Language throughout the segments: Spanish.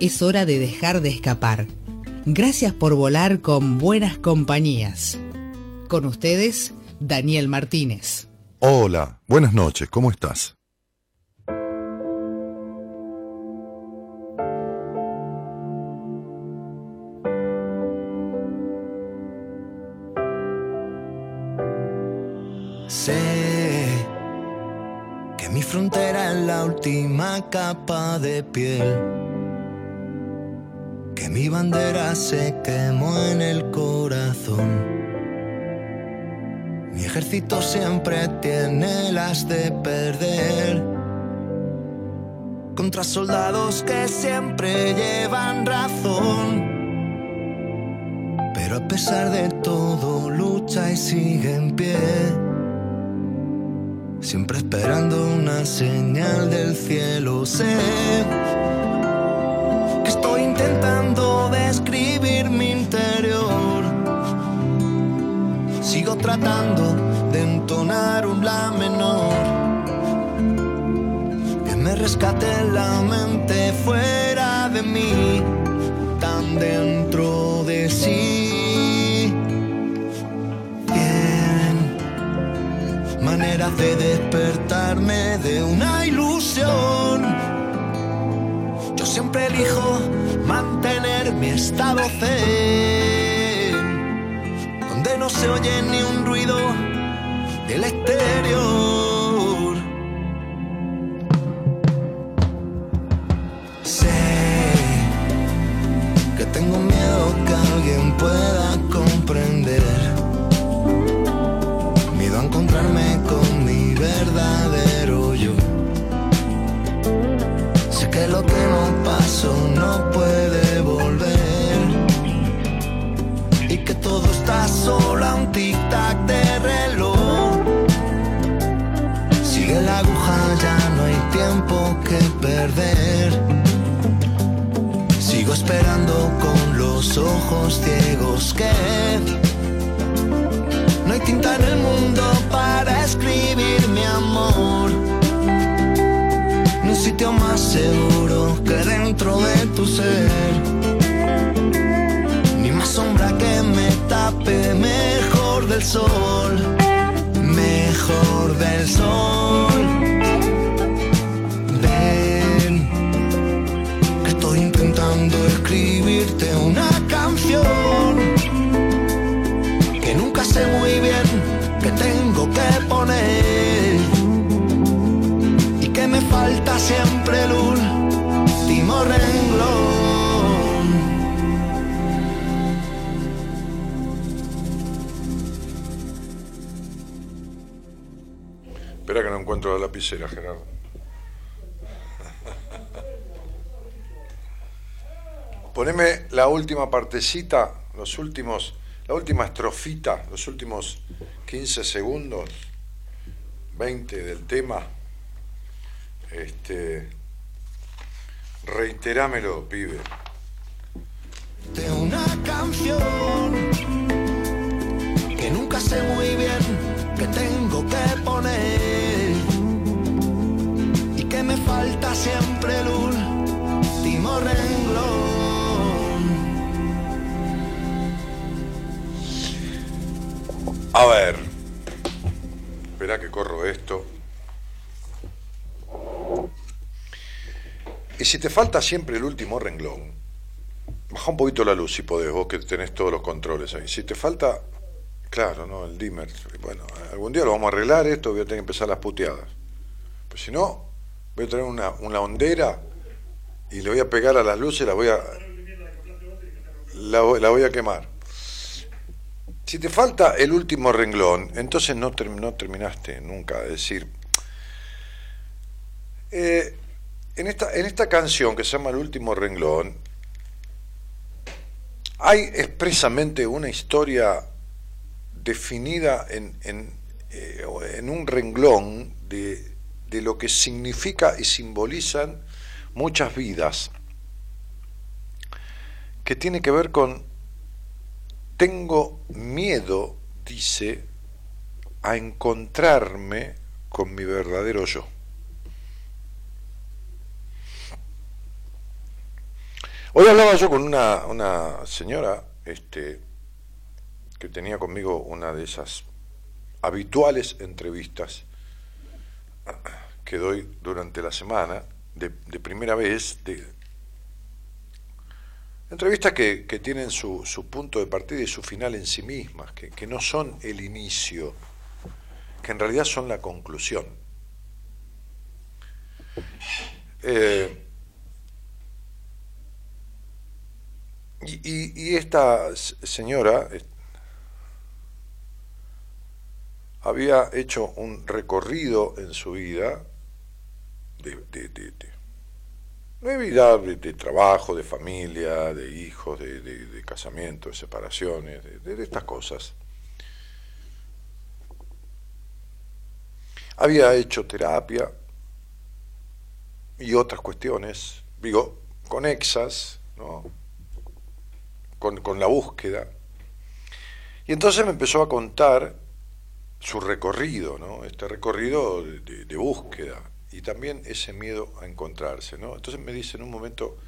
es hora de dejar de escapar. Gracias por volar con buenas compañías. Con ustedes, Daniel Martínez. Hola, buenas noches, ¿cómo estás? Sé que mi frontera es la última capa de piel que mi bandera se quemó en el corazón. Mi ejército siempre tiene las de perder contra soldados que siempre llevan razón. Pero a pesar de todo lucha y sigue en pie, siempre esperando una señal del cielo. Sé Estoy intentando describir mi interior. Sigo tratando de entonar un la menor. Que me rescate la mente fuera de mí, tan dentro de sí. Bien, manera de despertarme de una ilusión siempre elijo mantener mi estado zen, donde no se oye ni un ruido del exterior. Sé que tengo miedo que alguien pueda no puede volver y que todo está solo a un tic-tac de reloj. Sigue la aguja, ya no hay tiempo que perder. Sigo esperando con los ojos ciegos que no hay tinta en el mundo para escribir mi amor un sitio más seguro que dentro de tu ser. Ni más sombra que me tape mejor del sol, mejor del sol. Ven, que estoy intentando escribirte una canción que nunca sé muy bien que tengo que poner me falta siempre el encuentro la lapicera, Gerardo. Poneme la última partecita, los últimos, la última estrofita, los últimos 15 segundos, 20 del tema. Este, reiterámelo, pibe. De una canción que nunca sé muy bien que tengo que poner falta siempre el último renglón. A ver, espera que corro esto. Y si te falta siempre el último renglón, baja un poquito la luz si podés, vos que tenés todos los controles ahí. Si te falta, claro, ¿no? El dimmer. Bueno, algún día lo vamos a arreglar esto, voy a tener que empezar las puteadas. Pues si no, voy a tener una, una hondera y le voy a pegar a las luces, la voy a. La, la voy a quemar. Si te falta el último renglón, entonces no, no terminaste nunca. Es decir, eh, en esta, en esta canción que se llama El último renglón, hay expresamente una historia definida en, en, eh, en un renglón de, de lo que significa y simbolizan muchas vidas, que tiene que ver con, tengo miedo, dice, a encontrarme con mi verdadero yo. Hoy hablaba yo con una, una señora este, que tenía conmigo una de esas habituales entrevistas que doy durante la semana, de, primera vez, de entrevistas que, tienen su, su, punto de partida y su final en sí mismas, que, que no son el inicio, que en realidad son la conclusión. Eh, y, y, esta señora había hecho un recorrido en su vida de, de, de, de trabajo, de familia, de hijos, de, casamiento, de separaciones, de, estas cosas. Había hecho terapia y otras cuestiones, digo, conexas, ¿no? con, con la búsqueda. Y entonces me empezó a contar su recorrido, ¿no? este recorrido de, búsqueda y también ese miedo a encontrarse. ¿no? Entonces me dice en un momento,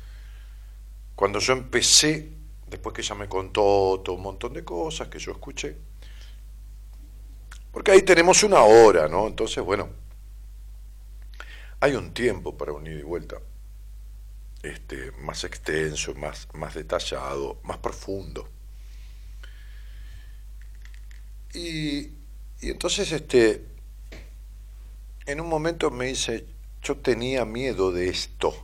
cuando yo empecé, después que ella me contó todo un montón de cosas que yo escuché, porque ahí tenemos una hora, ¿no? Entonces, bueno, hay un tiempo para un ida y vuelta este, más extenso, más, más detallado, más profundo. Y y entonces, este, en un momento me dice, yo tenía miedo de esto,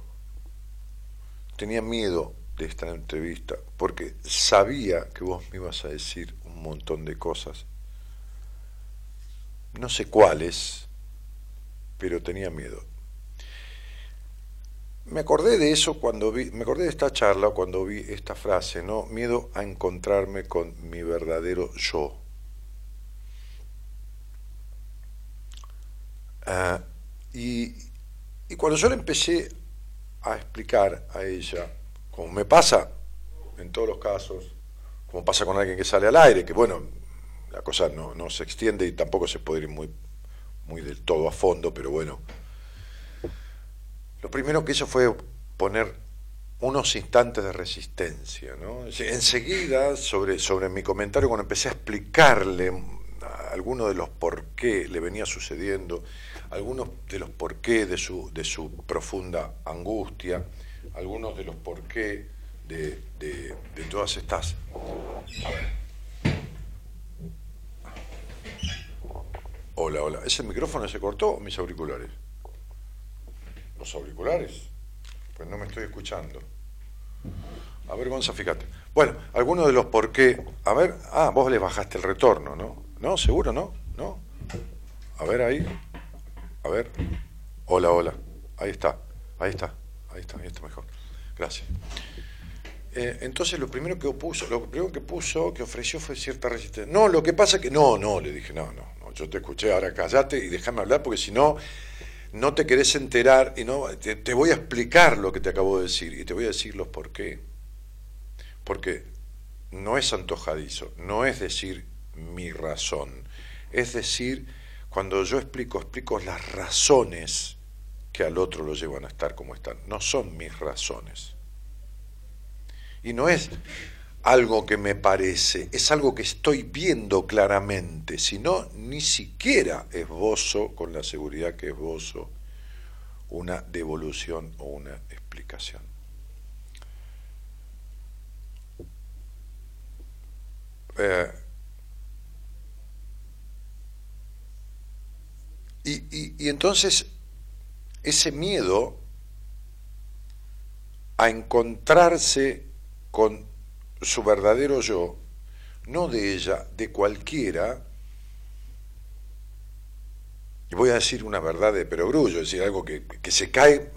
tenía miedo de esta entrevista, porque sabía que vos me ibas a decir un montón de cosas, no sé cuáles, pero tenía miedo. Me acordé de eso cuando vi, me acordé de esta charla cuando vi esta frase, ¿no? Miedo a encontrarme con mi verdadero yo. Ah, y, cuando yo le empecé a explicar a ella, como me pasa en todos los casos, como pasa con alguien que sale al aire, que bueno, la cosa no, no se extiende y tampoco se puede ir muy, muy del todo a fondo, pero bueno. Lo primero que hizo fue poner unos instantes de resistencia. ¿no? Enseguida, sobre, sobre mi comentario, cuando empecé a explicarle algunos de los por qué le venía sucediendo, algunos de los porqué de su, de su profunda angustia, algunos de los porqué de, de, de todas estas... Hola, hola. ¿Ese micrófono se cortó o mis auriculares? ¿Los auriculares? Pues no me estoy escuchando. A ver, Gonza, fíjate. Bueno, algunos de los por qué. A ver, ah, vos le bajaste el retorno, ¿no? ¿No? ¿Seguro no? ¿No? A ver ahí. A ver. Hola, hola. Ahí está. Ahí está. Ahí está. Ahí está mejor. Gracias. Eh, entonces lo primero que opuso, lo primero que puso, que ofreció fue cierta resistencia. No, lo que pasa es que. No, no, le dije, no, no, no, yo te escuché, ahora callate y déjame hablar, porque si no, no te querés enterar y no. Te, te, voy a explicar lo que te acabo de decir y te voy a decir los por qué. Porque no es antojadizo, no es decir mi razón, es decir cuando yo explico, explico las razones que al otro lo llevan a estar como están. No son mis razones. Y no es algo que me parece, es algo que estoy viendo claramente, si no, ni siquiera esbozo, con la seguridad que esbozo, una devolución o una explicación. Eh, Y, entonces ese miedo a encontrarse con su verdadero yo, no de ella, de cualquiera, y voy a decir una verdad de perogrullo, es decir, algo que, se cae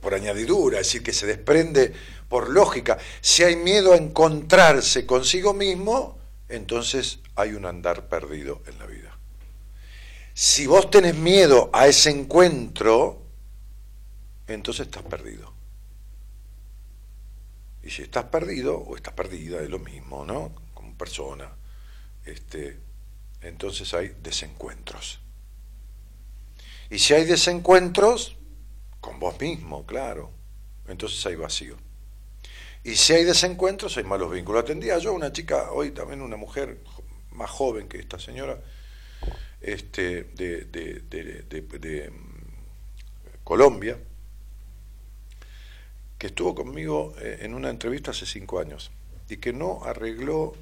por añadidura, es decir, que se desprende por lógica. Si hay miedo a encontrarse consigo mismo, entonces hay un andar perdido en la vida. Si vos tenés miedo a ese encuentro, entonces estás perdido. Y si estás perdido o estás perdida, es lo mismo, ¿no? Como persona. Este, entonces hay desencuentros. Y si hay desencuentros, con vos mismo, claro, entonces hay vacío. Y si hay desencuentros, hay malos vínculos. Atendía yo a una chica, hoy también una mujer más joven que esta señora, este, de, mm, Colombia, que estuvo conmigo eh, en una entrevista hace cinco años y que no arregló,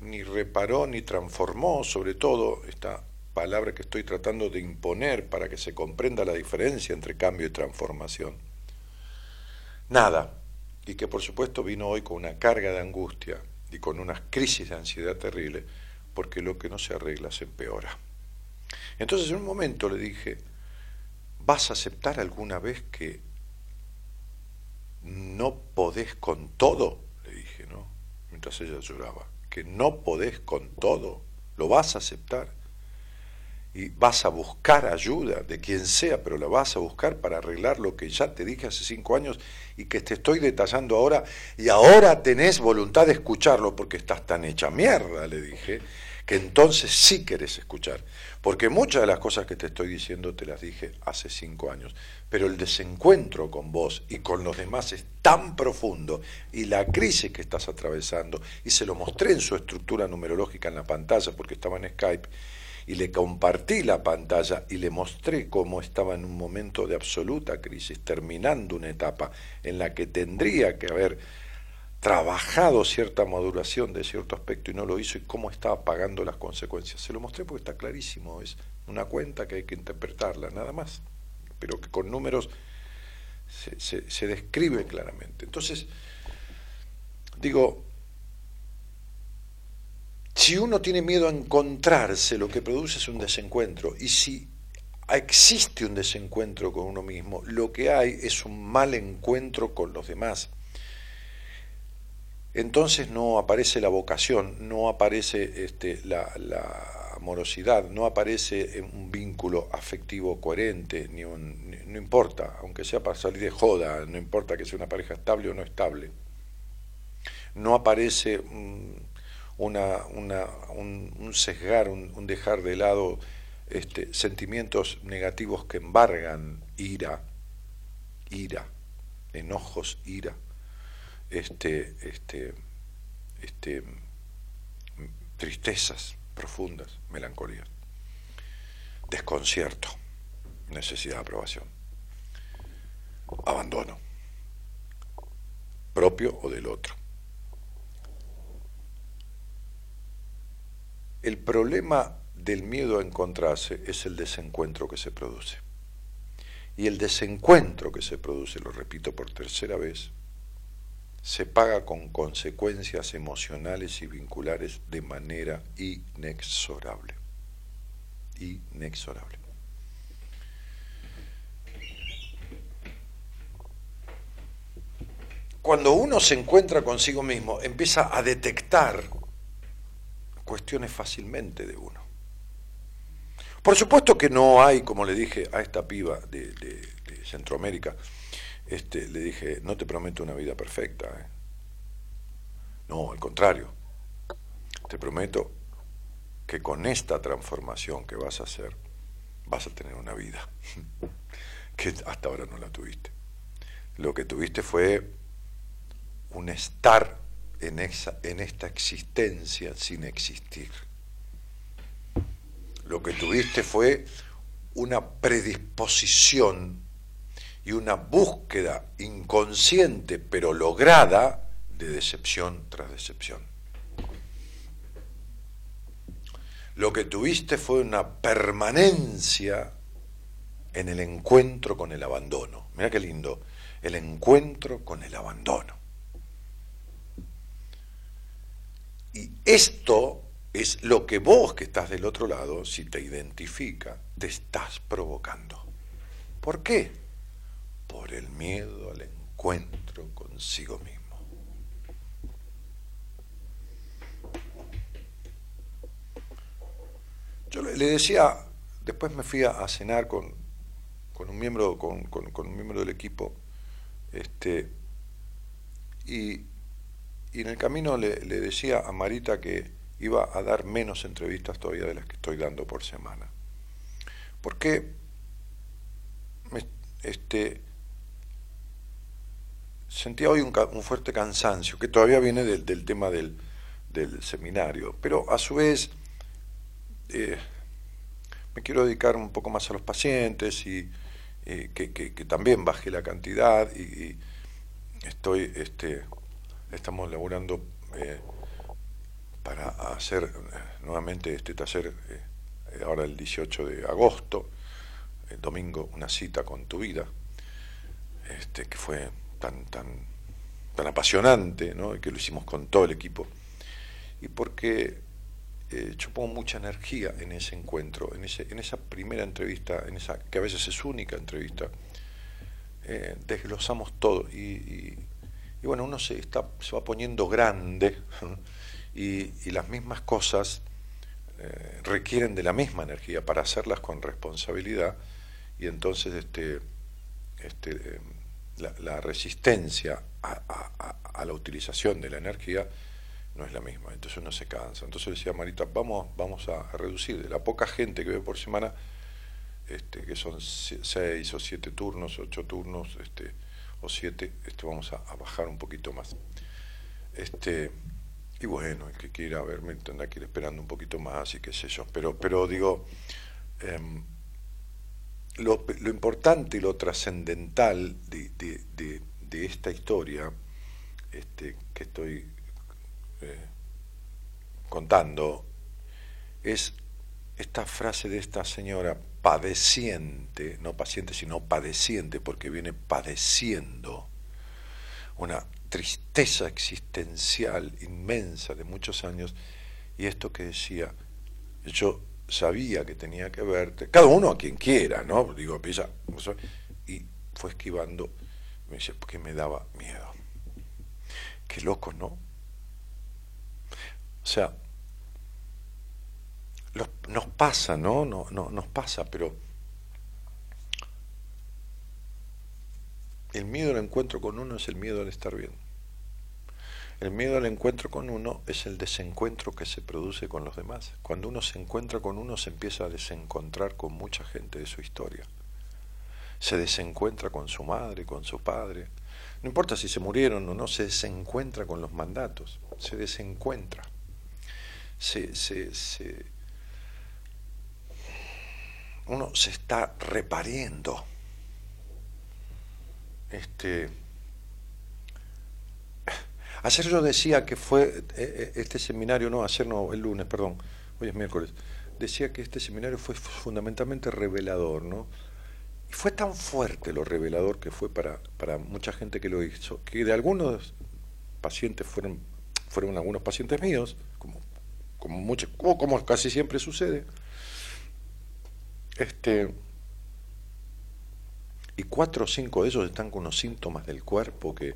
ni reparó, ni transformó, sobre todo esta palabra que estoy tratando de imponer para que se comprenda la diferencia entre cambio y transformación. Nada. Y que por supuesto vino hoy con una carga de angustia y con unas crisis de ansiedad terrible, porque lo que no se arregla se empeora. Entonces en un momento le dije, ¿vas a aceptar alguna vez que no podés con todo? Le dije, ¿no? Mientras ella lloraba, que no podés con todo, ¿lo vas a aceptar? y vas a buscar ayuda de quien sea, pero la vas a buscar para arreglar lo que ya te dije hace cinco años y que te estoy detallando ahora, y ahora tenés voluntad de escucharlo porque estás tan hecha mierda, le dije, que entonces sí querés escuchar. Porque muchas de las cosas que te estoy diciendo te las dije hace cinco años, pero el desencuentro con vos y con los demás es tan profundo. Y la crisis que estás atravesando, y se lo mostré en su estructura numerológica en la pantalla porque estaba en Skype, y le compartí la pantalla y le mostré cómo estaba en un momento de absoluta crisis, terminando una etapa en la que tendría que haber trabajado cierta maduración de cierto aspecto y no lo hizo y cómo estaba pagando las consecuencias. Se lo mostré porque está clarísimo, es una cuenta que hay que interpretarla, nada más, pero que con números se, se describe claramente. Entonces, digo, si uno tiene miedo a encontrarse, lo que produce es un desencuentro. Y si existe un desencuentro con uno mismo, lo que hay es un mal encuentro con los demás. Entonces no aparece la vocación, no aparece este, la, amorosidad, no aparece un vínculo afectivo coherente, ni no importa, aunque sea para salir de joda, no importa que sea una pareja estable o no estable. No aparece una, una, un, sesgar, un, dejar de lado este, sentimientos negativos que embargan ira, ira, enojos, ira, este, este, este, tristezas profundas, melancolía, desconcierto, necesidad de aprobación, abandono, propio o del otro. El problema del miedo a encontrarse es el desencuentro que se produce. Y el desencuentro que se produce, lo repito por tercera vez, se paga con consecuencias emocionales y vinculares de manera inexorable. Inexorable. Cuando uno se encuentra consigo mismo, empieza a detectar cuestiones fácilmente de uno. Por supuesto que no hay, como le dije a esta piba de, Centroamérica, este, le dije, no te prometo una vida perfecta. ¿eh? No, al contrario, te prometo que con esta transformación que vas a hacer, vas a tener una vida que hasta ahora no la tuviste. Lo que tuviste fue un estar en, en esta existencia sin existir. Lo que tuviste fue una predisposición y una búsqueda inconsciente pero lograda de decepción tras decepción. Lo que tuviste fue una permanencia en el encuentro con el abandono. Mira qué lindo, el encuentro con el abandono. Y esto es lo que vos que estás del otro lado, si te identifica, te estás provocando. ¿Por qué? Por el miedo al encuentro consigo mismo. Yo le, decía, después me fui a, cenar con, un miembro, con, un miembro del equipo, este, y, en el camino le, decía a Marita que iba a dar menos entrevistas todavía de las que estoy dando por semana. Porque este, sentía hoy un, fuerte cansancio, que todavía viene del, tema del, seminario, pero a su vez eh, me quiero dedicar un poco más a los pacientes y que, también baje la cantidad y, estoy, este, estamos laborando eh, para hacer nuevamente este taller eh, ahora el 18 de agosto, el domingo, una cita con tu vida, este, que fue tan, tan, tan apasionante, ¿no? y que lo hicimos con todo el equipo, y porque eh, yo pongo mucha energía en ese encuentro, en, ese, en esa primera entrevista, en esa que a veces es única entrevista, eh, desglosamos todo. Y, bueno, uno se, está, se va poniendo grande y, las mismas cosas eh, requieren de la misma energía para hacerlas con responsabilidad. Y entonces este, este, la, resistencia a, la utilización de la energía no es la misma, entonces uno se cansa. Entonces decía Marita, vamos, vamos a reducir de la poca gente que ve por semana, este, que son seis o siete turnos, ocho turnos, este, o siete, este, vamos a, bajar un poquito más. Este, y bueno, el que quiera verme tendrá que ir esperando un poquito más y qué sé yo. Pero, pero digo, em, lo, importante y lo trascendental de, esta historia este, que estoy eh, contando es esta frase de esta señora padeciente, no paciente, sino padeciente, porque viene padeciendo una tristeza existencial inmensa de muchos años, y esto que decía, yo sabía que tenía que verte, cada uno a quien quiera, ¿no? Digo, pisa, y fue esquivando, me dice, porque me daba miedo. Qué loco, ¿no? O sea, nos pasa, ¿no? No, no nos pasa, pero el miedo al encuentro con uno es el miedo al estar bien. El miedo al encuentro con uno es el desencuentro que se produce con los demás. Cuando uno se encuentra con uno se empieza a desencontrar con mucha gente de su historia. Se desencuentra con su madre, con su padre. No importa si se murieron o no, se desencuentra con los mandatos. Se desencuentra. Se, se, se... Uno se está repariendo. Este Ayer yo decía que fue eh, eh, este seminario, no, ayer no, el lunes, perdón, hoy es miércoles, decía que este seminario fue fundamentalmente revelador, ¿no? Y fue tan fuerte lo revelador que fue para, para mucha gente que lo hizo, que de algunos pacientes fueron, fueron algunos pacientes míos, como, como, muchos, como, como casi siempre sucede, este, y cuatro o cinco de ellos están con unos síntomas del cuerpo que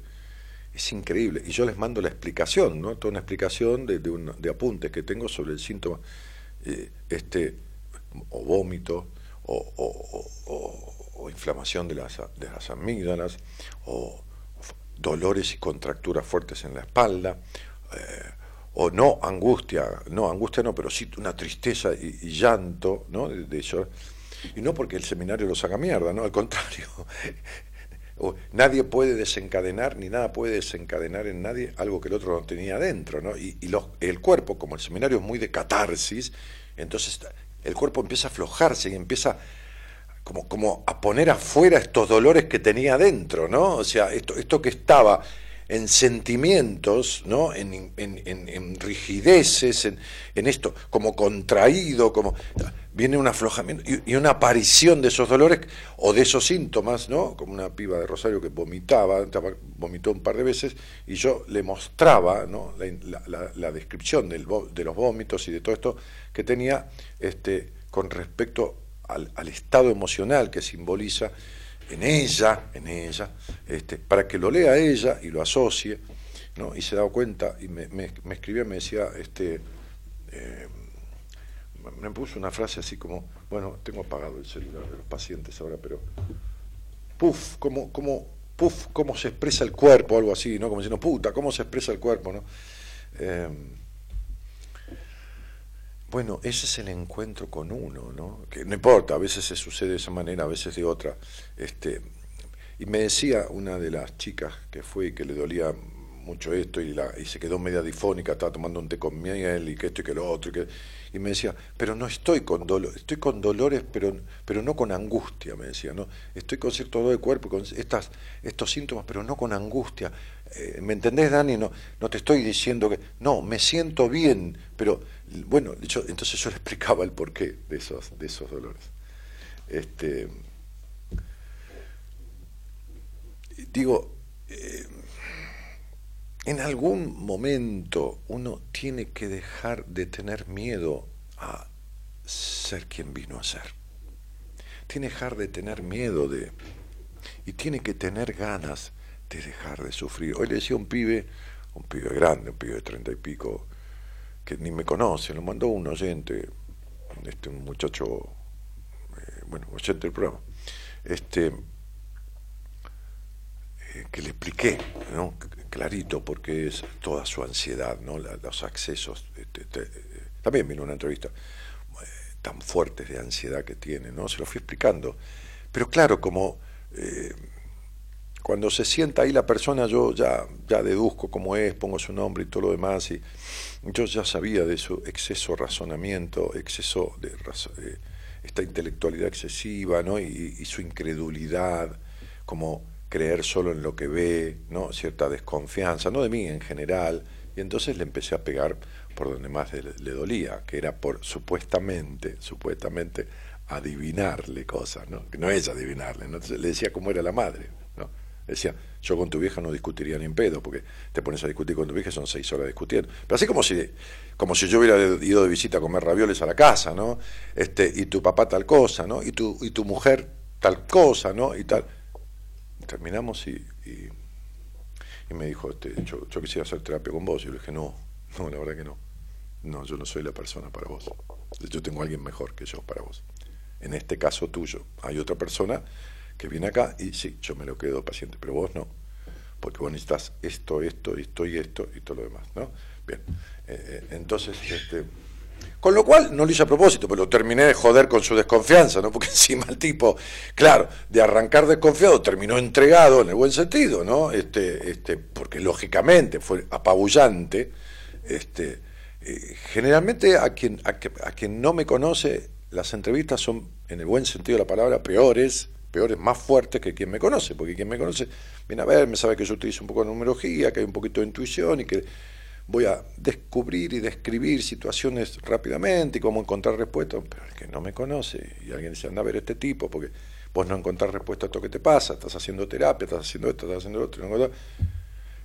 es increíble. Y yo les mando la explicación, ¿no? Toda una explicación de, de, apuntes que tengo sobre el síntoma, eh, este, o vómito, o, inflamación de las, de las amígdalas, o dolores y contracturas fuertes en la espalda, eh, o no angustia, no angustia no, pero sí una tristeza y, llanto, ¿no? De, eso. Y no porque el seminario los haga mierda, ¿no? Al contrario, nadie puede desencadenar, ni nada puede desencadenar en nadie algo que el otro no tenía dentro, ¿no? Y, el cuerpo, como el seminario es muy de catarsis, entonces el cuerpo empieza a aflojarse y empieza como, como a poner afuera estos dolores que tenía dentro, ¿no? O sea, esto, esto que estaba en sentimientos, ¿no? en, en, rigideces, en, esto, como contraído, como viene un aflojamiento y, una aparición de esos dolores o de esos síntomas, ¿no? como una piba de Rosario que vomitaba, vomitó un par de veces, y yo le mostraba ¿no? la, descripción de los vómitos y de todo esto que tenía este, con respecto al, estado emocional que simboliza en ella, en ella, este, para que lo lea ella y lo asocie, ¿no? y se da cuenta, y me, me, me escribía, me decía, este, eh, me puso una frase así como, bueno, tengo apagado el celular de los pacientes ahora, pero, puf, cómo, cómo, se expresa el cuerpo, algo así, ¿no? Como diciendo, puta, cómo se expresa el cuerpo, ¿no? Eh, bueno, ese es el encuentro con uno, ¿no? Que no importa, a veces se sucede de esa manera, a veces de otra. Este, y me decía una de las chicas que fue y que le dolía mucho esto y, la, y se quedó media difónica, estaba tomando un té con miel y que esto y que lo otro. Y, que, y me decía, pero no estoy con dolor, estoy con dolores, pero, pero no con angustia, me decía, ¿no? Estoy con cierto dolor de cuerpo, con estas, estos síntomas, pero no con angustia. Eh, ¿Me entendés, Dani? No, no te estoy diciendo que, no, me siento bien, pero bueno, yo, entonces yo le explicaba el porqué de esos, de esos dolores. Este, digo, eh, en algún momento uno tiene que dejar de tener miedo a ser quien vino a ser. Tiene que dejar de tener miedo de... Y tiene que tener ganas de dejar de sufrir. Hoy le decía a un pibe, un pibe grande, un pibe de treinta y pico, que ni me conoce, lo mandó un oyente, este, un muchacho, eh, bueno, oyente del programa, este, eh, que le expliqué, ¿no? Clarito, porque es toda su ansiedad, ¿no? los accesos. Este, eh, también vino una entrevista eh, tan fuertes de ansiedad que tiene, ¿no? Se lo fui explicando. Pero claro, como eh, cuando se sienta ahí la persona, yo ya, ya deduzco cómo es, pongo su nombre y todo lo demás, y yo ya sabía de su exceso razonamiento, exceso de, esta intelectualidad excesiva, ¿no? Y su incredulidad, como creer solo en lo que ve, ¿no? cierta desconfianza, no de mí en general, y entonces le empecé a pegar por donde más le, dolía, que era por supuestamente, supuestamente adivinarle cosas, ¿no? Que no es adivinarle, ¿no? le decía cómo era la madre, ¿no? decía, yo con tu vieja no discutiría ni en pedo, porque te pones a discutir con tu vieja son seis horas discutiendo. Pero así como si, como si yo hubiera ido de visita a comer ravioles a la casa, ¿no? Este, y tu papá tal cosa, ¿no? Y tu, y tu mujer tal cosa, ¿no? Y tal terminamos y, y, me dijo, este, yo, quisiera hacer terapia con vos. Y yo le dije, no, no, la verdad que no. No, yo no soy la persona para vos. Yo tengo a alguien mejor que yo para vos. En este caso tuyo, hay otra persona que viene acá y sí, yo me lo quedo paciente, pero vos no. Porque vos necesitas esto, esto, esto y esto y todo lo demás, ¿no? Bien. Eh, eh, entonces, este con lo cual no lo hice a propósito, pero lo terminé de joder con su desconfianza, ¿no? Porque encima el tipo, claro, de arrancar desconfiado terminó entregado en el buen sentido, ¿no? Este, este, porque lógicamente fue apabullante. Este, eh, generalmente a quien, a, quien no me conoce, las entrevistas son, en el buen sentido de la palabra, peores, peores, más fuertes que quien me conoce, porque quien me conoce viene a ver, me sabe que yo utilizo un poco de numerología, que hay un poquito de intuición y que voy a descubrir y describir situaciones rápidamente y cómo encontrar respuestas, pero el que no me conoce y alguien dice, anda a ver este tipo, porque vos no encontrás respuesta a esto que te pasa, estás haciendo terapia, estás haciendo esto, estás haciendo lo otro.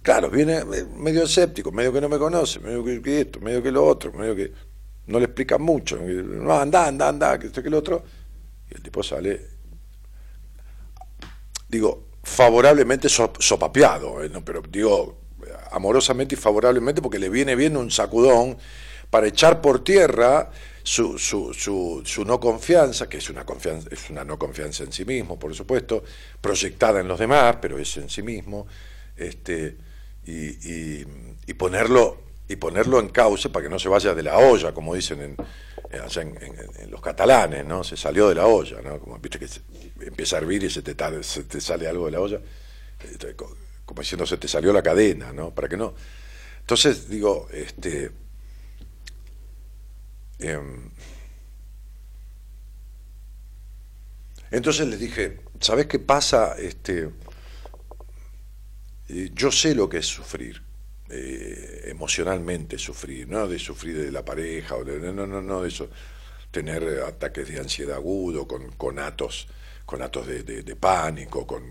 claro, viene medio escéptico, medio que no me conoce, medio que, esto, medio que lo otro, medio que no le explican mucho, no, anda, anda, anda, que esto que lo otro, y el tipo sale, digo, favorablemente sopapeado, ¿eh? pero digo, amorosamente y favorablemente porque le viene bien un sacudón para echar por tierra su, su, su, no confianza, que es una, confianza, es una no confianza en sí mismo, por supuesto, proyectada en los demás, pero es en sí mismo, este, y, y, ponerlo, y ponerlo en cauce para que no se vaya de la olla, como dicen en, en, los catalanes, ¿no? Se salió de la olla, ¿no? Como viste que empieza a hervir y se te, se te sale algo de la olla. Como diciendo se te salió la cadena, ¿no? Para que no. Entonces, digo, este. Em, entonces les dije, ¿sabes qué pasa? Este, eh, yo sé lo que es sufrir, eh, emocionalmente sufrir, no de sufrir de la pareja, o de, no, no, no, de eso, tener ataques de ansiedad agudo con, con atos con actos de, pánico, con,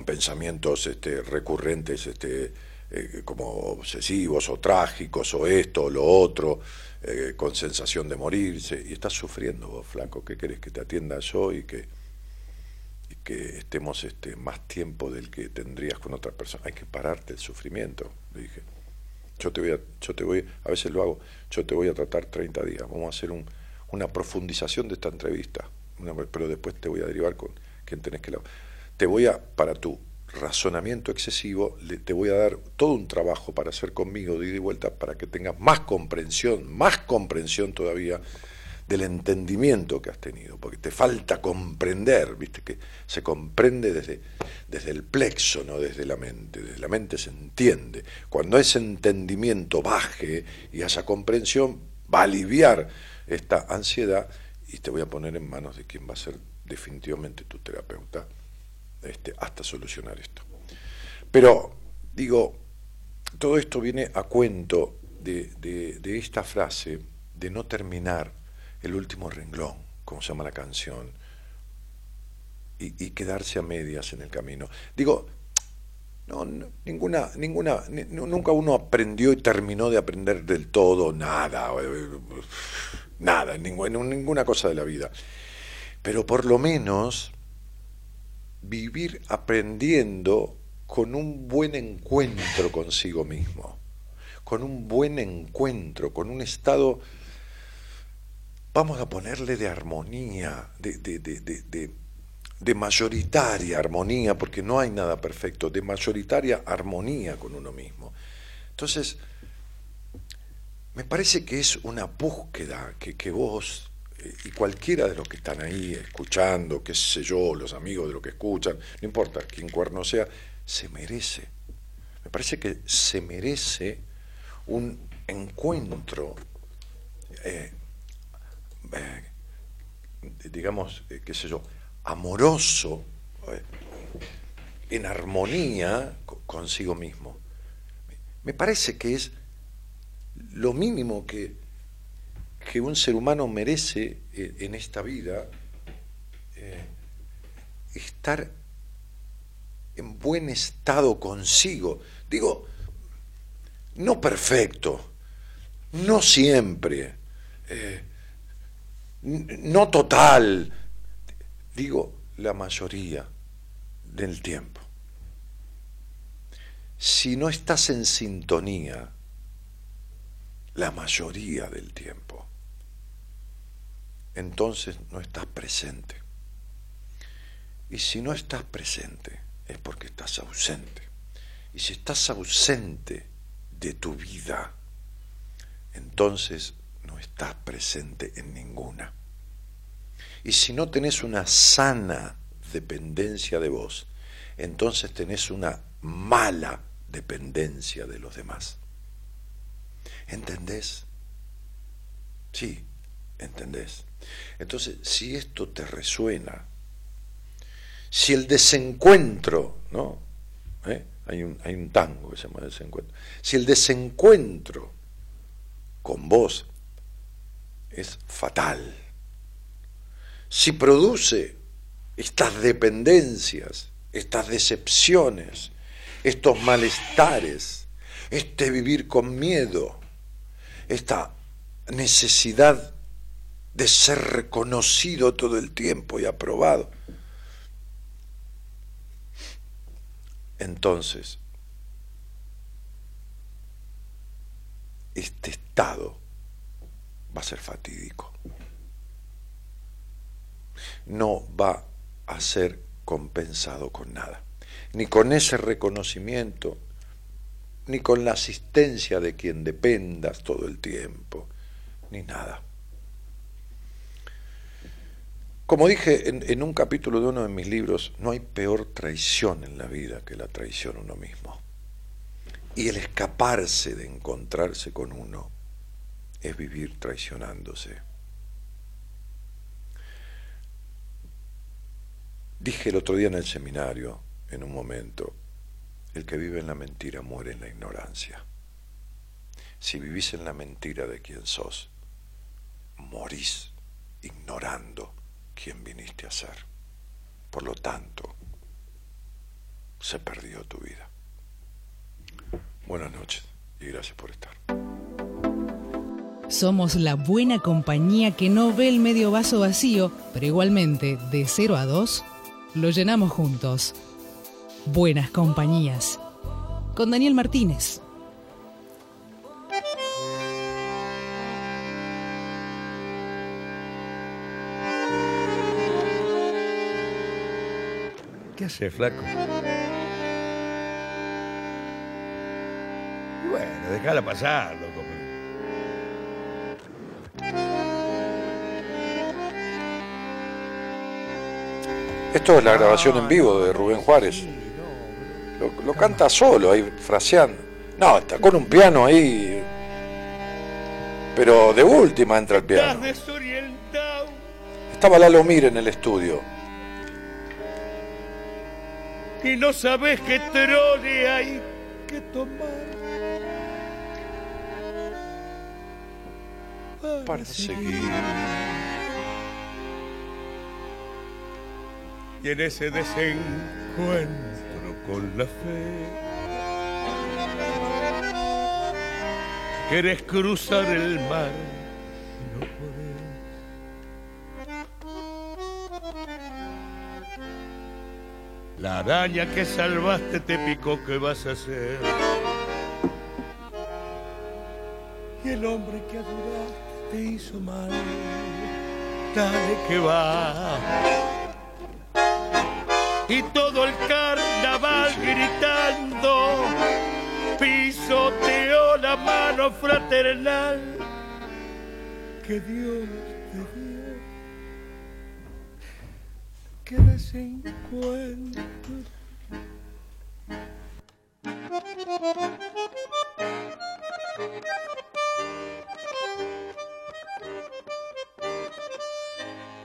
pensamientos este, recurrentes este, eh, como obsesivos o trágicos o esto o lo otro, eh, con sensación de morirse. Y estás sufriendo vos, flaco, ¿qué querés que te atienda yo y que, que estemos este, más tiempo del que tendrías con otra persona. Hay que pararte el sufrimiento, le dije. Yo te voy a, yo te voy, a veces lo hago, yo te voy a tratar 30 días, vamos a hacer un, una profundización de esta entrevista, pero después te voy a derivar con quien tenés que... La, te voy a, para tu razonamiento excesivo, le, te voy a dar todo un trabajo para hacer conmigo de ida y vuelta para que tengas más comprensión, más comprensión todavía del entendimiento que has tenido, porque te falta comprender, viste que se comprende desde, desde el plexo, no desde la mente, desde la mente se entiende. Cuando ese entendimiento baje y haya comprensión, va a aliviar esta ansiedad y te voy a poner en manos de quien va a ser definitivamente tu terapeuta este, hasta solucionar esto. Pero digo, todo esto viene a cuento de, de esta frase de no terminar el último renglón, como se llama la canción, y, quedarse a medias en el camino. Digo, no, ninguna, ninguna, nunca uno aprendió y terminó de aprender del todo nada, nada, ninguna, ninguna cosa de la vida. Pero por lo menos vivir aprendiendo con un buen encuentro consigo mismo, con un buen encuentro, con un estado vamos a ponerle de armonía, de, de, de, de, mayoritaria armonía, porque no hay nada perfecto, de mayoritaria armonía con uno mismo. Entonces, me parece que es una búsqueda que, que vos y cualquiera de los que están ahí escuchando, qué sé yo, los amigos de los que escuchan, no importa quién cuerno sea, se merece. Me parece que se merece un encuentro eh, eh, digamos, eh, qué sé yo, amoroso, en armonía consigo mismo. Me parece que es lo mínimo que, que un ser humano merece en esta vida, estar en buen estado consigo. Digo, no perfecto, no siempre no total, digo la mayoría del tiempo. Si no estás en sintonía, la mayoría del tiempo, entonces no estás presente. Y si no estás presente, es porque estás ausente. Y si estás ausente de tu vida, entonces no estás presente en ninguna. Y si no tenés una sana dependencia de vos, entonces tenés una mala dependencia de los demás. ¿Entendés? Sí, entendés. Entonces, si esto te resuena, si el desencuentro, ¿no? ¿Eh? Hay, un, hay un tango que se llama desencuentro. Si el desencuentro con vos es fatal. Si produce estas dependencias, estas decepciones, estos malestares, este vivir con miedo, esta necesidad de ser reconocido todo el tiempo y aprobado. Entonces, este estado va a ser fatídico. No va a ser compensado con nada, ni con ese reconocimiento, ni con la asistencia de quien dependas todo el tiempo, ni nada. Como dije en, un capítulo de uno de mis libros, no hay peor traición en la vida que la traición a uno mismo. Y el escaparse de encontrarse con uno es vivir traicionándose. Dije el otro día en el seminario, en un momento, el que vive en la mentira muere en la ignorancia. Si vivís en la mentira de quien sos, morís ignorando quién viniste a ser. Por lo tanto, se perdió tu vida. Buenas noches y gracias por estar. Somos la buena compañía que no ve el medio vaso vacío, pero igualmente, de 0 a 2, lo llenamos juntos. Buenas compañías. Con Daniel Martínez. ¿Qué hace, flaco? Y bueno, déjala pasar, loco. Esto es la grabación en vivo de Rubén Juárez. Lo, lo canta solo, ahí fraseando. No, está con un piano ahí. Pero de última entra el piano. Estás desorientado. Estaba Lalo Mir en el estudio. Y no sabes qué trole hay que tomar. Para seguir. Y en ese desencuentro con la fe, querés cruzar el mar La araña que salvaste te picó, ¿qué vas a hacer? Y el hombre que adoraste te hizo mal, dale que va y todo el carnaval gritando pisoteó la mano fraternal que Dios te dio. Que desencuentro.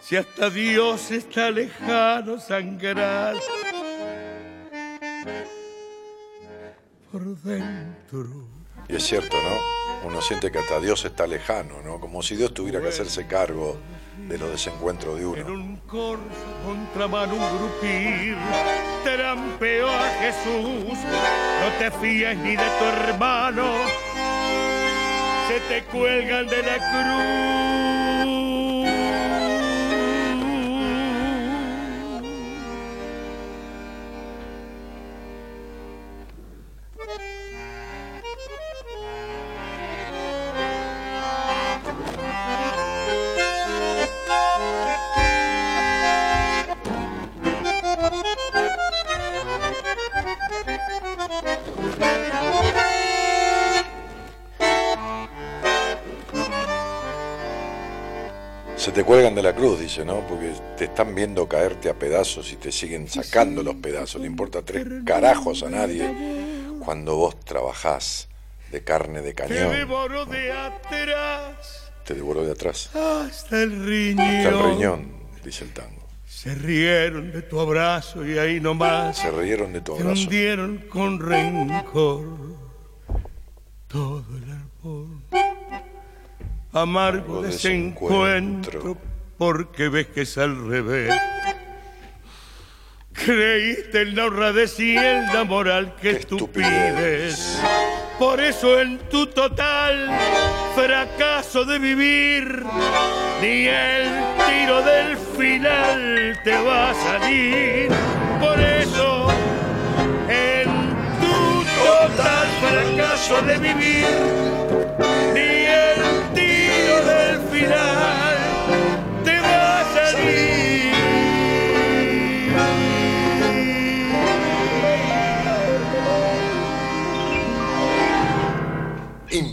Si hasta Dios está lejano, sangrar por dentro. Y es cierto, ¿no? Uno siente que hasta Dios está lejano, ¿no? Como si Dios tuviera que hacerse cargo de los desencuentros de En uno. un corso contramano un grupir trampeó a Jesús. No te fíes ni de tu hermano, se te cuelgan de la cruz. Cuelgan de la cruz, dice, ¿no? Porque te están viendo caerte a pedazos y te siguen sacando los pedazos. Le importa tres carajos a nadie cuando vos trabajás de carne de Te cañón. devoró de atrás Te devoró de atrás. hasta el riñón. Hasta el riñón, dice el tango. Se rieron de tu abrazo y ahí nomás Se rieron de tu te abrazo. hundieron con rencor todo el árbol. Amargo desencuentro. Porque ves que es al revés. Creíste en la honradez y en la moral que estupidez. estupidez. Por eso en tu total fracaso de vivir, ni el tiro del final te va a salir. Por eso en tu total fracaso de vivir, ni el tiro del final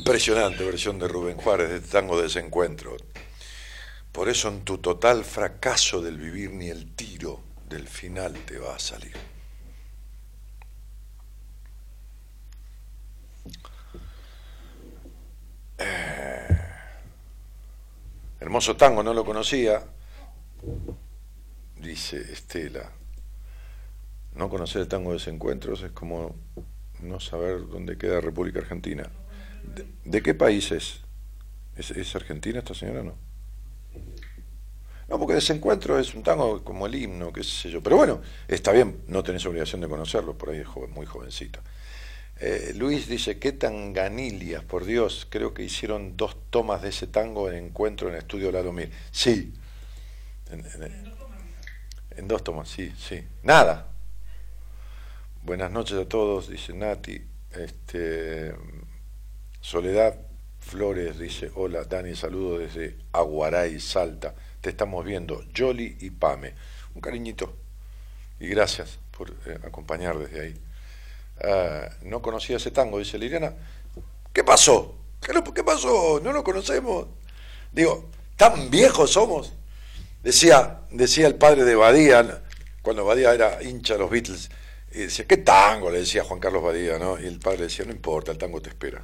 Impresionante versión de Rubén Juárez de tango desencuentro. Por eso en tu total fracaso del vivir ni el tiro del final te va a salir. Eh, hermoso tango, no lo conocía. Dice Estela. No conocer el tango de desencuentros es como no saber dónde queda República Argentina. ¿De, qué país es? es? argentina esta señora no? No, porque Desencuentro es un tango como el himno, qué sé yo. Pero bueno, está bien, no tenés obligación de conocerlo, por ahí es muy jovencito. Eh, Luis dice, qué tanganilias, por Dios, creo que hicieron dos tomas de ese tango en encuentro en el estudio Lalo Mir. Sí. En, en- En dos tomas, sí, sí. Nada. Buenas noches a todos, dice Nati. Este, Soledad Flores dice, hola Dani, saludo desde Aguaray, Salta. Te estamos viendo, Jolly y Pame. Un cariñito y gracias por eh, acompañar desde ahí. Ah, no conocía ese tango, dice Liliana. ¿Qué pasó? ¿Qué, pasó? No lo conocemos. Digo, ¿tan viejos somos? Decía, decía el padre de Badía, cuando Badía era hincha de los Beatles, y decía, ¿qué tango? Le decía Juan Carlos Badía, ¿no? Y el padre decía, no importa, el tango te espera.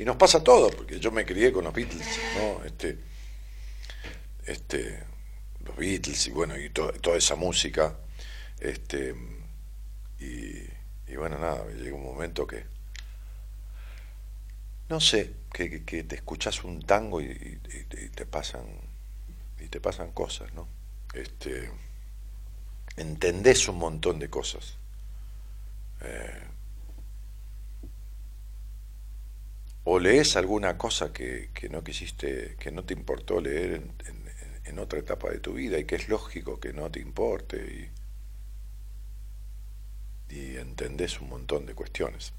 Y nos pasa todo, porque yo me crié con los Beatles, ¿no? Este, este, los Beatles y bueno, y toda esa música. Este, y, bueno, nada, llega un momento que, no sé, que, que te escuchas un tango y, te pasan y te pasan cosas, ¿no? Este, entendés un montón de cosas. Eh, o lees alguna cosa que, que, no quisiste, que no te importó leer en, otra etapa de tu vida y que es lógico que no te importe y, y entendés un montón de cuestiones.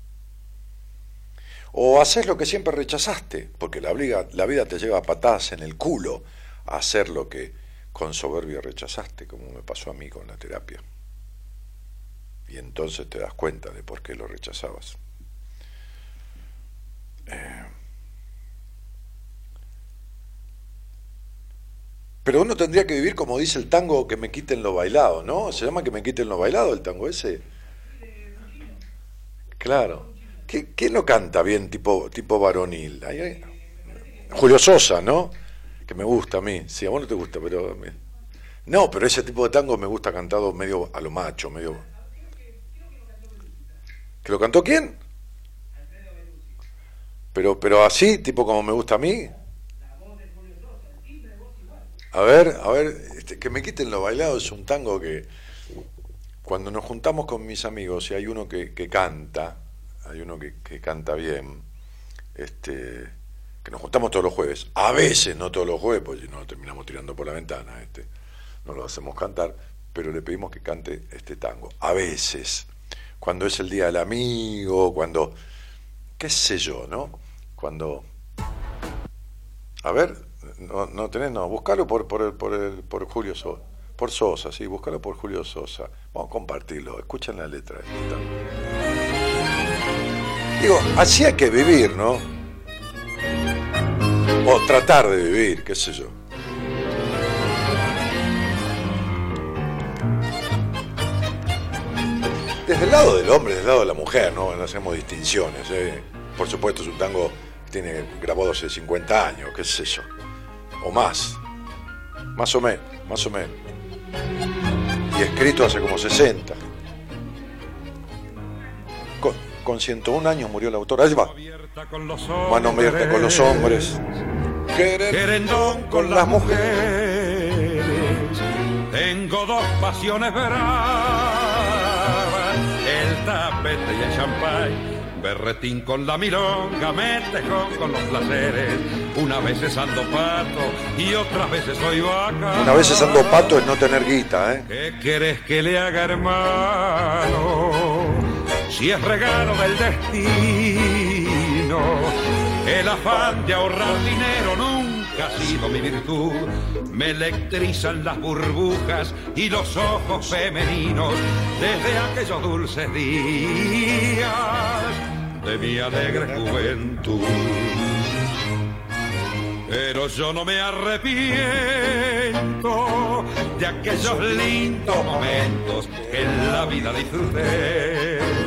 O haces lo que siempre rechazaste, porque la, la vida te lleva a patadas en el culo a hacer lo que con soberbia rechazaste, como me pasó a mí con la terapia. Y entonces te das cuenta de por qué lo rechazabas. Pero uno tendría que vivir como dice el tango, que me quiten lo bailado, ¿no? ¿Se llama que me quiten lo bailado el tango ese? Claro. ¿Quién lo canta bien tipo, tipo varonil? Julio Sosa, ¿no? Que me gusta a mí. Sí, a vos no te gusta, pero... No, pero ese tipo de tango me gusta cantado medio a lo macho, medio... ¿Que lo cantó quién? Pero, pero así, tipo como me gusta a mí. A ver, a ver, este, que me quiten lo bailado es un tango que cuando nos juntamos con mis amigos y hay uno que, canta, hay uno que, canta bien, este, que nos juntamos todos los jueves, a veces no todos los jueves, porque no lo terminamos tirando por la ventana, este, no lo hacemos cantar, pero le pedimos que cante este tango, a veces, cuando es el día del amigo, cuando, qué sé yo, ¿no? Cuando, a ver, no, no tenés, no, buscalo por, por, por, por Julio Sosa, por Sosa, sí, búscalo por Julio Sosa, vamos a compartirlo, escuchen la letra. Digo, así hay que vivir, ¿no? O tratar de vivir, qué sé yo. Desde el lado del hombre, desde el lado de la mujer, ¿no? No hacemos distinciones. ¿eh? Por supuesto, es un tango tiene grabado hace 50 años, qué sé yo. O más. Más o menos, más o menos. Y escrito hace como 60 con 101 años murió el autor. Ahí va. Mano abierta con los hombres. Querendón con las mujeres. Tengo dos pasiones bravas. El tapete y el champán. Berretín con la milonga, me con los placeres. Una vez es ando pato y otras veces soy vaca. Una vez es ando pato es no tener guita, ¿eh? ¿Qué quieres que le haga, hermano? si es regalo del destino. El afán de ahorrar dinero nunca ha sido mi virtud. Me electrizan las burbujas y los ojos femeninos desde aquellos dulces días de mi alegre juventud. Pero yo no me arrepiento de aquellos lindos momentos que en la vida disfruté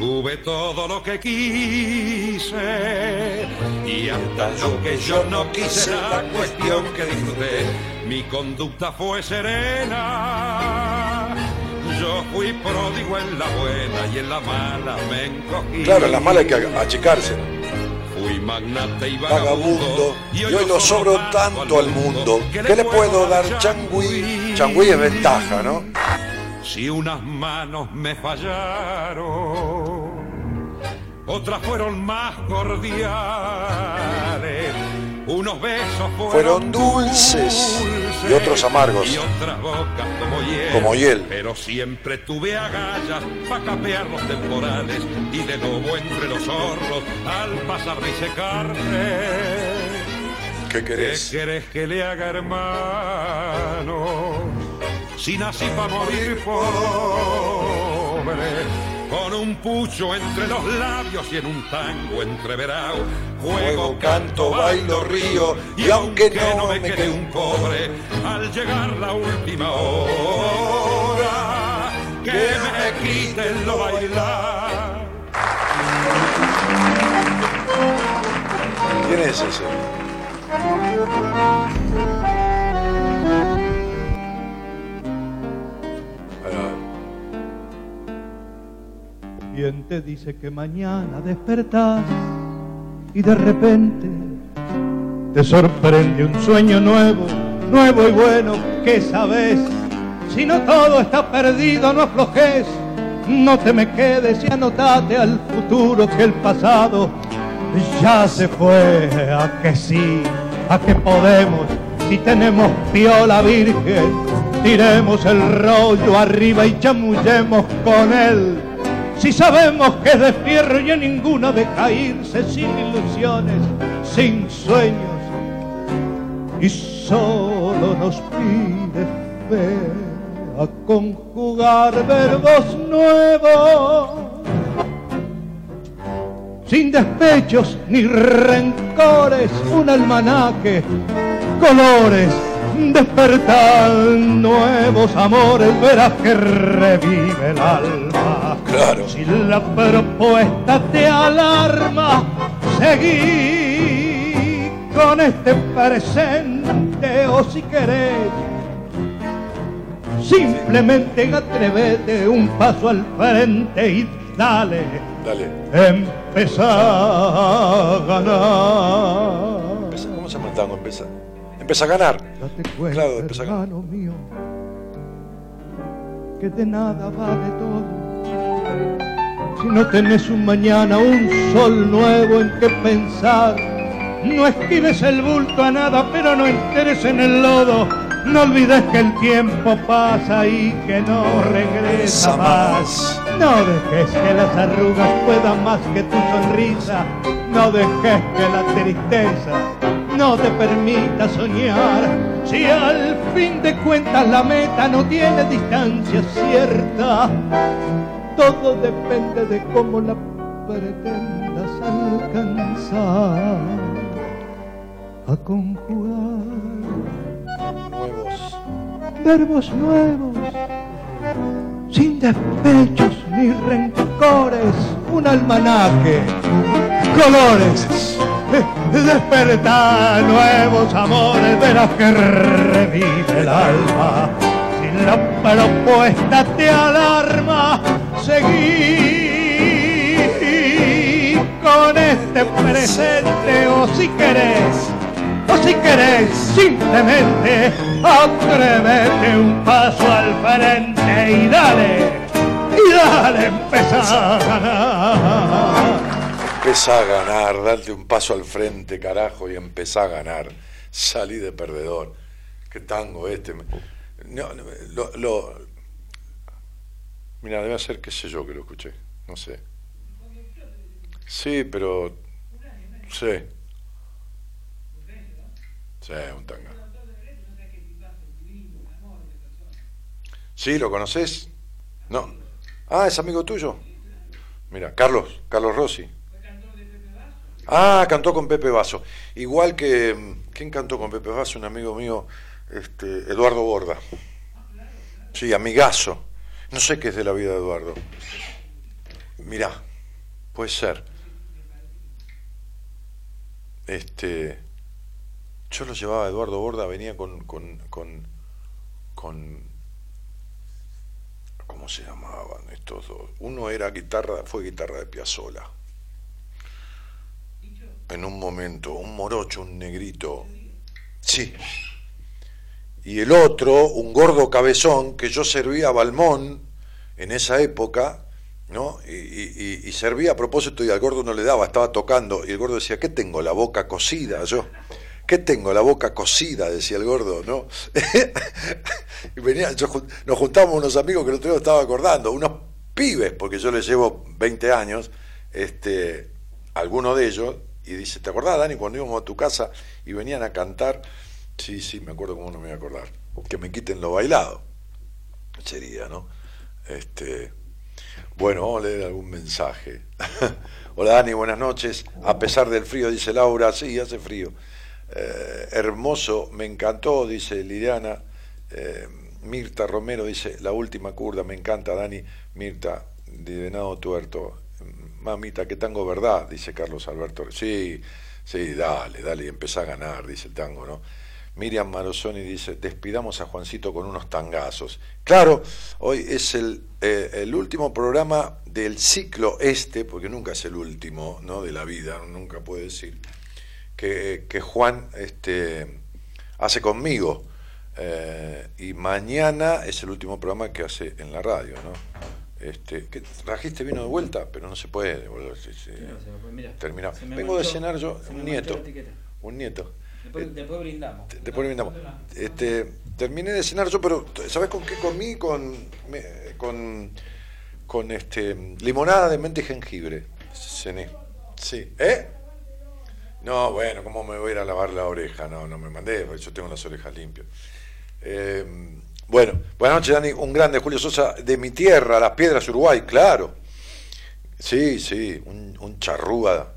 Tuve todo lo que quise y hasta lo que yo no quise, la cuestión que disfruté. Mi conducta fue serena. Yo fui pródigo en la buena y en la mala me encogí. Claro, en la mala hay que achicarse. Fui magnate y vagabundo, y hoy, no sobro tanto al mundo. ¿Qué le puedo dar changüí? Changüí es ventaja, ¿no? Si unas manos me fallaron, otras fueron más cordiales. Unos besos fueron, dulces, dulces Y otros amargos. y otras bocas como hiel. Como hiel. Pero siempre tuve agallas para capear los temporales y de lobo entre los zorros al pasar y secarse. ¿Qué ¿Qué querés? querés que le haga, hermano? Si nací para morir pobre, con un pucho entre los labios y en un tango entreverado, juego, canto, bailo, río, y aunque no me quede un cobre, al llegar la última hora, que me quiten lo bailar. ¿Quién es ese? ¿Quién te dice que mañana despertás y de repente te sorprende un sueño nuevo, nuevo y bueno? ¿Qué sabes? Si no todo está perdido, no aflojes, no te me quedes y anotate al futuro que el pasado ya se fue. A que sí, a que podemos, si tenemos piola virgen, tiremos el rollo arriba y chamullemos con él. Si sabemos que de fierro y en ninguna deja irse sin ilusiones, sin sueños, y solo nos pide fe a conjugar verbos nuevos, sin despechos ni rencores, un almanaque, colores, despertar nuevos amores, verás que revive el alma. Claro. Si la propuesta te alarma, seguí con este presente o si querés, simplemente atrevete un paso al frente y dale, Dale. empezá a ganar. ¿Cómo se llama el tango? Empieza. Empieza a ganar. Cuenta, Claro, empieza a ganar. mío, que de nada vale todo. Si no tenés un mañana, un sol nuevo en que pensar, no esquives el bulto a nada, pero no enteres en el lodo. No olvides que el tiempo pasa y que no regresa más. No dejes que las arrugas puedan más que tu sonrisa. No dejes que la tristeza no te permita soñar. Si al fin de cuentas la meta no tiene distancia cierta, todo depende de cómo la pretendas alcanzar. A conjugar verbos nuevos, sin despechos ni rencores, un almanaque, colores, despertar nuevos amores, verás que revive el alma. Si la propuesta te alarma, seguí con este presente o si querés o si querés simplemente atrévete un paso al frente y dale, y dale, empezá a ganar. Empezá a ganar, darte un paso al frente, carajo, y empezá a ganar. Salí de perdedor. Qué tango este. No, no, lo, lo- Mira, debe ser, qué sé yo, que lo escuché. No sé. Sí, pero. Sí. Sí, ¿lo conoces? No. Ah, es amigo tuyo. Mira, Carlos, Carlos Rossi. Ah, cantó con Pepe Vaso. Igual que. mm, ¿Quién cantó con Pepe Vaso? Un amigo mío, este, Eduardo Borda. Sí, amigazo. No sé qué es de la vida de Eduardo. Mirá, puede ser. Este. Yo lo llevaba a Eduardo Borda, venía con. con, con, ¿Cómo se llamaban estos dos? Uno era guitarra, fue guitarra de Piazzola. En un momento, un morocho, un negrito. Sí. Y el otro, un gordo cabezón, que yo servía a Balmón en esa época, ¿no? Y- y- y servía a propósito y al gordo no le daba, estaba tocando. Y el gordo decía, ¿qué tengo? La boca cocida yo. ¿Qué tengo? La boca cocida, decía el gordo, ¿no? y venía, nos juntamos unos amigos que el otro día estaba acordando, unos pibes, porque yo les llevo 20 años, este, alguno de ellos, y dice, ¿te acordás, Dani, cuando íbamos a tu casa y venían a cantar? Sí, sí, me acuerdo cómo no me voy a acordar. Que me quiten lo bailado. Sería, ¿no? Este, bueno, vamos a leer algún mensaje. Hola Dani, buenas noches. A pesar del frío, dice Laura, sí, hace frío. Eh, hermoso, me encantó, dice Liliana. Eh, Mirta Romero dice, la última curda, me encanta Dani. Mirta, de Venado Tuerto. Mamita, que tango verdad, dice Carlos Alberto. Sí, sí, dale, dale, y empezá a ganar, dice el tango, ¿no? Miriam Marosoni dice, despidamos a Juancito con unos tangazos. Claro, hoy es el, eh, el, último programa del ciclo este, porque nunca es el último ¿no? de la vida, nunca puede decir, que, que Juan este, hace conmigo. Eh, y mañana es el último programa que hace en la radio, ¿no? Este, que trajiste vino de vuelta, pero no se puede. terminar. Vengo de cenar yo, un nieto. Un nieto. Después, después brindamos. Después brindamos. Este, terminé de cenar yo, pero ¿sabes con qué comí? Con, con, con este, limonada de mente y jengibre. Cené. Sí. ¿Eh? No, bueno, ¿cómo me voy a ir a lavar la oreja? No, no me mandé, yo tengo las orejas limpias. Eh, bueno, buenas noches, Dani. Un grande Julio Sosa de mi tierra, Las Piedras, Uruguay, claro. Sí, sí, un, un charrúa.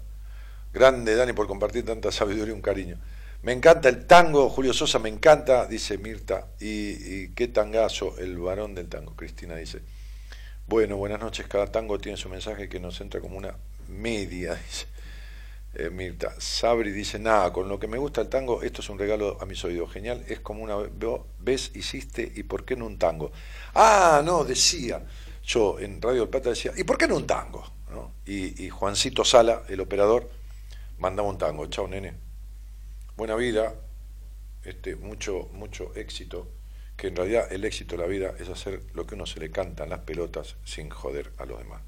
Grande, Dani, por compartir tanta sabiduría y un cariño. Me encanta el tango, Julio Sosa, me encanta, dice Mirta. Y, qué tangazo, el varón del tango, Cristina dice. Bueno, buenas noches, cada tango tiene su mensaje que nos entra como una media, dice eh, Mirta. Sabri dice, nada, con lo que me gusta el tango, esto es un regalo a mis oídos, genial, es como una vez hiciste y por qué no un tango. Ah, no, decía, yo en Radio del Plata decía, ¿y por qué no un tango? Y, y Juancito Sala, el operador, mandaba un tango, chao nene buena vida, este, mucho, mucho éxito, que en realidad el éxito de la vida es hacer lo que uno se le canta en las pelotas sin joder a los demás.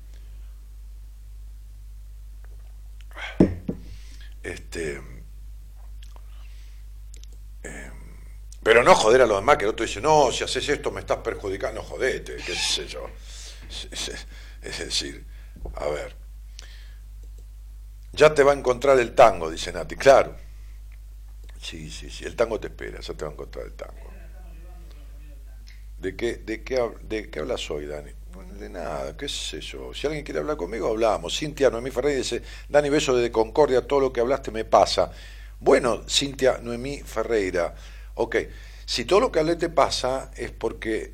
Este, em, pero no joder a los demás, que el otro dice, no, si haces esto me estás perjudicando, jodete, qué sé yo. Es decir, a ver, ya te va a encontrar el tango, dice Nati, claro. Sí, sí, sí, el tango te espera, ya te va a encontrar el tango. ¿De qué, de qué, de qué hablas hoy, Dani? De nada, qué sé yo. Si alguien quiere hablar conmigo, hablamos. Cintia Noemí Ferreira dice, Dani, beso de Concordia, todo lo que hablaste me pasa. Bueno, Cintia Noemí Ferreira, ok, si todo lo que hablé te pasa es porque,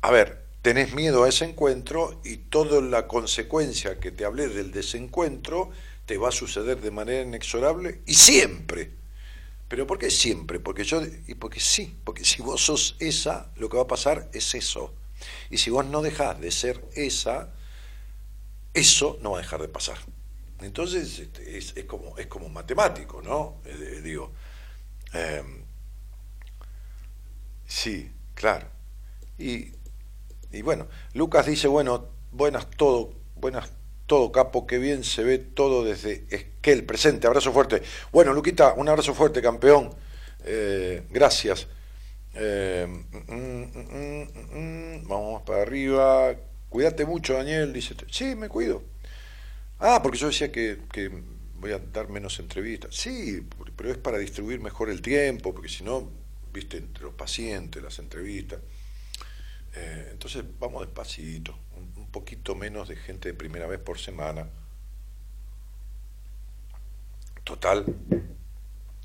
a ver, tenés miedo a ese encuentro y toda la consecuencia que te hablé del desencuentro te va a suceder de manera inexorable y siempre. Pero ¿por qué siempre? Porque yo y porque sí, porque si vos sos esa, lo que va a pasar es eso. Y si vos no dejás de ser esa, eso no va a dejar de pasar. Entonces este, es, como, es como matemático, ¿no? Eh, digo, em, sí, claro. Y, y bueno, Lucas dice, bueno, buenas todo, buenas todo, capo, qué bien se ve todo desde Esquel, presente, abrazo fuerte. Bueno, Luquita, un abrazo fuerte, campeón. Eh, gracias. Eh, mm, mm, mm, vamos para arriba. Cuídate mucho, Daniel. Dice, sí, me cuido. Ah, porque yo decía que, que voy a dar menos entrevistas. Sí, pero es para distribuir mejor el tiempo, porque si no, viste, entre los pacientes, las entrevistas. Eh, entonces, vamos despacito poquito menos de gente de primera vez por semana. Total,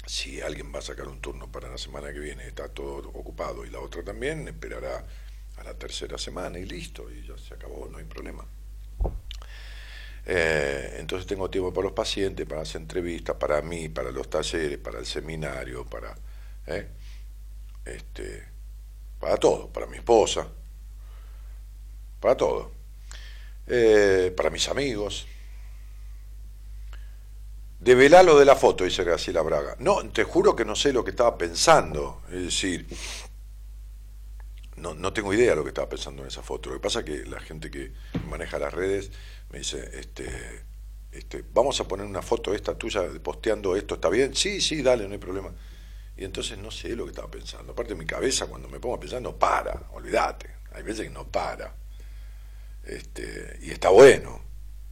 si alguien va a sacar un turno para la semana que viene, está todo ocupado y la otra también, esperará a la tercera semana y listo, y ya se acabó, no hay problema. Eh, entonces tengo tiempo para los pacientes, para las entrevistas, para mí, para los talleres, para el seminario, para, eh, este, para todo, para mi esposa, para todo. Eh, para mis amigos. Develá lo de la foto, dice Graciela Braga. No, te juro que no sé lo que estaba pensando. Es decir, no, no tengo idea de lo que estaba pensando en esa foto. Lo que pasa es que la gente que maneja las redes me dice, este, este, vamos a poner una foto esta tuya posteando esto, ¿está bien? Sí, sí, dale, no hay problema. Y entonces no sé lo que estaba pensando. Aparte mi cabeza cuando me pongo a pensar no para, olvídate. Hay veces que no para. Este, y está bueno,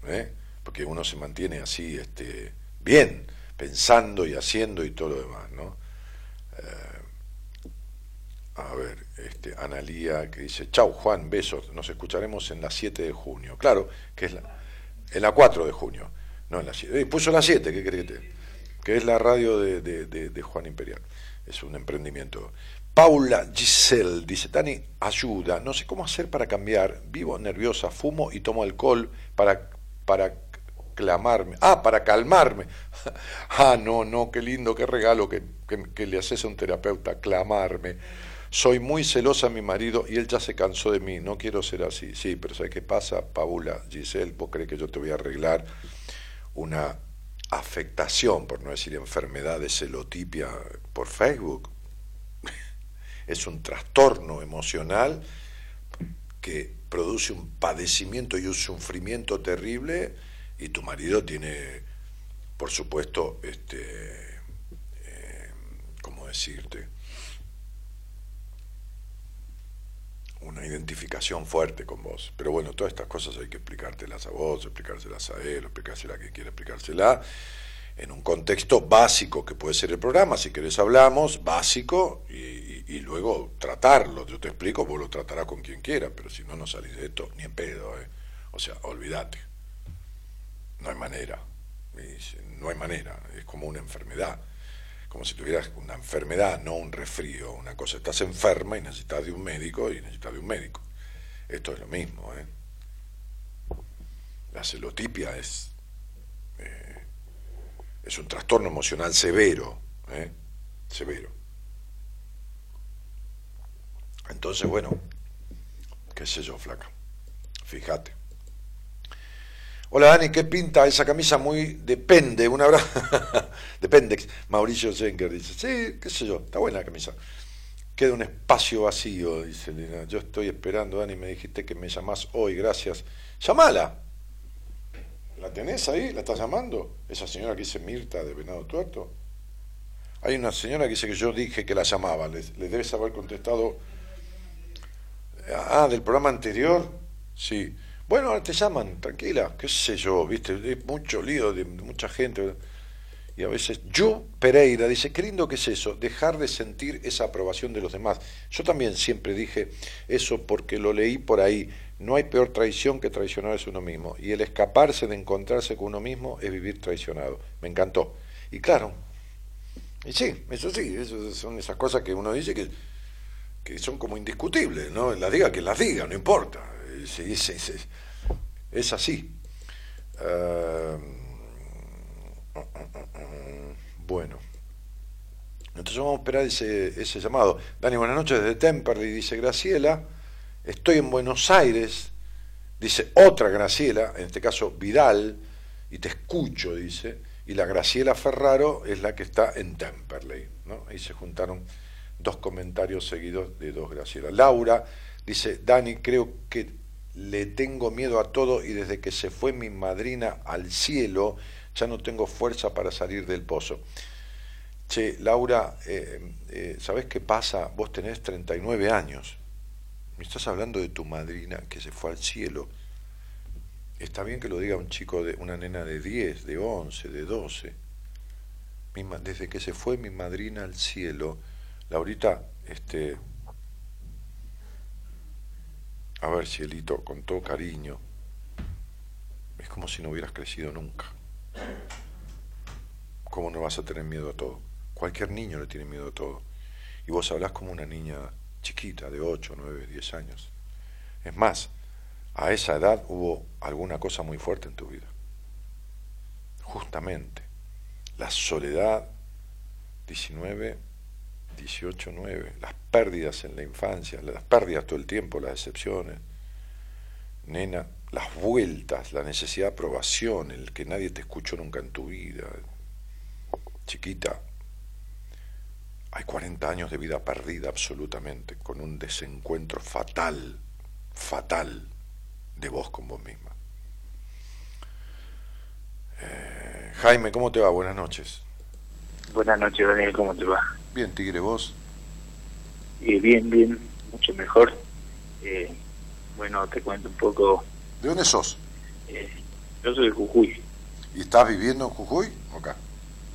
¿eh? porque uno se mantiene así este, bien, pensando y haciendo y todo lo demás, ¿no? Eh, a ver, este, Analía que dice, chau Juan, besos, nos escucharemos en la 7 de junio. Claro, que es la, en la 4 de junio, no en la 7. puso la 7, ¿qué crees que Que es la radio de, de Juan Imperial es un emprendimiento. Paula Giselle dice, Dani, ayuda, no sé cómo hacer para cambiar, vivo nerviosa, fumo y tomo alcohol para, para clamarme, ah, para calmarme. ah, no, no, qué lindo, qué regalo que, que, le haces a un terapeuta, clamarme. Soy muy celosa a mi marido y él ya se cansó de mí, no quiero ser así. Sí, pero ¿sabes qué pasa? Paula Giselle, vos crees que yo te voy a arreglar una afectación, por no decir enfermedad de celotipia por Facebook. Es un trastorno emocional que produce un padecimiento y un sufrimiento terrible y tu marido tiene, por supuesto, este, eh, ¿cómo decirte? una identificación fuerte con vos. Pero bueno, todas estas cosas hay que explicártelas a vos, explicárselas a él, explicársela a quien quiera explicársela, en un contexto básico que puede ser el programa, si querés hablamos, básico, y, luego tratarlo. Yo te explico, vos lo tratarás con quien quiera, pero si no, no salís de esto ni en pedo. ¿eh? O sea, olvídate. No hay manera. No hay manera. Es como una enfermedad como si tuvieras una enfermedad, no un resfrío, una cosa, estás enferma y necesitas de un médico y necesitas de un médico. Esto es lo mismo. ¿eh? La celotipia es, eh, es un trastorno emocional severo, ¿eh? severo. Entonces, bueno, qué sé yo, flaca, fíjate. Hola Dani, ¿qué pinta esa camisa? Muy depende, un abrazo. depende, Mauricio Schenker dice, sí, qué sé yo, está buena la camisa. Queda un espacio vacío, dice Elena. Yo estoy esperando, Dani, me dijiste que me llamás hoy, gracias. Llamala. ¿La tenés ahí? ¿La estás llamando? Esa señora que dice Mirta de Venado Tuerto. Hay una señora que dice que yo dije que la llamaba. ¿Le, le debes haber contestado? Ah, del programa anterior. Sí. Bueno, ahora te llaman, tranquila, qué sé yo, viste, mucho lío de, mucha gente. Y a veces, yo, Pereira, dice, qué lindo que es eso, dejar de sentir esa aprobación de los demás. Yo también siempre dije eso porque lo leí por ahí. No hay peor traición que traicionarse uno mismo. Y el escaparse de encontrarse con uno mismo es vivir traicionado. Me encantó. Y claro, y sí, eso sí, eso son esas cosas que uno dice que, que son como indiscutibles, ¿no? Las diga que las diga, no importa es así. Eh, bueno, entonces vamos a esperar ese, ese llamado. Dani, buenas noches desde Temperley, dice Graciela. Estoy en Buenos Aires, dice otra Graciela, en este caso Vidal, y te escucho, dice. Y la Graciela Ferraro es la que está en Temperley. ¿no? Ahí se juntaron dos comentarios seguidos de dos Graciela. Laura dice, Dani, creo que le tengo miedo a todo y desde que se fue mi madrina al cielo ya no tengo fuerza para salir del pozo. Che, Laura, eh, eh, ¿sabés qué pasa? Vos tenés 39 años. Me estás hablando de tu madrina que se fue al cielo. Está bien que lo diga un chico, de una nena de 10, de 11, de 12. desde que se fue mi madrina al cielo, Laurita, este, a ver, cielito, con todo cariño. Es como si no hubieras crecido nunca. ¿Cómo no vas a tener miedo a todo? Cualquier niño le tiene miedo a todo. Y vos hablás como una niña chiquita, de 8, 9, 10 años. Es más, a esa edad hubo alguna cosa muy fuerte en tu vida. Justamente, la soledad, 19, 18-9, las pérdidas en la infancia, las pérdidas todo el tiempo, las decepciones, nena, las vueltas, la necesidad de aprobación, el que nadie te escuchó nunca en tu vida. Chiquita, hay 40 años de vida perdida absolutamente, con un desencuentro fatal, fatal de vos con vos misma. Eh, Jaime, ¿cómo te va? Buenas noches. Buenas noches, Daniel, ¿cómo te va? Bien, Tigre, vos. Eh, bien, bien, mucho mejor. Eh, bueno, te cuento un poco. ¿De dónde sos? eh, yo soy de Jujuy. ¿Y estás viviendo en Jujuy o acá?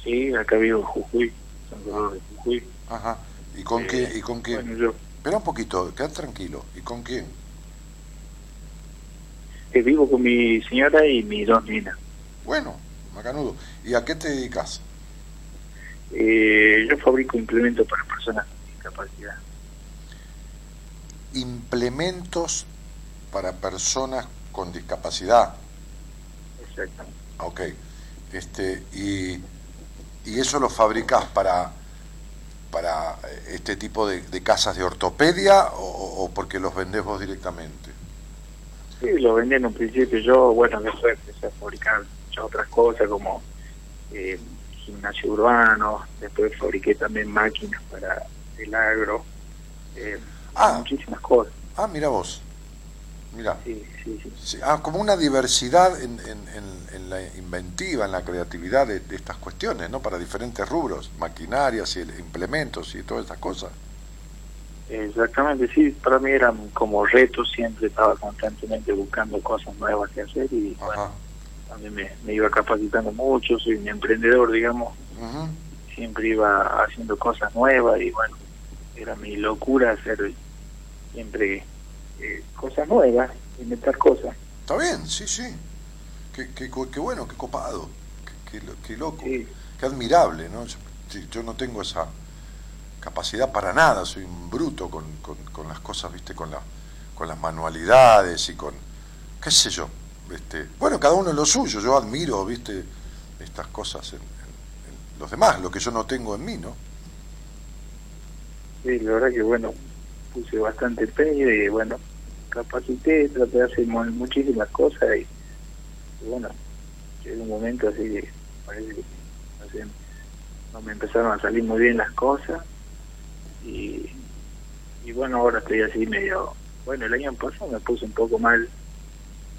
Sí, acá vivo en Jujuy. San Salvador de Jujuy. Ajá. ¿Y con Eh, qué? ¿Y con quién? Bueno, yo Espera un poquito, quedad tranquilo. ¿Y con quién? eh, vivo con mi señora y mis dos nenas. Bueno, macanudo. ¿Y a qué te dedicas? Eh, yo fabrico implementos para personas con discapacidad. Implementos para personas con discapacidad. Ah, Ok. Este, y, y eso lo fabricas para, para eh, este tipo de, de casas de ortopedia o, o porque los vendés vos directamente? Sí, lo vendí en un principio. Yo, bueno, después empecé a fabricar muchas otras cosas como eh, gimnasio urbano. Después fabriqué también máquinas para el agro. Eh, Ah. Muchísimas cosas. Ah, mira vos. Mira. Sí, sí, sí. Ah, como una diversidad en, en, en- en la inventiva, en la creatividad de, de estas cuestiones, ¿no? Para diferentes rubros, maquinarias y implementos y todas estas cosas. Exactamente, sí. Para mí eran como retos. Siempre estaba constantemente buscando cosas nuevas que hacer y bueno. También me, me iba capacitando mucho. Soy un emprendedor, digamos. Siempre iba haciendo cosas nuevas y bueno, era mi locura hacer siempre eh, cosas nuevas, inventar cosas. Está bien, sí, sí. Qué, qué, qué bueno, qué copado, qué, qué qué loco, Sí. qué admirable, ¿no? Yo, yo no tengo esa capacidad para nada, soy un bruto con, con, con las cosas, ¿viste? Con, la, con las manualidades y con, qué sé yo. Este, bueno, cada uno en lo suyo, yo admiro, ¿viste? Estas cosas en, los demás, lo que yo no tengo en mí, ¿no? Sí, la verdad que bueno, puse bastante empeño y bueno, capacité, traté de hacer mu- muchísimas cosas y, bueno, llegó un momento así que parece que no, no me empezaron a salir muy bien las cosas y, y bueno, ahora estoy así medio, bueno, el año pasado me puse un poco mal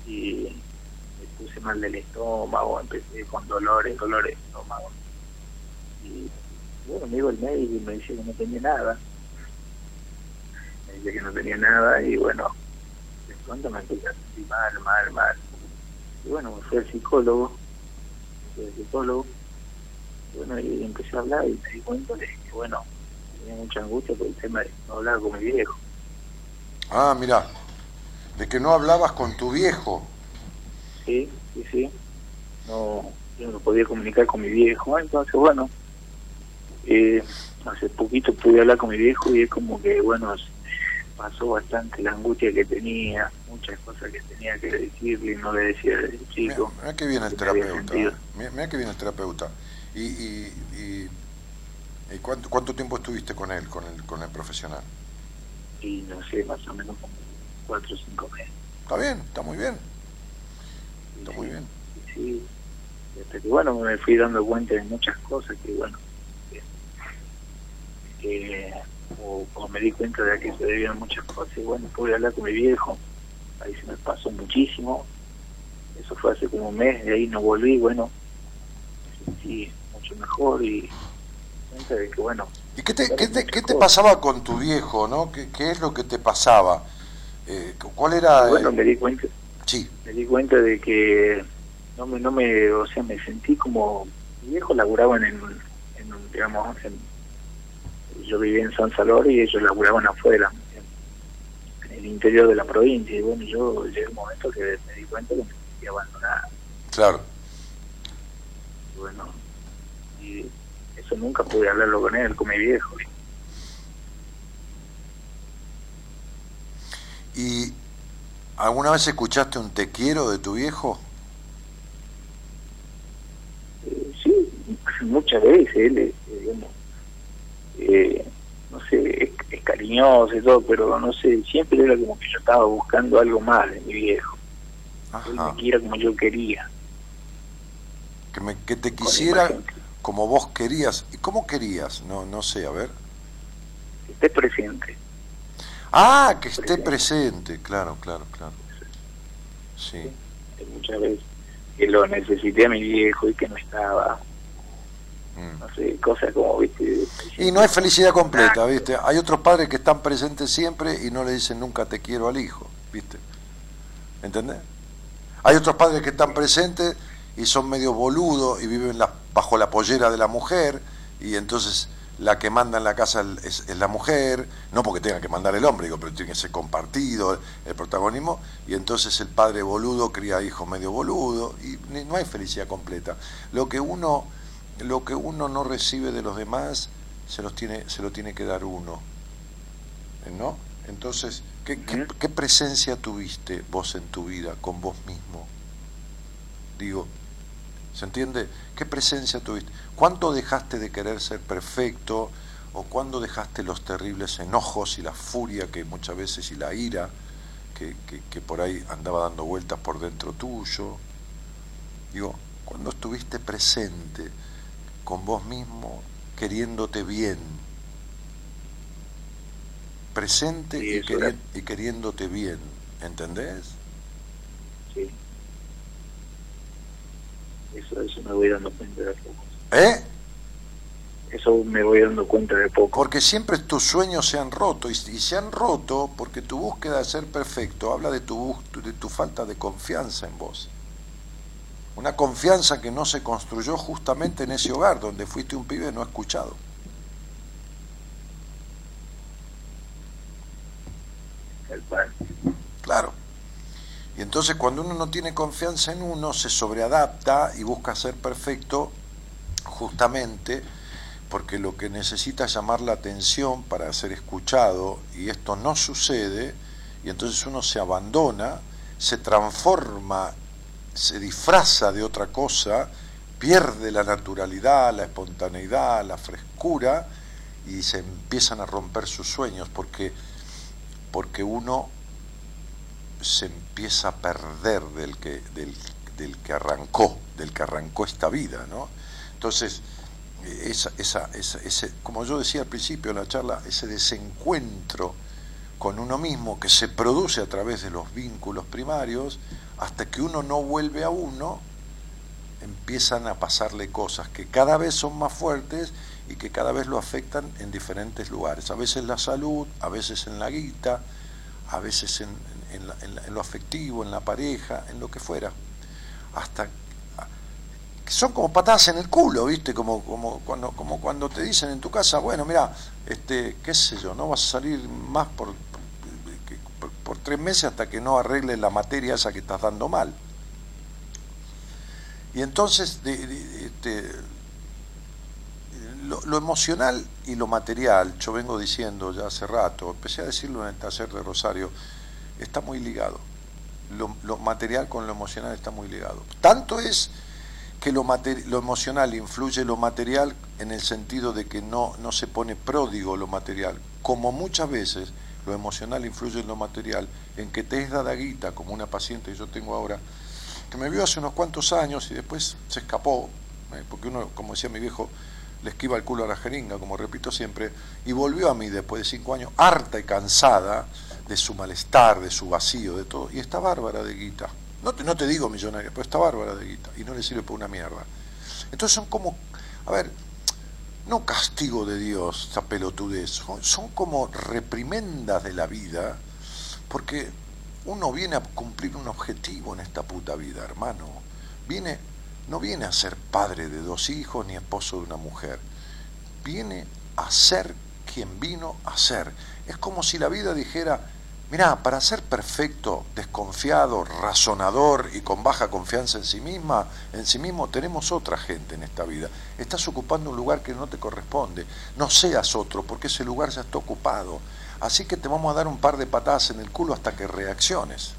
y me puse mal del estómago, empecé con dolores, dolores de estómago y bueno, me iba el médico y me decía que no tenía nada. Me decía que no tenía nada y bueno, de pronto me empecé a sentir mal, mal, mal. Y bueno, me fui al psicólogo, fui al psicólogo, y bueno, y empecé a hablar y me di cuenta de que bueno, tenía mucha angustia por el tema de no hablar con mi viejo. Ah, mira, de que no hablabas con tu viejo. Sí, sí, sí. No, yo no podía comunicar con mi viejo. Entonces, bueno, eh, hace poquito pude hablar con mi viejo y es como que, bueno, pasó bastante la angustia que tenía, muchas cosas que tenía que decirle y no le decía Mira, chico. mira que viene el terapeuta. ¿eh? Mira, mira que viene el terapeuta. Y, y, y, y cuánto, cuánto tiempo estuviste con él, con el, con el profesional? Y no sé, más o menos como cuatro o cinco meses. Está bien, está muy bien, está Sí, muy bien. Sí, hasta que bueno, me fui dando cuenta de muchas cosas que bueno, que, o, o me di cuenta de que se debían muchas cosas y bueno, pude hablar con mi viejo, ahí se me pasó muchísimo, eso fue hace como un mes, de ahí no volví, bueno, me sentí mucho mejor y cuenta de que bueno, ¿Y qué te, qué te, qué te pasaba con tu viejo, no? ¿Qué, qué es lo que te pasaba? Eh, ¿Cuál era...? bueno, me di cuenta, Sí, me di cuenta de que no me, no me, o sea, me sentí como mi viejo laburaba en, un- en un, digamos, en, yo vivía en San Salvador y ellos laburaban afuera, en, en el interior de la provincia y bueno, yo llegué un momento que me di cuenta que me sentía abandonada claro. y bueno, y eso nunca pude hablarlo con él, con mi viejo. ¿Y alguna vez escuchaste un te quiero de tu viejo? Eh, sí, muchas veces él, eh, digamos, eh, no sé, es, es cariñoso y todo, pero no sé, siempre era como que yo estaba buscando algo más de mi viejo. Él Ajá. me quiera como yo quería. Que, me, que te quisiera como vos querías. ¿Y cómo querías? No, no sé, a ver. que esté presente. Ah, que esté Presente. claro, claro, claro. Sí. que muchas veces que lo necesité a mi viejo y que no estaba. Mm. No sé, cosas como, viste. Y no es felicidad completa, ¿viste? Hay otros padres que están presentes siempre y no le dicen nunca te quiero al hijo, ¿viste? ¿Entendés? Hay otros padres que están presentes y son medio boludos y viven la- bajo la pollera de la mujer y entonces la que manda en la casa es, es la mujer, no porque tenga que mandar el hombre, digo, pero tiene que ser compartido el protagonismo y entonces el padre boludo cría hijos medio boludo y no hay felicidad completa. Lo que uno lo que uno no recibe de los demás se los tiene se lo tiene que dar uno. ¿No? Entonces, ¿qué, qué, Ujú. qué presencia tuviste vos en tu vida con vos mismo? Digo, ¿se entiende? ¿Qué presencia tuviste? ¿Cuánto dejaste de querer ser perfecto? ¿O cuándo dejaste los terribles enojos y la furia que muchas veces y la ira que, que, que por ahí andaba dando vueltas por dentro tuyo? Digo, cuando estuviste presente con vos mismo, queriéndote bien, presente Sí, y, queri- y queriéndote bien, ¿entendés? Sí. Eso, eso me voy dando cuenta de a poco. ¿Eh? Eso me voy dando cuenta de poco. Porque siempre tus sueños se han roto y, y se han roto porque tu búsqueda de ser perfecto habla de tu, de tu falta de confianza en vos. Una confianza que no se construyó justamente en ese hogar donde fuiste un pibe no escuchado. Claro. Y entonces cuando uno no tiene confianza en uno, se sobreadapta y busca ser perfecto justamente porque lo que necesita es llamar la atención para ser escuchado y esto no sucede y entonces uno se abandona, se transforma, se disfraza de otra cosa, pierde la naturalidad, la espontaneidad, la frescura y se empiezan a romper sus sueños porque porque uno se empieza a perder del que, del, del que arrancó, del que arrancó esta vida, ¿no? Entonces, ese, como yo decía al principio en la charla, ese desencuentro con uno mismo que se produce a través de los vínculos primarios, hasta que uno no vuelve a uno, empiezan a pasarle cosas que cada vez son más fuertes y que cada vez lo afectan en diferentes lugares. A veces la salud, a veces en la guita, a veces en, en en en lo afectivo, en la pareja, en lo que fuera. Hasta que son como patadas en el culo, ¿viste? Como, como, cuando, como cuando te dicen en tu casa, bueno, mira, este, qué sé yo, no vas a salir más por, por, tres meses hasta que no arregles la materia esa que estás dando mal. Y entonces, este, lo, lo emocional y lo material, yo vengo diciendo ya hace rato, empecé a decirlo en el taller de Rosario, está muy ligado. Lo, lo material con lo emocional está muy ligado. Tanto es que lo, lo emocional influye lo material en el sentido de que no, no se pone pródigo lo material, como muchas veces lo emocional influye en lo material, en que te es dada guita, como una paciente que yo tengo ahora, que me vio hace unos cuantos años y después se escapó, eh, porque uno, como decía mi viejo, le esquiva el culo a la jeringa, como repito siempre, y volvió a mí después de cinco años, harta y cansada de su malestar, de su vacío, de todo, y está bárbara de guita. No te, no te digo millonaria, pero está bárbara de guita, y no le sirve para una mierda. Entonces son como, a ver, no castigo de Dios, esa pelotudez, son, son como reprimendas de la vida, porque uno viene a cumplir un objetivo en esta puta vida, hermano. Viene, no viene a ser padre de dos hijos ni esposo de una mujer. Viene a ser quien vino a ser. Es como si la vida dijera, mirá, para ser perfecto, desconfiado, razonador y con baja confianza en sí misma, en sí mismo, tenemos otra gente en esta vida. Estás ocupando un lugar que no te corresponde. No seas otro, porque ese lugar ya está ocupado. Así que te vamos a dar un par de patadas en el culo hasta que reacciones.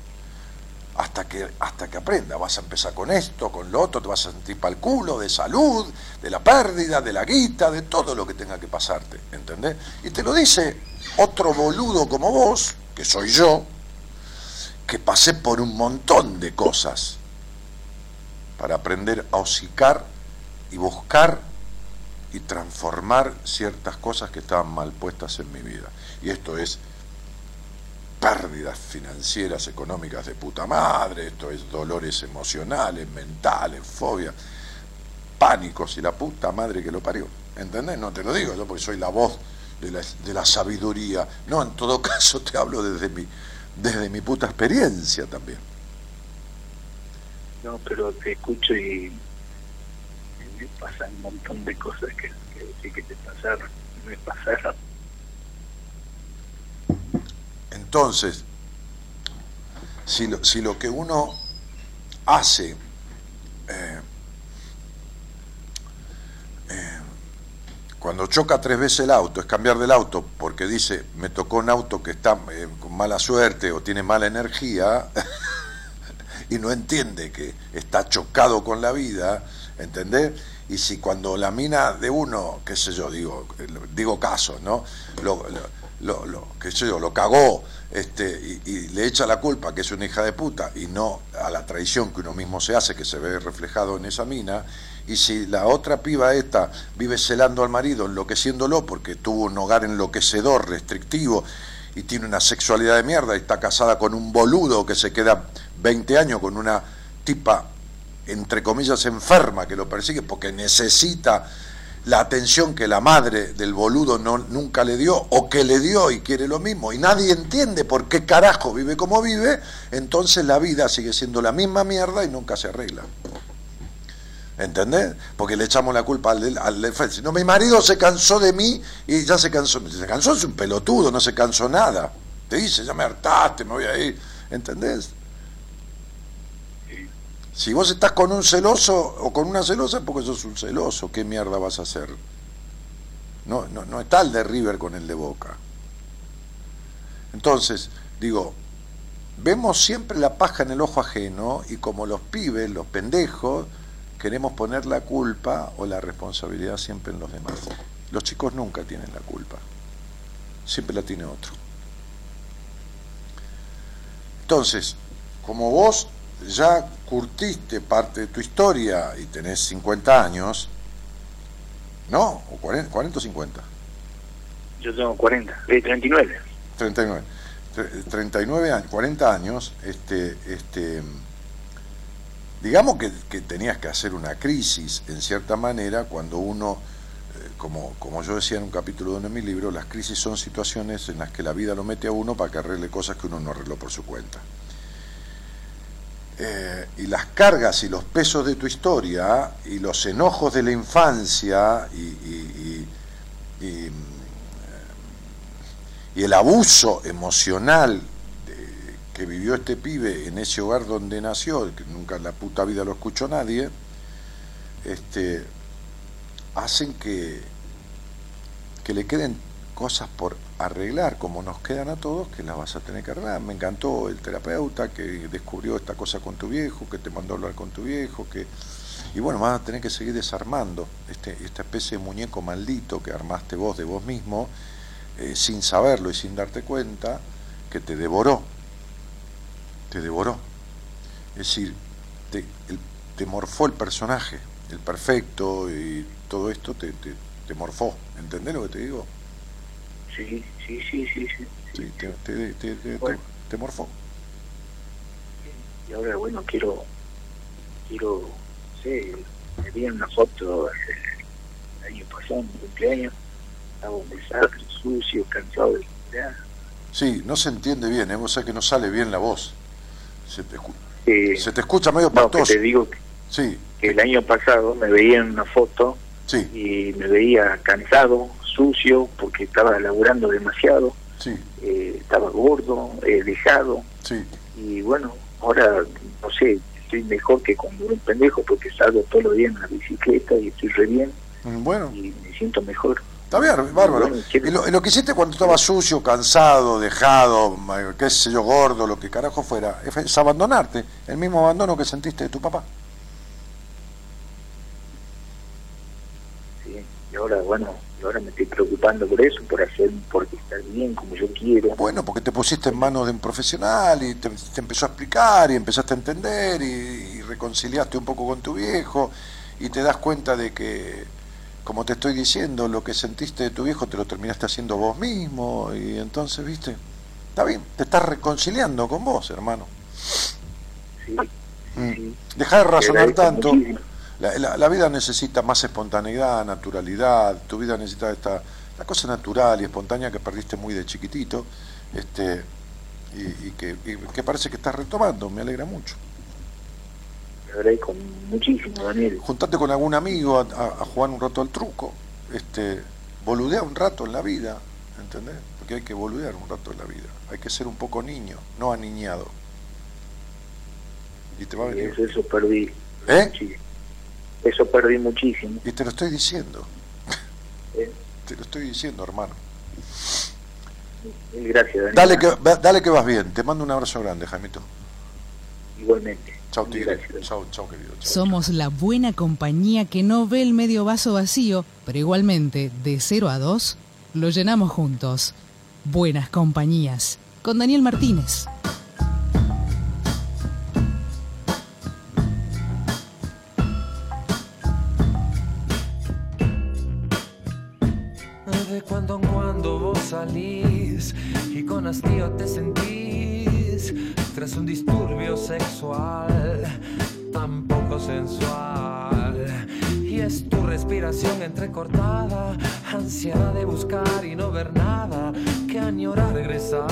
Hasta que, hasta que aprenda. Vas a empezar con esto, con lo otro, te vas a sentir para el culo de salud, de la pérdida, de la guita, de todo lo que tenga que pasarte. ¿Entendés? Y te lo dice otro boludo como vos, que soy yo, que pasé por un montón de cosas para aprender a hocicar y buscar y transformar ciertas cosas que estaban mal puestas en mi vida. Y esto es pérdidas financieras, económicas de puta madre, esto es dolores emocionales, mentales, fobias, pánicos y la puta madre que lo parió. ¿Entendés? No te lo digo yo porque soy la voz de la, de la sabiduría. No, en todo caso te hablo desde mi, desde mi puta experiencia también. No, pero te escucho y me pasan un montón de cosas que, que, que te pasaron, me pasaron. Entonces, si lo, si lo que uno hace eh, eh, cuando choca tres veces el auto es cambiar del auto porque dice me tocó un auto que está eh, con mala suerte o tiene mala energía y no entiende que está chocado con la vida, ¿entendés? Y si cuando la mina de uno, qué sé yo, digo, digo casos, ¿no? Lo, qué sé yo, lo cagó este, y, y, le echa la culpa que es una hija de puta y no a la traición que uno mismo se hace, que se ve reflejado en esa mina, y si la otra piba esta vive celando al marido, enloqueciéndolo porque tuvo un hogar enloquecedor, restrictivo, y tiene una sexualidad de mierda y está casada con un boludo que se queda 20 años con una tipa, entre comillas, enferma que lo persigue porque necesita la atención que la madre del boludo nunca le dio o que le dio y quiere lo mismo y nadie entiende por qué carajo vive como vive, entonces la vida sigue siendo la misma mierda y nunca se arregla. ¿Entendés? Porque le echamos la culpa al al. No, mi marido se cansó de mí y ya se cansó. Se cansó, es un pelotudo, no se cansó nada. Te dice, ya me hartaste, me voy a ir. ¿Entendés? Si vos estás con un celoso o con una celosa, porque sos un celoso. ¿Qué mierda vas a hacer? No, no, no está el de River con el de Boca. Entonces, digo, vemos siempre la paja en el ojo ajeno y como los pibes, los pendejos, queremos poner la culpa o la responsabilidad siempre en los demás. Los chicos nunca tienen la culpa, siempre la tiene otro. Entonces, como vos ya curtiste parte de tu historia y tenés 50 años, ¿no? ¿O 40, 40 o 50? Yo tengo 40, eh, 39. 39. 39 años, 40 años, este, este, digamos que, tenías que hacer una crisis en cierta manera cuando uno, eh, como, como yo decía en un capítulo de uno de mis libros, las crisis son situaciones en las que la vida lo mete a uno para que arregle cosas que uno no arregló por su cuenta. Eh, y las cargas y los pesos de tu historia y los enojos de la infancia y, y, y el abuso emocional que vivió este pibe en ese hogar donde nació, que nunca en la puta vida lo escuchó nadie, este, hacen que, que le queden cosas por arreglar, como nos quedan a todos, que las vas a tener que arreglar. Me encantó el terapeuta que descubrió esta cosa con tu viejo, que te mandó a hablar con tu viejo, que y bueno, vas a tener que seguir desarmando este, esta especie de muñeco maldito que armaste vos de vos mismo, eh, sin saberlo y sin darte cuenta, que te devoró, te devoró. Es decir, te, el, te morfó el personaje, el perfecto y todo esto te, te, te morfó. ¿Entendés lo que te digo? Sí, sí, sí, sí. sí. sí te, te, te, te, bueno. te, morfó. Y ahora, bueno, quiero, quiero, no sé, me vi una foto el año pasado, en mi cumpleaños, estaba un desastre, sucio, cansado de. Sí, no se entiende bien, ¿eh? o sea que no sale bien la voz. Se te, eh, se te escucha medio patoso. No, te digo que, sí. que el año pasado me veía en una foto sí. y me veía cansado, sucio porque estaba laburando demasiado, sí. eh, estaba gordo, eh, dejado, sí. y bueno, ahora no sé, estoy mejor que cuando era un pendejo porque salgo todos los días en la bicicleta y estoy re bien bueno. y me siento mejor. Está bien, bárbaro. ¿Y, lo, lo, que hiciste cuando estaba sucio, cansado, dejado, qué sé yo, gordo, lo que carajo fuera, es abandonarte, el mismo abandono que sentiste de tu papá. Sí, y ahora, bueno, ahora me estoy preocupando por eso, por hacer, por estar bien como yo quiero. Bueno, porque te pusiste en manos de un profesional y te, te empezó a explicar y empezaste a entender y, y, reconciliaste un poco con tu viejo y te das cuenta de que, como te estoy diciendo, lo que sentiste de tu viejo te lo terminaste haciendo vos mismo y entonces, viste, Está bien, te estás reconciliando con vos, hermano. Sí, sí. Deja de razonar tanto. La, la- la vida necesita más espontaneidad, naturalidad. Tu vida necesita esta la cosa natural y espontánea que perdiste muy de chiquitito, este y, y que, y que parece que estás retomando. Me alegra mucho. Te agradezco muchísimo, Daniel. Juntate con algún amigo a, jugar un rato al truco. Este, boludea un rato en la vida, ¿entendés? Porque hay que boludear un rato en la vida. Hay que ser un poco niño, no aniñado. Y te va a venir. Eso, eso perdí. ¿Eh? Eso perdí muchísimo. Y te lo estoy diciendo. Eh, Te lo estoy diciendo, hermano. gracias, Daniel. Dale que, dale que vas bien. Te mando un abrazo grande, Jaimito. Igualmente. Chao, tigre. Chao, chao, querido. Somos la buena compañía que no ve el medio vaso vacío, pero igualmente, de 0 a 2, lo llenamos juntos. Buenas compañías. Con Daniel Martínez. De cuando en cuando vos salís y con hastío te sentís tras un disturbio sexual tan poco sensual. Y es tu respiración entrecortada, ansiedad de buscar y no ver nada, que añora regresar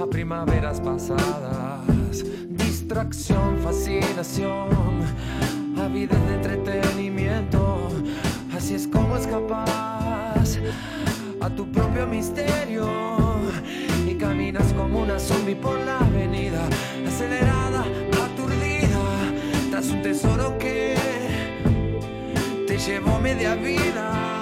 a primaveras pasadas. Distracción, fascinación, avidez de entretenimiento. Así es como escapas a tu propio misterio caminas como una zombie por la avenida, acelerada, aturdida, tras un tesoro que te llevó media vida.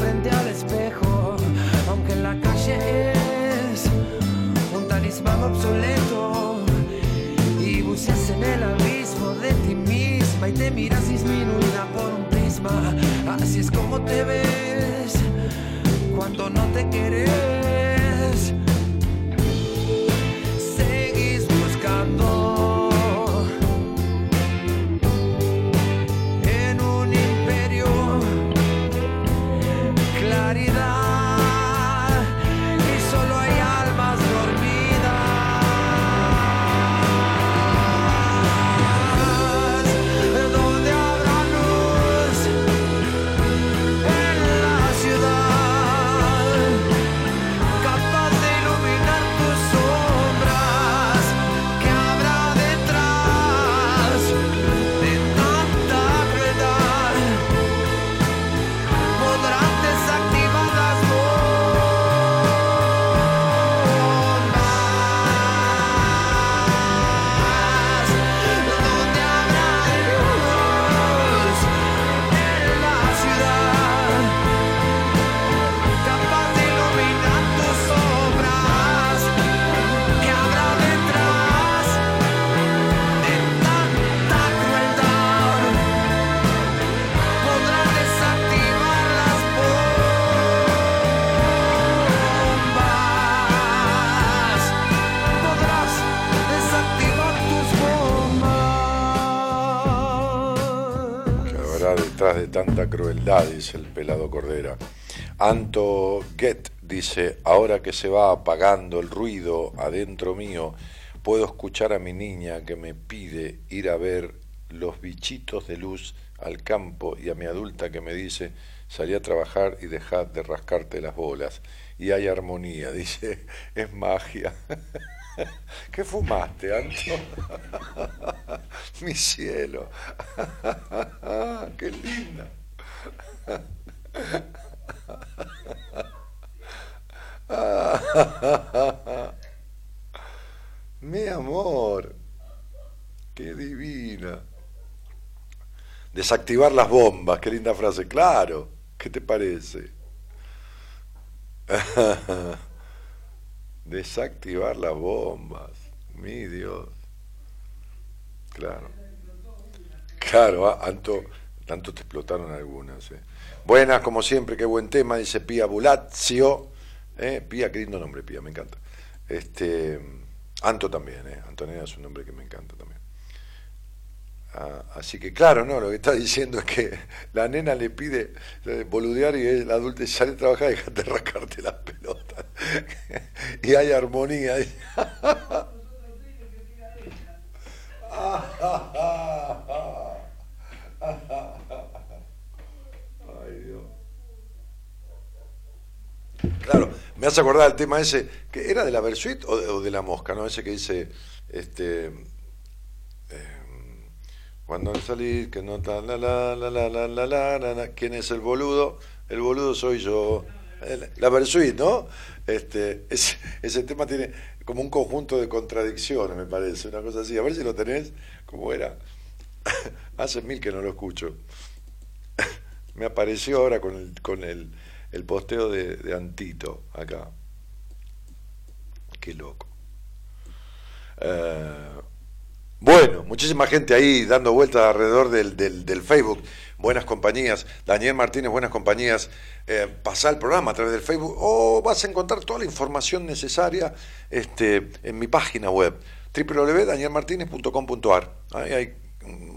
Frente al espejo, aunque en la calle es un talismán obsoleto y buceas en el abismo de ti misma y te miras disminuida por un prisma. Así es como te ves cuando no te querés. Tanta crueldad, dice el pelado Cordera. Anto Get dice, ahora que se va apagando el ruido adentro mío, puedo escuchar a mi niña que me pide ir a ver los bichitos de luz al campo y a mi adulta que me dice, Salí a trabajar y dejá de rascarte las bolas. Y hay armonía, dice, es magia. ¿Qué fumaste, Anto? Mi cielo. Qué linda. Mi amor. Qué divina. Desactivar las bombas, qué linda frase. Claro, ¿qué te parece? Desactivar las bombas. Mi Dios. Claro. Claro, ah, Anto, tanto te explotaron algunas. eh. Buenas, como siempre, qué buen tema, dice Pía Bulazio. Eh, Pía, qué lindo nombre, Pía, me encanta. Este, Anto también, eh. Antonella es un nombre que me encanta también. Ah, así que claro, no, lo que está diciendo es que la nena le pide boludear y el adulto sale a trabajar y déjate rascarte las pelotas. y hay armonía. Ay, Dios. Claro, me hace acordar el tema ese, que era de la Versuit o de, la mosca, ¿no? Ese que dice, este, eh, cuando al que no ta, la la la la la la la ¿quién es el boludo? El boludo soy yo. La Versuit, ¿no? Este, ese, ese tema tiene como un conjunto de contradicciones, me parece, una cosa así. A ver si lo tenés, ¿cómo era? Hace mil que no lo escucho. Me apareció ahora con el, con el, el posteo de, Antito acá. Qué loco. Eh, bueno, muchísima gente ahí dando vueltas alrededor del, del, del Facebook. Buenas compañías. Daniel Martínez, buenas compañías. Eh, pasá el programa a través del Facebook o vas a encontrar toda la información necesaria este, en mi página web www.danielmartinez.com.ar. Ahí hay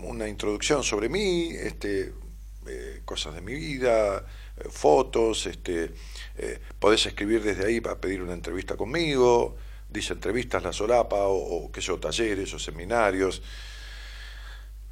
una introducción sobre mí, este, eh, cosas de mi vida, eh, fotos, este, eh, podés escribir desde ahí para pedir una entrevista conmigo, dice entrevistas la solapa o, o qué sé yo, talleres o seminarios,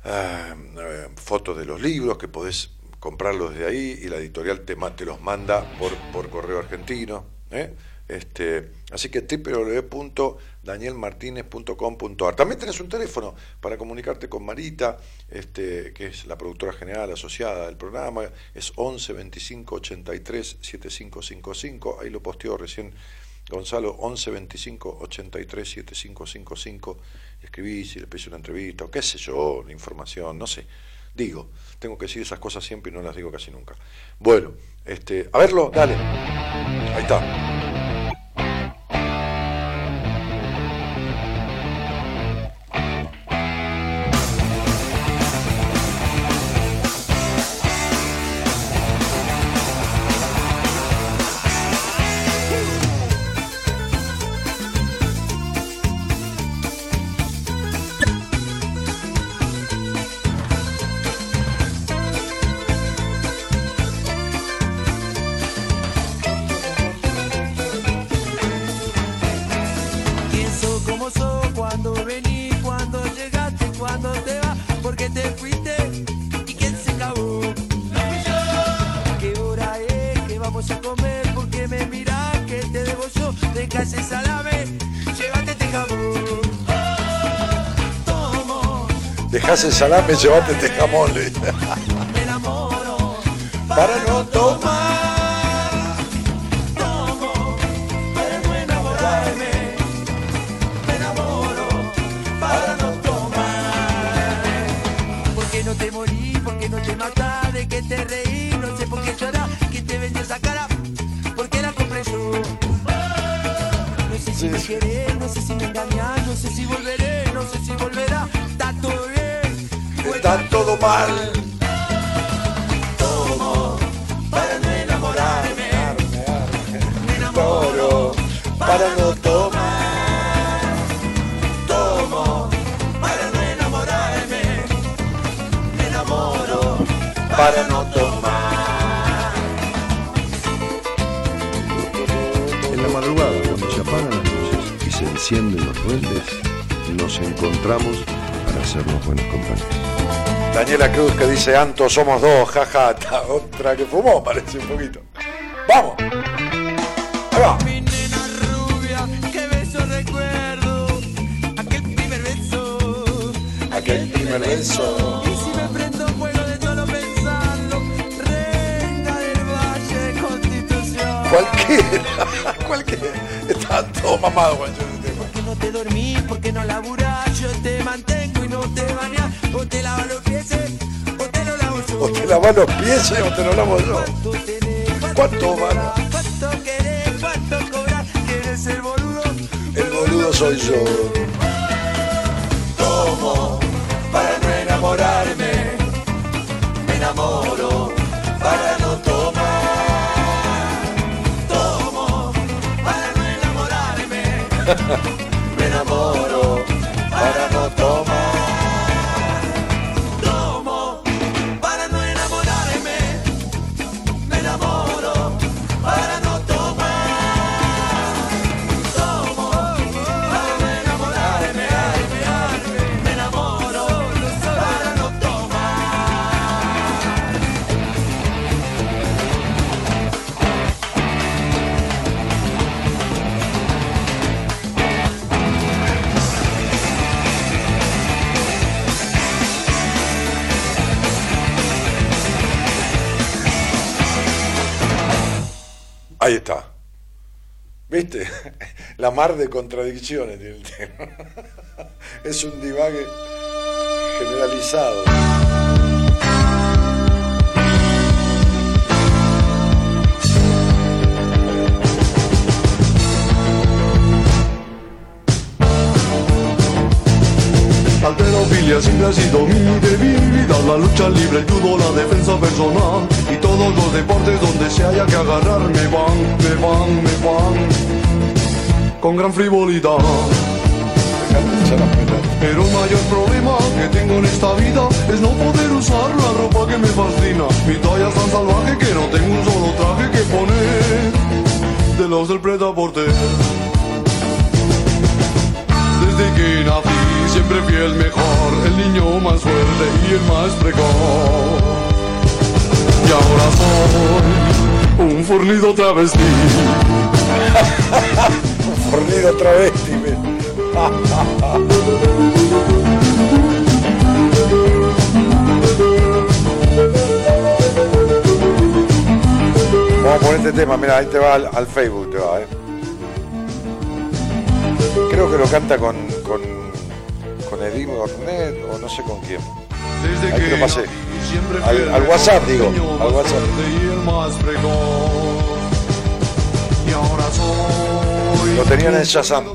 ah, eh, fotos de los libros que podés comprarlos desde ahí y la editorial te, te los manda por, por correo argentino. ¿eh? Este, así que www.danielmartinez.com.ar. También tenés un teléfono para comunicarte con Marita, este, que es la productora general asociada del programa, es 11 25 83 7555, ahí lo posteó recién Gonzalo, 11 25 83 7555, escribís y le pedís una entrevista, o qué sé yo, la información, no sé. Digo, tengo que decir esas cosas siempre y no las digo casi nunca. Bueno, este, a verlo, dale. Ahí está. Salame, llévate este jamón. me enamoro, Para no dice Anto, somos dos, jaja, ta- otra que fumó, parece un poquito. ¡Vamos! Ahí va. Mi nena rubia, qué beso recuerdo. Aquel primer beso. Aquel primer beso. Y si me prendo fuego de solo pensarlo. Reina del Valle, Constitución. Cualquiera, cualquiera. Están todos mamados con ese tema. Porque no te dormís, porque no laburás. Yo te mantengo y no te bañas. Lavas los pies o te lo yo. ¿Cuánto vale? El boludo soy yo. Tomo para no enamorarme. Me enamoro para no La mar de contradicciones tiene el tema. Es un divague generalizado. Alterofilia ha sido mi debilidad La lucha libre, el la defensa personal Y todos los deportes donde se haya que agarrar Me van, me van, me van Con gran frivolidad Pero el mayor problema que tengo en esta vida Es no poder usar la ropa que me fascina Mi talla es tan salvaje que no tengo un solo traje que poner De los del pretaporte desde que nací siempre fui el mejor, el niño más fuerte y el más precoz. Y ahora soy un fornido travesti. Fornido travesti. Vamos a poner este tema, mira, ahí te va al, al Facebook, te va, eh. Creo que lo canta con, con, con Edim Ornet o no sé con quién. Desde Ahí que lo pasé. Al- al WhatsApp, digo, al WhatsApp. Y ahora soy Lo tenían en Shazam.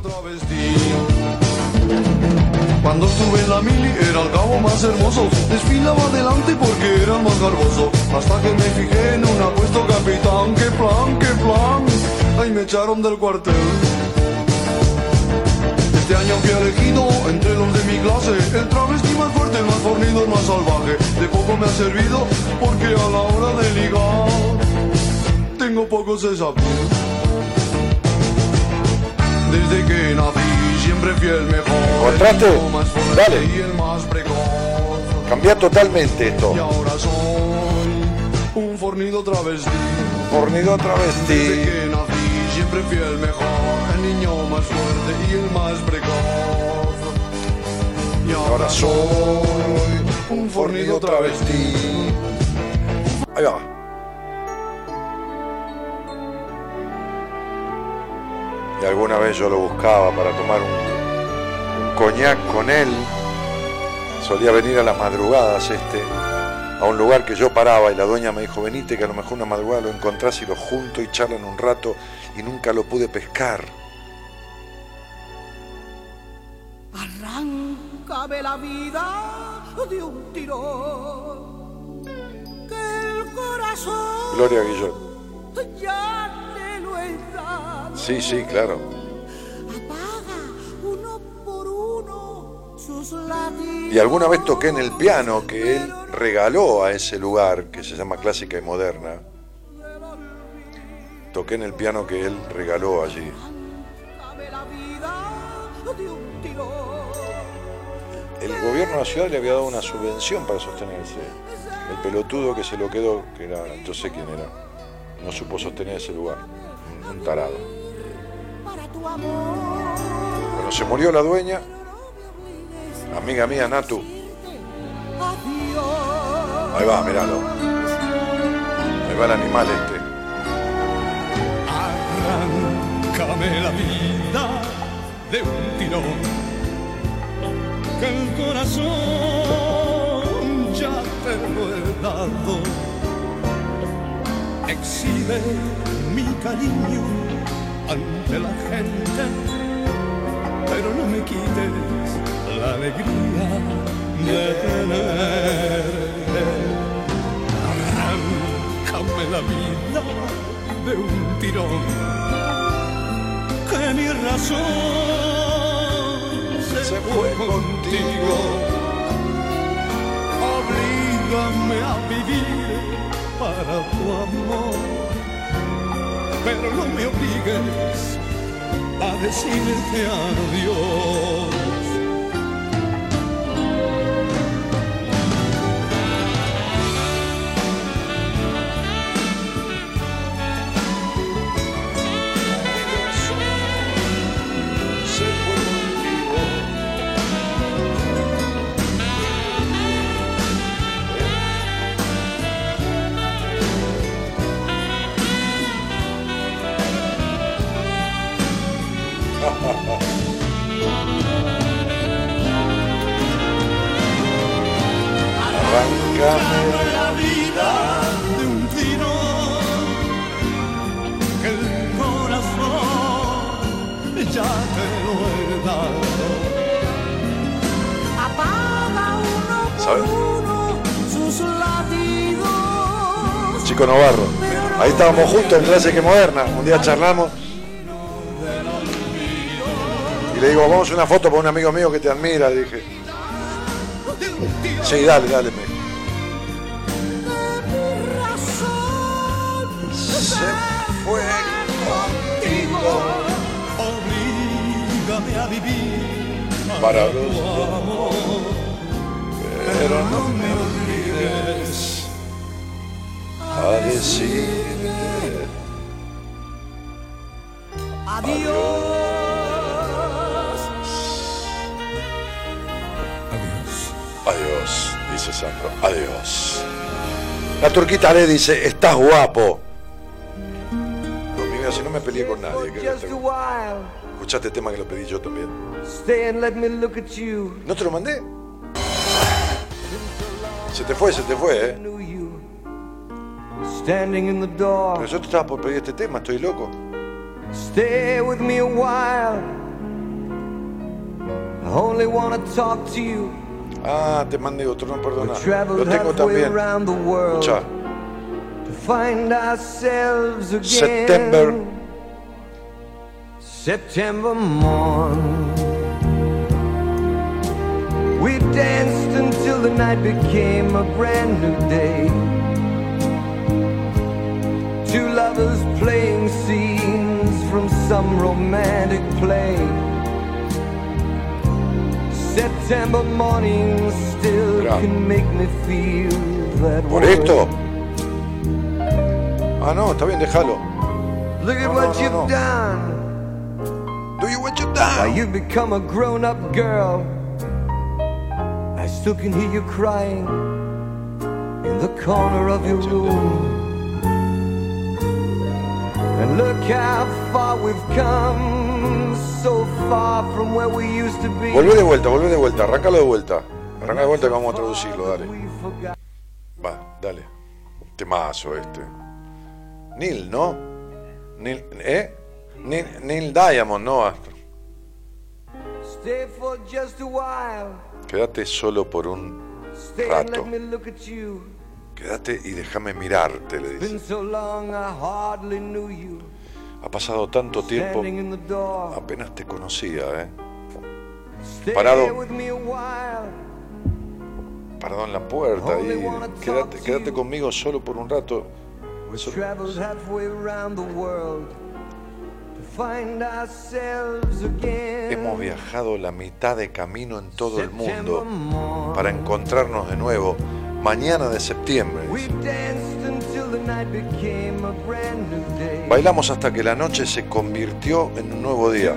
Cuando estuve en la mili era el cabo más hermoso. Desfilaba adelante porque era el más garboso. Hasta que me fijé en un apuesto capitán ¡Qué plan, qué plan! Ahí me echaron del cuartel. Este año fui elegido entre los de mi clase. El travesti más fuerte, más fornido, más salvaje. De poco me ha servido porque a la hora de ligar Tengo pocos desafíos desde que nací siempre fui el mejor. ¿Encontraste? el más Dale. Y el más precoz. Cambia totalmente esto. Y ahora soy un fornido travesti. Fornido Desde travesti. que nací siempre fui el mejor. El niño más fuerte y el más precoz. Y ahora soy un fornido travesti. Ahí va. Y alguna vez yo lo buscaba para tomar un, un coñac con él. Solía venir a las madrugadas este, a un lugar que yo paraba y la dueña me dijo, venite que a lo mejor una madrugada lo encontrás y lo junto y charlan un rato y nunca lo pude pescar. Arráncame la vida de un tirón. Que el corazón Gloria Guillón. ya Sí, sí, claro. Y alguna vez toqué en el piano que él regaló a ese lugar que se llama Clásica y Moderna. Toqué en el piano que él regaló allí. El gobierno de la ciudad le había dado una subvención para sostenerse. El pelotudo que se lo quedó, que era, yo sé quién era, no supo sostener ese lugar. Un, tarado. Bueno, se murió la dueña, amiga mía Natu. Ahí va, míralo. Ahí va el animal este. Arráncame la vida de un tirón, que el corazón ya te lo he dado. Exhibe cariño ante la gente, pero no me quites la alegría de tenerte. Arráncame la vida de un tirón que mi razón se, fue contigo. Oblígame a vivir para tu amor, pero no me obligues a decirte adiós. El corazón ya te lo he dado. Apaga uno sus latidos. Chico Navarro. Ahí estábamos juntos en clase que moderna. Un día charlamos. Y le digo, vamos a una foto para un amigo mío que te admira, le dije. Sí, dale, dale. Para los amor, pero no me olvides. a decir adiós, dice Sandro, adiós. La turquita le dice, estás guapo. No, mi vida, si no me peleé con nadie. que Escuchaste tema que lo pedí yo también. Stay and let me look at you. ¿No te lo mandé? Se te fue, se te fue, ¿eh? Standing in the door. Pero yo te estaba por pedir este tema, estoy loco. Stay with me a while. I only wanna talk to you. Ah, te mandé otro, no perdona. Lo tengo también. Escucha, to find ourselves again. September. September morn. We danced until the night became a brand new day. Two lovers playing scenes from some romantic play. September morning still Mirá. can make me feel that ¿por way. esto? Ah, no, está bien, déjalo. Look at No, what no, you've no. done. Do you what you Now down? you've become a grown-up girl. I still can hear you crying in the corner of your room. And look how far we've come, so far from where we used to be. Volvé de vuelta, volvé de vuelta, arrancalo de vuelta. Arranca de vuelta que vamos a traducirlo, dale. Va, dale. Temazo este. Neil, ¿no? Neil, ¿eh? Neil, Neil Diamond, ¿no? Astro. Stay for just a while. Quédate solo por un rato. Quédate y déjame mirarte, le dice. Ha pasado tanto tiempo, apenas te conocía, ¿eh? Parado. Parado en la puerta y quédate, quédate conmigo solo por un rato. We Hemos viajado la mitad de camino en todo el mundo para encontrarnos de nuevo mañana de septiembre. We danced until the night became a brand new day. Bailamos hasta que la noche se convirtió en un nuevo día.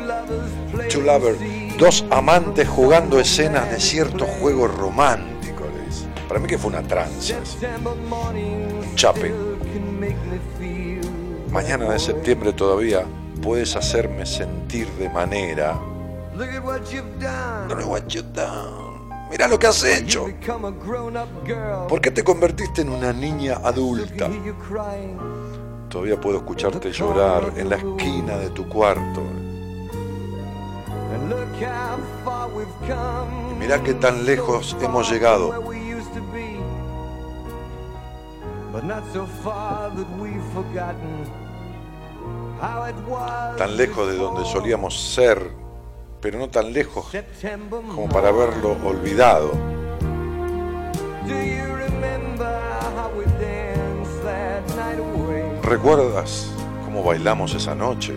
Two lovers, dos amantes jugando escenas de cierto juego romántico, le dice. Para mí que fue una trance. Un chape. Mañana de septiembre todavía puedes hacerme sentir de manera. Look at what you've done. Look at what you've done. Mirá lo que has hecho. ¿Por qué te convertiste en una niña adulta? Todavía puedo escucharte llorar en la esquina de tu cuarto. Come. Mirá qué tan lejos hemos llegado. But not so far that we've forgotten. Tan lejos de donde solíamos ser, pero no tan lejos como para haberlo olvidado. ¿Recuerdas cómo bailamos esa noche?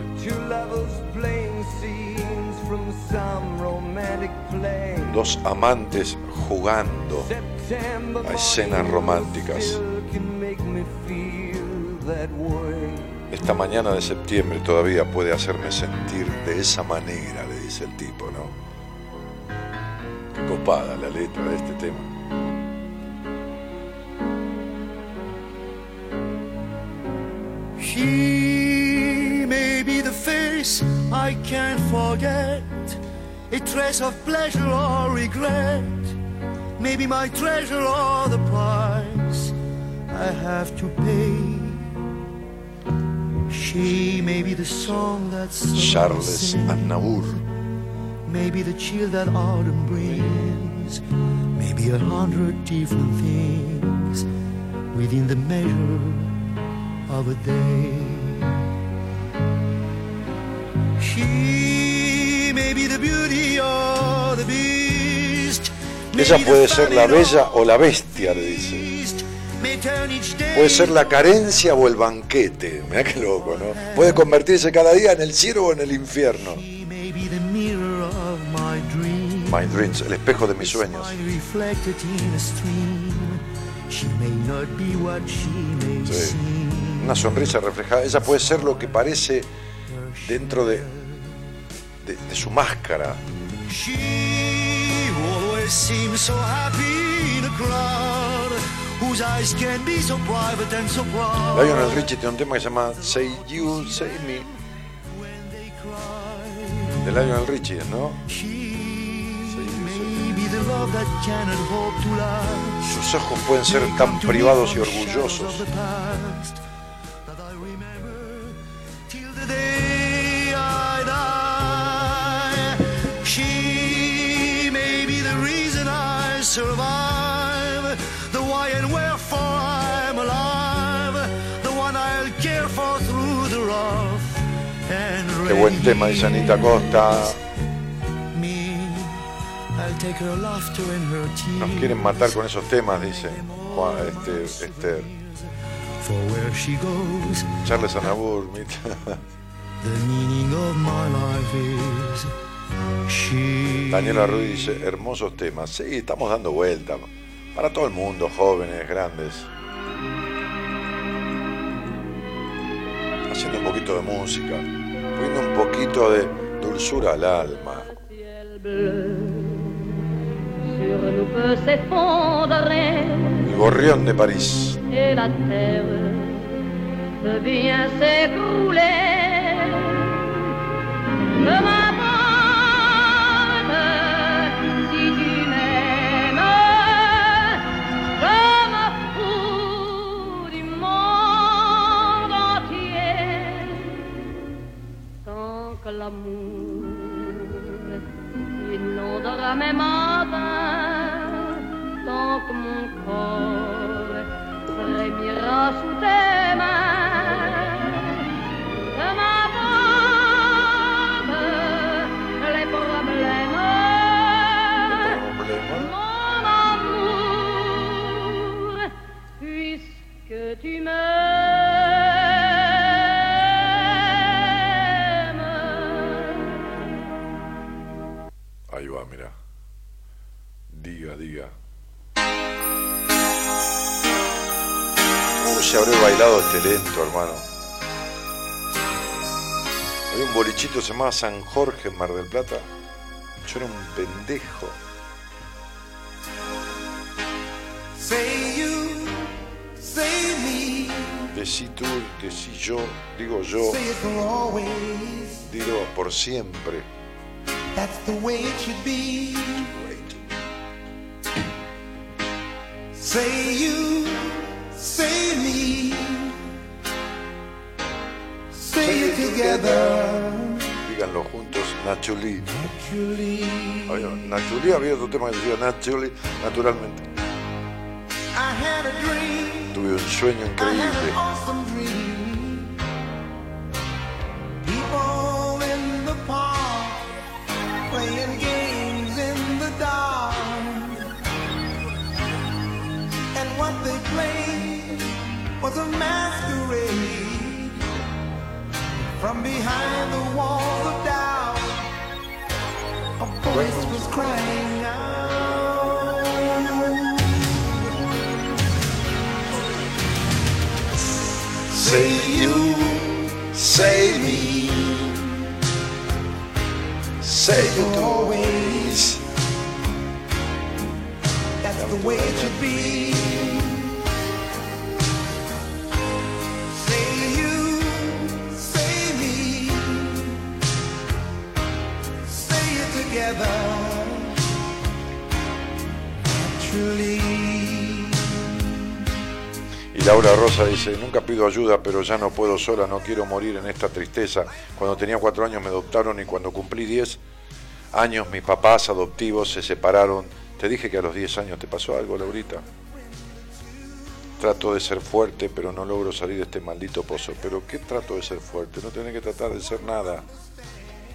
Dos amantes jugando a escenas románticas. Esta mañana de septiembre todavía puede hacerme sentir de esa manera, le dice el tipo, ¿no? Copada la letra de este tema. She may be the face I can't forget, a trace of pleasure or regret, maybe my treasure or the price I have to pay. She may be the song that's Charles Aznavour. Maybe the chill that autumn brings, maybe a hundred different things within the measure of a day. She may be the beauty or the beast. Ella puede ser la bella o la bestia, le dice. Puede ser la carencia o el banquete. Mira qué loco, ¿no? Puede convertirse cada día en el cielo o en el infierno. my dream. My dreams, el espejo de mis sueños. Una sonrisa reflejada. Ella puede ser lo que parece dentro de, de, de su máscara. She always seems so happy in a crowd Lionel Richie tiene un tema que se llama Say You, Say Me. De Lionel Richie, ¿no? Sus ojos pueden ser tan privados y orgullosos. Qué buen tema, dice Anita Costa. Nos quieren matar con esos temas, dice Juan, este, Charles she. Daniela Ruiz dice, hermosos temas. Sí, estamos dando vuelta. Para todo el mundo, jóvenes, grandes. Haciendo un poquito de música. Poniendo un poquito de dulzura al alma. El gorrión de París. L'amour inondera mes matins, tant que mon corps frémira sous tes mains. ¿Cómo se habré bailado este lento, hermano? Había un bolichito se llamaba San Jorge en Mar del Plata. Yo era un pendejo. Say you, say me, Decí tú, decí yo, digo yo, say it for always. digo por siempre. That's the way it should be. Say you, say me, say it together. Díganlo juntos, Nachuli. Había, Nachuli había otro tema que decía Nachuli, naturalmente. I had a dream. Tuve un sueño I had increíble. an awesome dream. People in the park playing games was a masquerade. From behind the walls of doubt, a voice was crying out. Say you, say me, say you always. That's the way it should be. Y Laura Rosa dice, nunca pido ayuda, pero ya no puedo sola, no quiero morir en esta tristeza. Cuando tenía cuatro años me adoptaron y cuando cumplí diez años mis papás adoptivos se separaron. Te dije que a los diez años te pasó algo, Laurita. Trato de ser fuerte, pero no logro salir de este maldito pozo. ¿Pero qué trato de ser fuerte? No tenés que tratar de ser nada.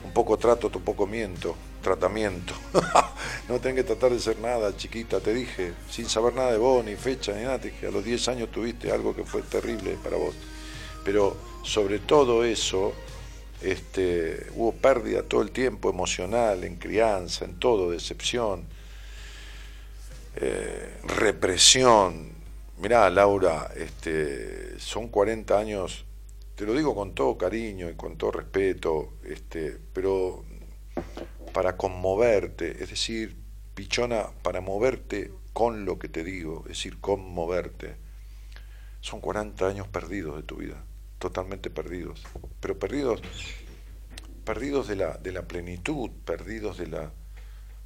Un poco trato, un poco miento. Tratamiento. no tenés que tratar de ser nada, chiquita, te dije. Sin saber nada de vos, ni fecha, ni nada. Te dije, a los 10 años tuviste algo que fue terrible para vos. Pero sobre todo eso, este, hubo pérdida todo el tiempo emocional, en crianza, en todo, decepción, eh, represión. Mirá, Laura, este, son 40 años, te lo digo con todo cariño y con todo respeto, este, pero para conmoverte, es decir, pichona, para moverte con lo que te digo, es decir, conmoverte. Son 40 años perdidos de tu vida, totalmente perdidos, pero perdidos perdidos de la, de la plenitud, perdidos de la...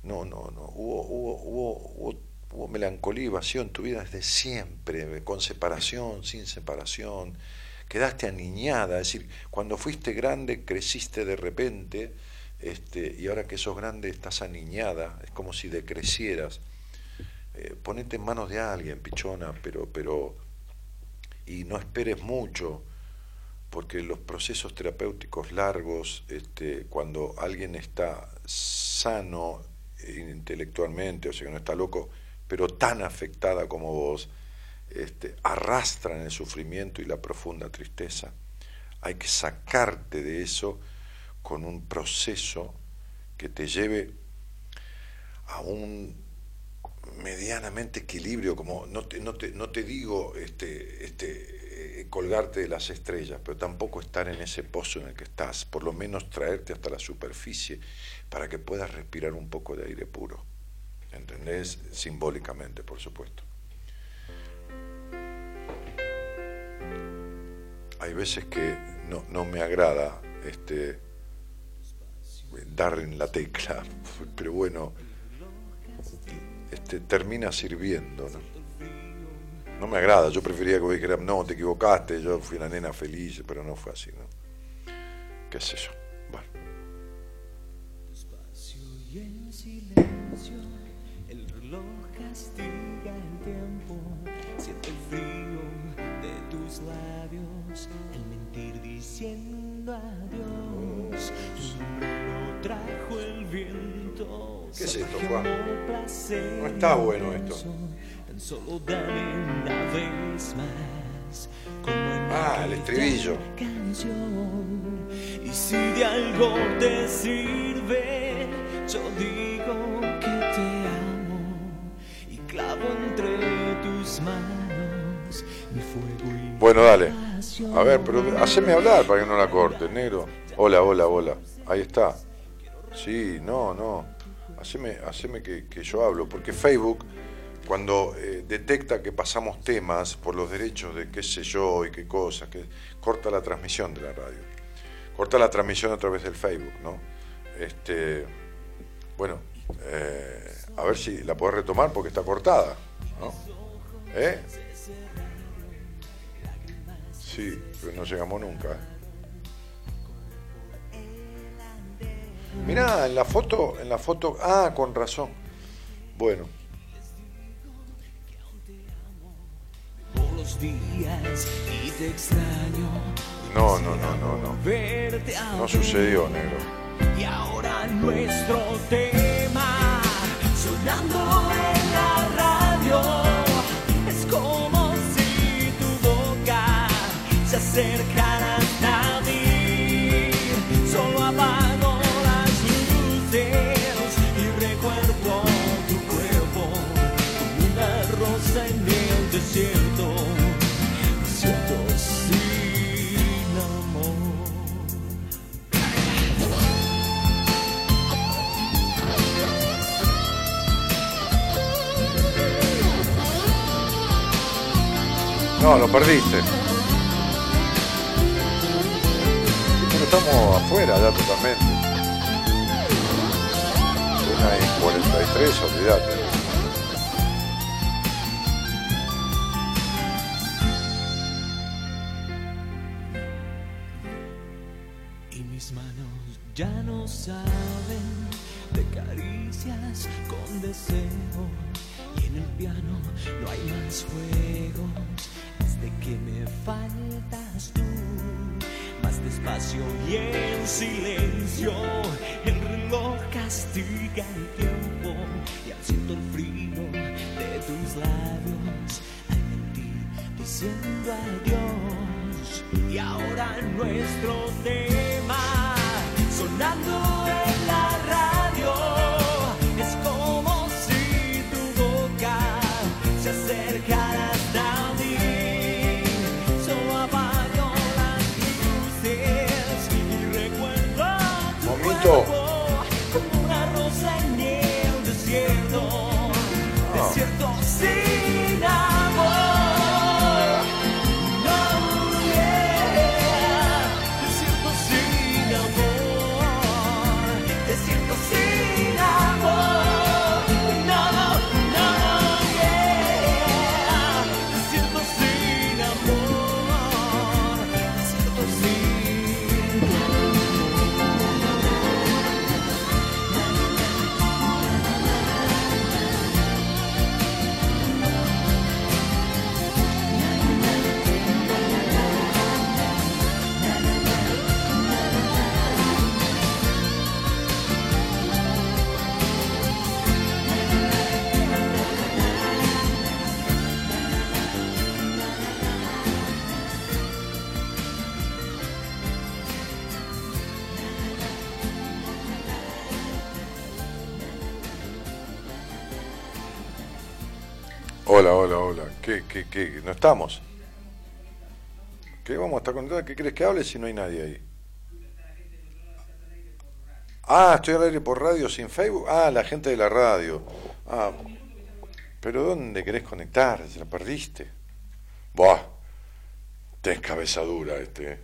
No, no, no, hubo, hubo, hubo, hubo, hubo melancolía y vacío en tu vida desde siempre, con separación, sin separación, quedaste aniñada, es decir, cuando fuiste grande creciste de repente, este, y ahora que sos grande estás aniñada, es como si decrecieras. Eh, ponete en manos de alguien, pichona, pero, pero, y no esperes mucho, porque los procesos terapéuticos largos, este, cuando alguien está sano intelectualmente, o sea que no está loco, pero tan afectada como vos, este, arrastran el sufrimiento y la profunda tristeza. Hay que sacarte de eso con un proceso que te lleve a un medianamente equilibrio, como no te, no te, no te digo este, este, eh, colgarte de las estrellas, pero tampoco estar en ese pozo en el que estás, por lo menos traerte hasta la superficie para que puedas respirar un poco de aire puro. ¿Entendés? Simbólicamente, por supuesto. Hay veces que no, no me agrada este, dar en la tecla, pero bueno, este, termina sirviendo. ¿no? me agrada, yo prefería que vos dijeras, no, te equivocaste, yo fui una nena feliz, pero no fue así. ¿no? ¿Qué sé yo? Bueno. Es esto, Juan? No está bueno esto. Ah, el estribillo. canción. Y Y si de algo te sirve, yo digo que te amo y clavo entre tus manos mi fuego y Bueno, dale. A ver, pero haceme hablar para que no la corte, negro. Hola, hola, hola. Ahí está. Sí, no, no. Haceme, que, que yo hablo, porque Facebook, cuando eh, detecta que pasamos temas por los derechos de qué sé yo y qué cosas, corta la transmisión de la radio. Corta la transmisión a través del Facebook, ¿no? Este, bueno, eh, a ver si la podés retomar porque está cortada, ¿no? ¿Eh? Sí, pero no llegamos nunca. Mirá, en la foto, en la foto, ah, con razón. Bueno, no, no, no, no, no. No sucedió, negro. Y ahora nuestro tema sonando en la radio es como si tu boca se acercara No, lo perdiste. Pero estamos afuera ya totalmente. Una y 43, olvídate. Hola, hola, hola. ¿Qué, qué, qué? ¿No estamos? ¿Qué vamos a estar contentos? ¿Qué crees que hable si no hay nadie ahí? Ah, estoy al aire por radio sin Facebook. Ah, la gente de la radio. Ah, pero ¿dónde querés conectar? ¿Se la perdiste? Buah, tenés cabeza dura este. ¿eh?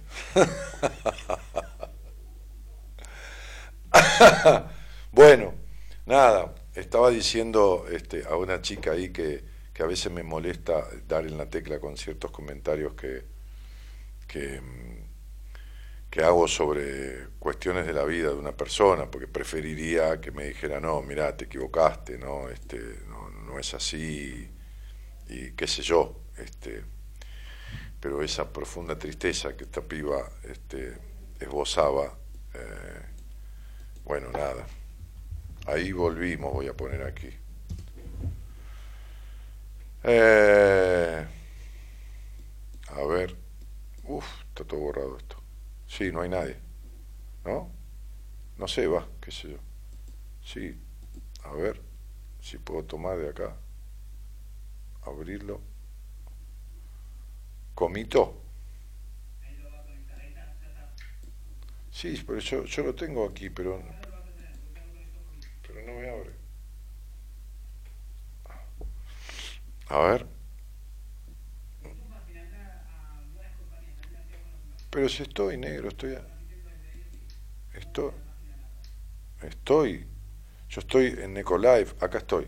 bueno, nada, estaba diciendo este, a una chica ahí que, que a veces me molesta dar en la tecla con ciertos comentarios que, que, mm, que hago sobre cuestiones de la vida de una persona, porque preferiría que me dijera, no, mira, te equivocaste, no, este, no, es así, y qué sé yo, este, pero esa profunda tristeza que esta piba este, esbozaba, eh, bueno, nada, ahí volvimos, voy a poner aquí. Eh, a ver, uff, está todo borrado esto. Sí, no hay nadie. ¿No? No sé, va, qué sé yo. Sí, a ver si puedo tomar de acá, abrirlo. Comito. Sí, pero yo, yo lo tengo aquí, pero no me abre. A ver. Pero si estoy negro, estoy... Estoy... Estoy... Yo estoy en Ecolive, acá estoy.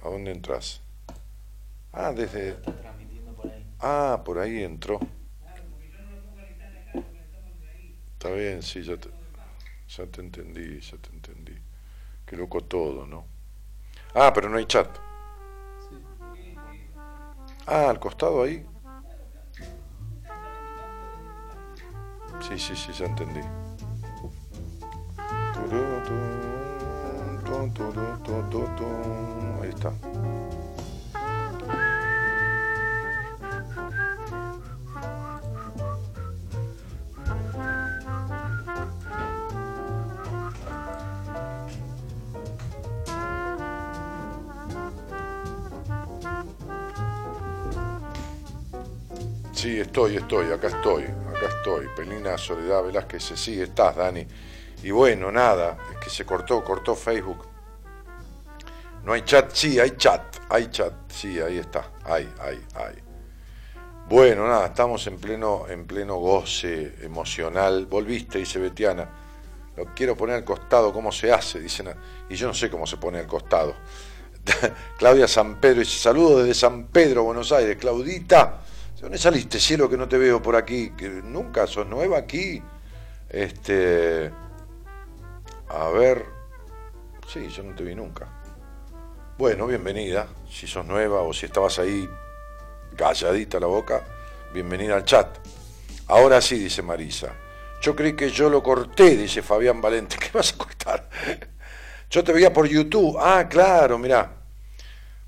¿A dónde entras? Ah, desde... Ah, por ahí entró. Está bien, sí, ya te, ya te entendí, ya te entendí. Qué loco todo, ¿no? Ah, pero no hay chat. Ah, al costado ahí. Sí, sí, sí, ya entendí. Ahí está. Estoy, estoy, acá estoy, acá estoy. Pelina Soledad Velázquez, sí, estás, Dani. Y bueno, nada, es que se cortó, cortó Facebook. No hay chat, sí, hay chat, hay chat, sí, ahí está, hay, hay, hay. Bueno, nada, estamos en pleno, en pleno goce emocional. Volviste, dice Betiana. Lo quiero poner al costado, ¿cómo se hace? Dicen, y yo no sé cómo se pone al costado. Claudia San Pedro dice, saludos desde San Pedro, Buenos Aires. Claudita, ¿de dónde saliste, cielo, que no te veo por aquí? Que nunca sos nueva aquí. Este, a ver, sí, yo no te vi nunca. Bueno, bienvenida, si sos nueva o si estabas ahí calladita la boca, bienvenida al chat. Ahora sí, dice Marisa. Yo creí que yo lo corté, dice Fabián Valente. ¿Qué vas a cortar? Yo te veía por YouTube. Ah, claro, mirá.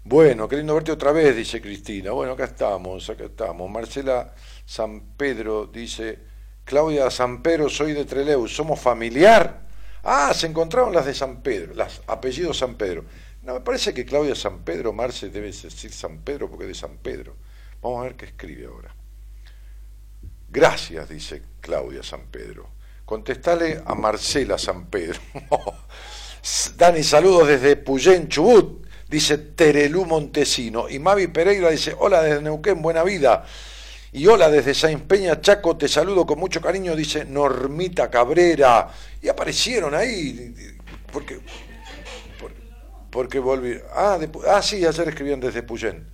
Bueno, queriendo verte otra vez, dice Cristina. Bueno, acá estamos, acá estamos. Marcela San Pedro dice, Claudia San Pedro, soy de Treleu, ¿somos familiar? Ah, se encontraron las de San Pedro, las apellidos San Pedro. No, me parece que Claudia San Pedro, Marce debe decir San Pedro porque es de San Pedro. Vamos a ver qué escribe ahora. Gracias, dice Claudia San Pedro. Contestale a Marcela San Pedro. Dani, saludos desde Puyén, Chubut, dice Terelú Montesino. Y Mavi Pereira dice, hola desde Neuquén, buena vida. Y hola desde Sainz Peña, Chaco, te saludo con mucho cariño, dice Normita Cabrera. Y aparecieron ahí, porque, porque, volví. Ah, de, ah, sí, ayer escribían desde Puyén.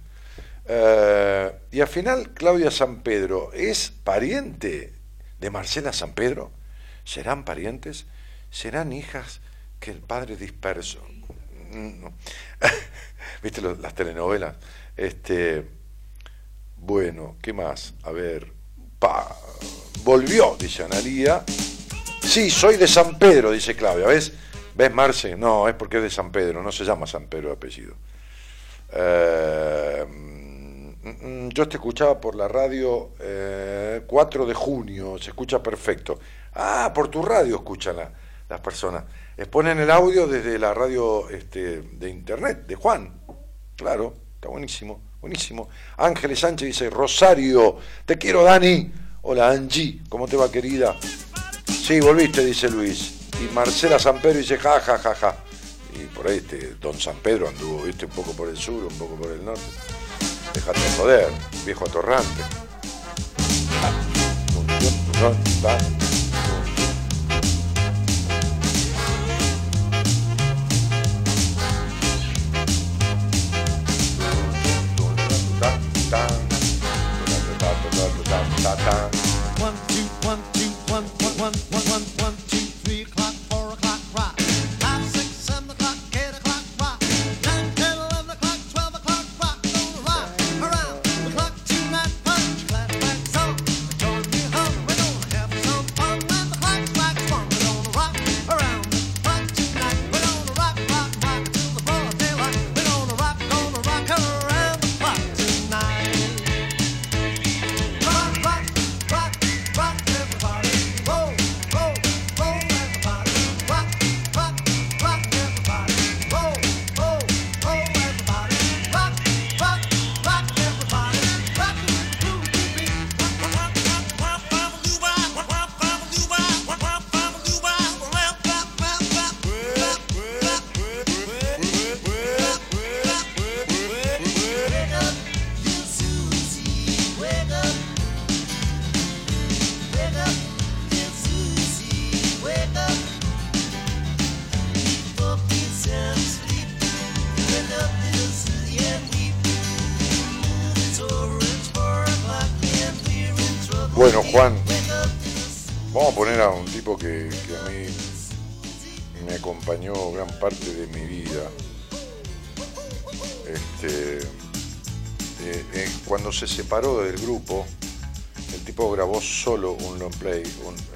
Uh, y al final, Claudia San Pedro, ¿es pariente de Marcela San Pedro? ¿Serán parientes? ¿Serán hijas que el padre disperso? No. ¿Viste las telenovelas? Este, bueno, ¿qué más? A ver. Pa, volvió, dice Analía. Sí, soy de San Pedro, dice Claudia. ¿Ves? ¿Ves, Marce? No, es porque es de San Pedro, no se llama San Pedro de apellido. Eh, yo te escuchaba por la radio eh, 4 de junio, se escucha perfecto. Ah, por tu radio escuchan la, las personas. Exponen el audio desde la radio este, de internet, de Juan. Claro, está buenísimo, buenísimo. Ángeles Sánchez dice, Rosario, te quiero Dani. Hola Angie, ¿cómo te va querida? Sí, volviste, dice Luis. Y Marcela San Pedro dice, ja, ja, ja, ja. Y por ahí este, Don San Pedro anduvo, viste, un poco por el sur, un poco por el norte. Déjate de joder, viejo atorrante. Que, a mí me acompañó gran parte de mi vida. Este, eh, eh, cuando se separó del grupo, el tipo grabó solo un long play,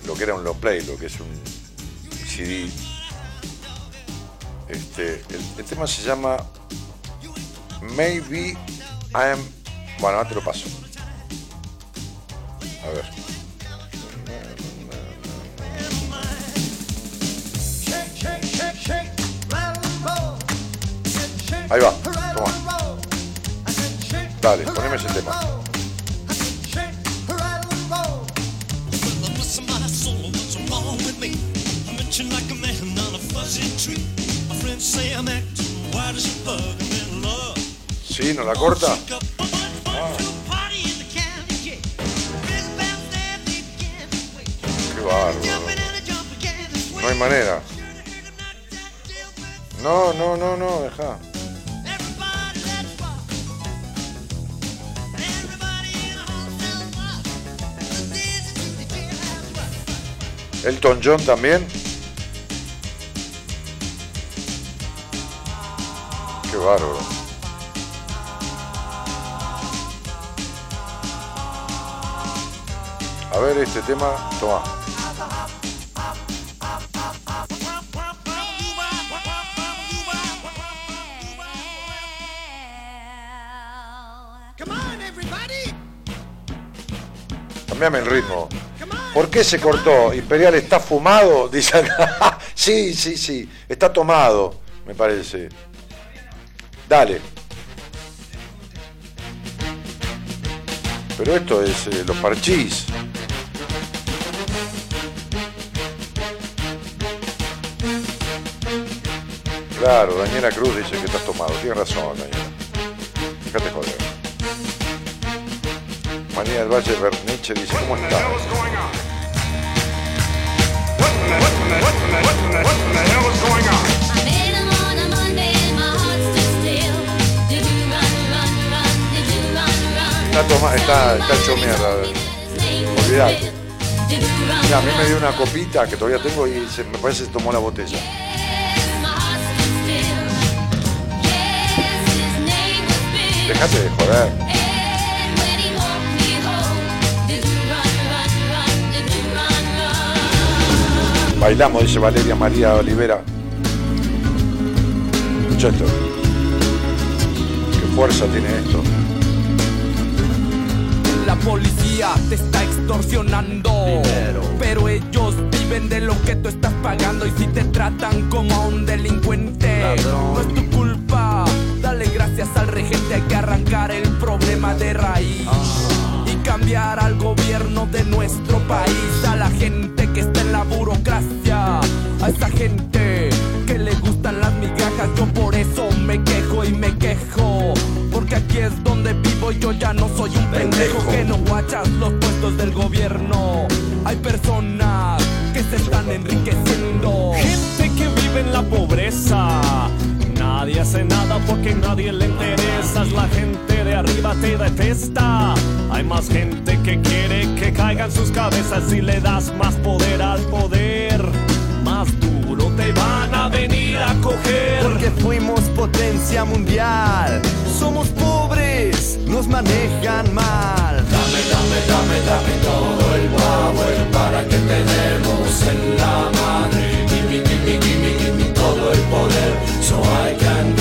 lo que era un long play, lo que es un CD. Este, el, el tema se llama Maybe I am. Bueno, ahora te lo paso. John también. Qué bárbaro. A ver este tema, toma. Cambiame el ritmo. ¿Por qué se cortó? Imperial está fumado, dice acá. sí, sí, sí. Está tomado, me parece. Dale. Pero esto es eh, los parchís. Claro, Daniela Cruz dice que estás tomado. Tienes razón, Daniela. Fíjate joder. María del Valle Berniche dice, ¿cómo está? Está, toma, está, está hecho mierda. Olvídate. Mira, a mí me dio una copita que todavía tengo y me parece que tomó la botella. Déjate de joder. Bailamos, dice Valeria María Olivera. Escucha esto. Qué fuerza tiene esto. La policía te está extorsionando. Pero ellos viven de lo que tú estás pagando. Y si te tratan como a un delincuente, no es tu culpa. Dale gracias al regente. Hay que arrancar el problema de raíz. Y cambiar al gobierno de nuestro país. A la gente que está en la burocracia. A esa gente que le gustan las migajas. Yo por eso me quejo y me quejo. Porque aquí es donde vivo y yo ya no soy un pendejo que no guachas los puestos del gobierno. Hay personas hace nada porque nadie le interesas. La gente de arriba te detesta. Hay más gente que quiere que caigan sus cabezas si le das más poder al poder. Más duro te van a venir a coger. Porque fuimos potencia mundial. Somos pobres, nos manejan mal. Dame, dame, dame, dame todo el power para que te demos en la madre. Gimme, gimme, gimme, gimme todo el poder, so I can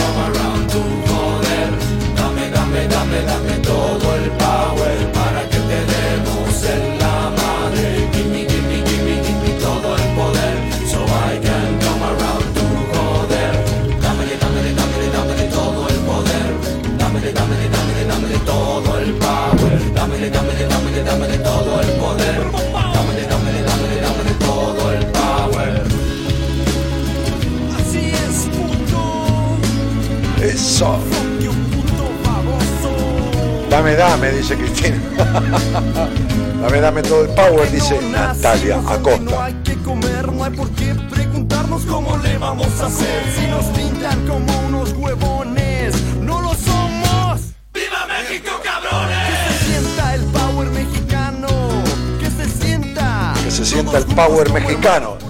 baboso. Dame, dame, dice Cristina. dame, dame todo el power, dice Natalia No Acosta. hay que comer, no hay por qué preguntarnos cómo le vamos a hacer. Si nos pintan como unos huevones, no lo somos. ¡Viva México, cabrones! Que se sienta el power mexicano, sienta el power mexicano.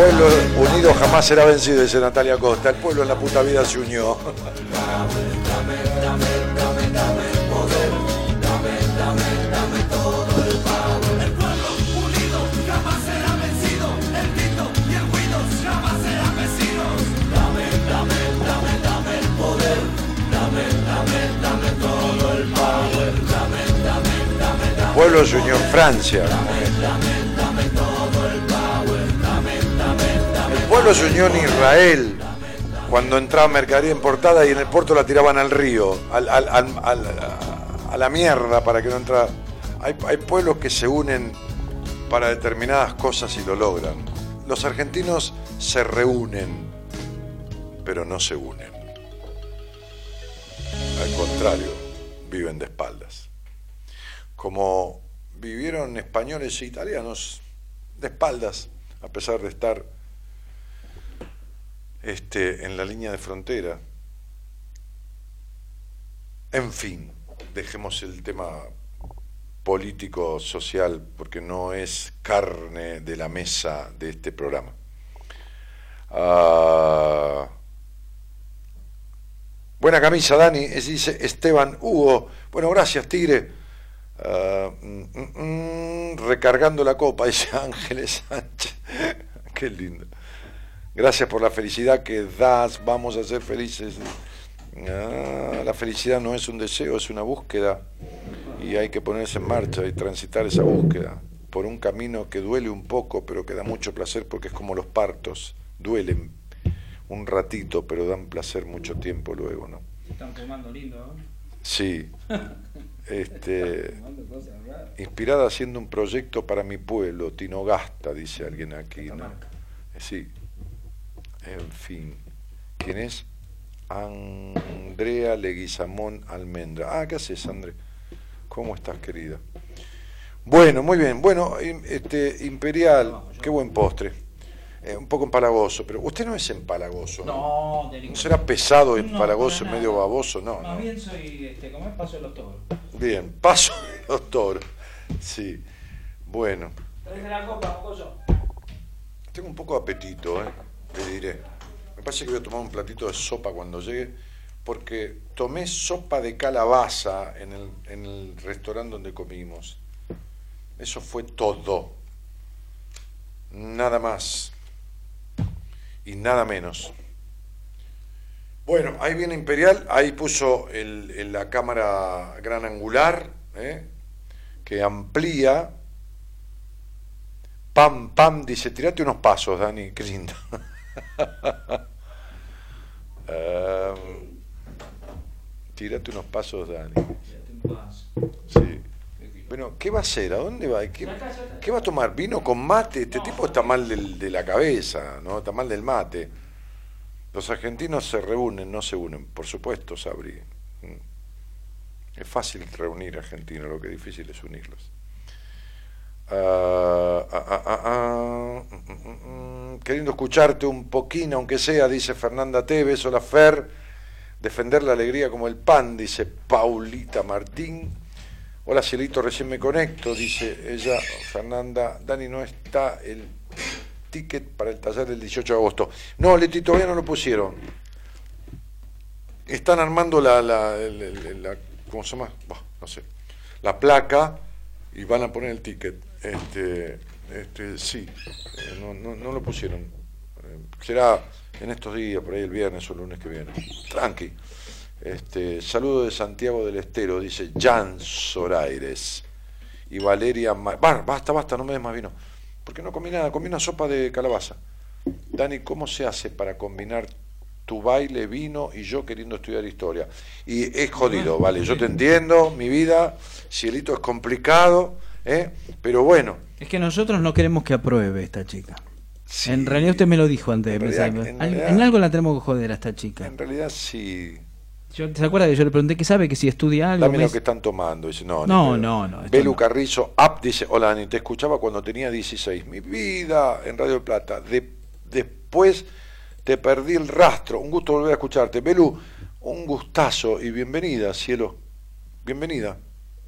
Pueblo unido jamás será vencido, dice Natalia Costa. El pueblo en la puta vida se unió. jamás será vencido. El grito pueblo se unió en Israel cuando entraba mercadería importada y en el puerto la tiraban al río, a la mierda para que no entrara. Hay, hay pueblos que se unen para determinadas cosas y lo logran. Los argentinos se reúnen, pero no se unen. Al contrario, viven de espaldas. Como vivieron españoles e italianos de espaldas, a pesar de estar este, en la línea de frontera. En fin, dejemos el tema político, social, porque no es carne de la mesa de este programa. Ah, buena camisa, Dani, es- dice Esteban Hugo. Bueno, gracias, Tigre. Ah, mm, mm, mm, recargando la copa, dice Ángeles Sánchez. Qué lindo. Gracias por la felicidad que das, vamos a ser felices. Ah, la felicidad no es un deseo, es una búsqueda y hay que ponerse en marcha y transitar esa búsqueda por un camino que duele un poco, pero que da mucho placer porque es como los partos, duelen un ratito, pero dan placer mucho tiempo luego, ¿no? Están fumando lindo, ¿no? Sí. Este, inspirada haciendo un proyecto para mi pueblo, Tinogasta, dice alguien aquí, ¿no? Sí. En fin. ¿Quién es? Andrea Leguizamón Almendra. Ah, ¿qué haces, André? ¿Cómo estás, querida? Bueno, muy bien. Bueno, este, Imperial, qué buen postre. Eh, un poco empalagoso, pero usted no es empalagoso, ¿no? No, de ningún- ¿No será pesado, empalagoso, medio baboso? No, Más no. bien soy, este, como es paso de los toros. Bien, paso de los toros. Sí. Bueno, Traes la copa, tengo un poco de apetito, ¿eh? Te diré. Me parece que voy a tomar un platito de sopa cuando llegue, porque tomé sopa de calabaza en el, en el restaurante donde comimos. Eso fue todo. Nada más. Y nada menos. Bueno, ahí viene Imperial, ahí puso el- la cámara gran angular, ¿eh? que amplía. Pam, pam, dice, tirate unos pasos, Dani, qué lindo. Em, tírate unos pasos, Dani. Sí. Bueno, ¿qué va a hacer? ¿A dónde va? ¿Qué, qué va a tomar? ¿Vino con mate? Este tipo está mal del- de la cabeza, ¿no? Está mal del mate. Los argentinos se reúnen, no se unen, por supuesto, Sabri. Mm. Es fácil reunir argentinos, lo que es difícil es unirlos. Ah, ah, ah, mm, mm, mm. Queriendo escucharte un poquín, aunque sea, dice Fernanda Tevez, hola Fer, defender la alegría como el pan, dice Paulita Martín. Hola Cielito, recién me conecto, dice ella, Fernanda, Dani, no está el ticket para el taller del 18 de agosto. No, Leti, todavía no lo pusieron. Están armando la, ¿cómo se llama? No sé, la placa y van a poner el ticket. Este, este, sí, eh, no, no, no lo pusieron. Eh, será en estos días, por ahí el viernes o el lunes que viene. Tranqui. Este, saludo de Santiago del Estero, dice Jan Soraires. Y Valeria... Ma- Bah, basta, basta, no me des más vino. Porque no comí nada, comí una sopa de calabaza. Dani, ¿cómo se hace para combinar tu baile, vino y yo queriendo estudiar historia? Y es jodido, vale, yo te entiendo, mi vida, cielito, es complicado, ¿eh? pero bueno, Es que nosotros no queremos que apruebe esta chica. En realidad usted me lo dijo antes de empezar. en algo la tenemos que joder a esta chica. en realidad sí. Yo, ¿Se acuerda que yo le pregunté que sabe que si estudia algo? Dame me lo que están tomando. Dice, no, No, no, no, Belu no. Carrizo, Up, dice, hola Dani, te escuchaba cuando tenía 16. Mi vida en Radio Plata. De- después te perdí el rastro. Un gusto volver a escucharte. Belu, un gustazo y bienvenida, cielo. Bienvenida,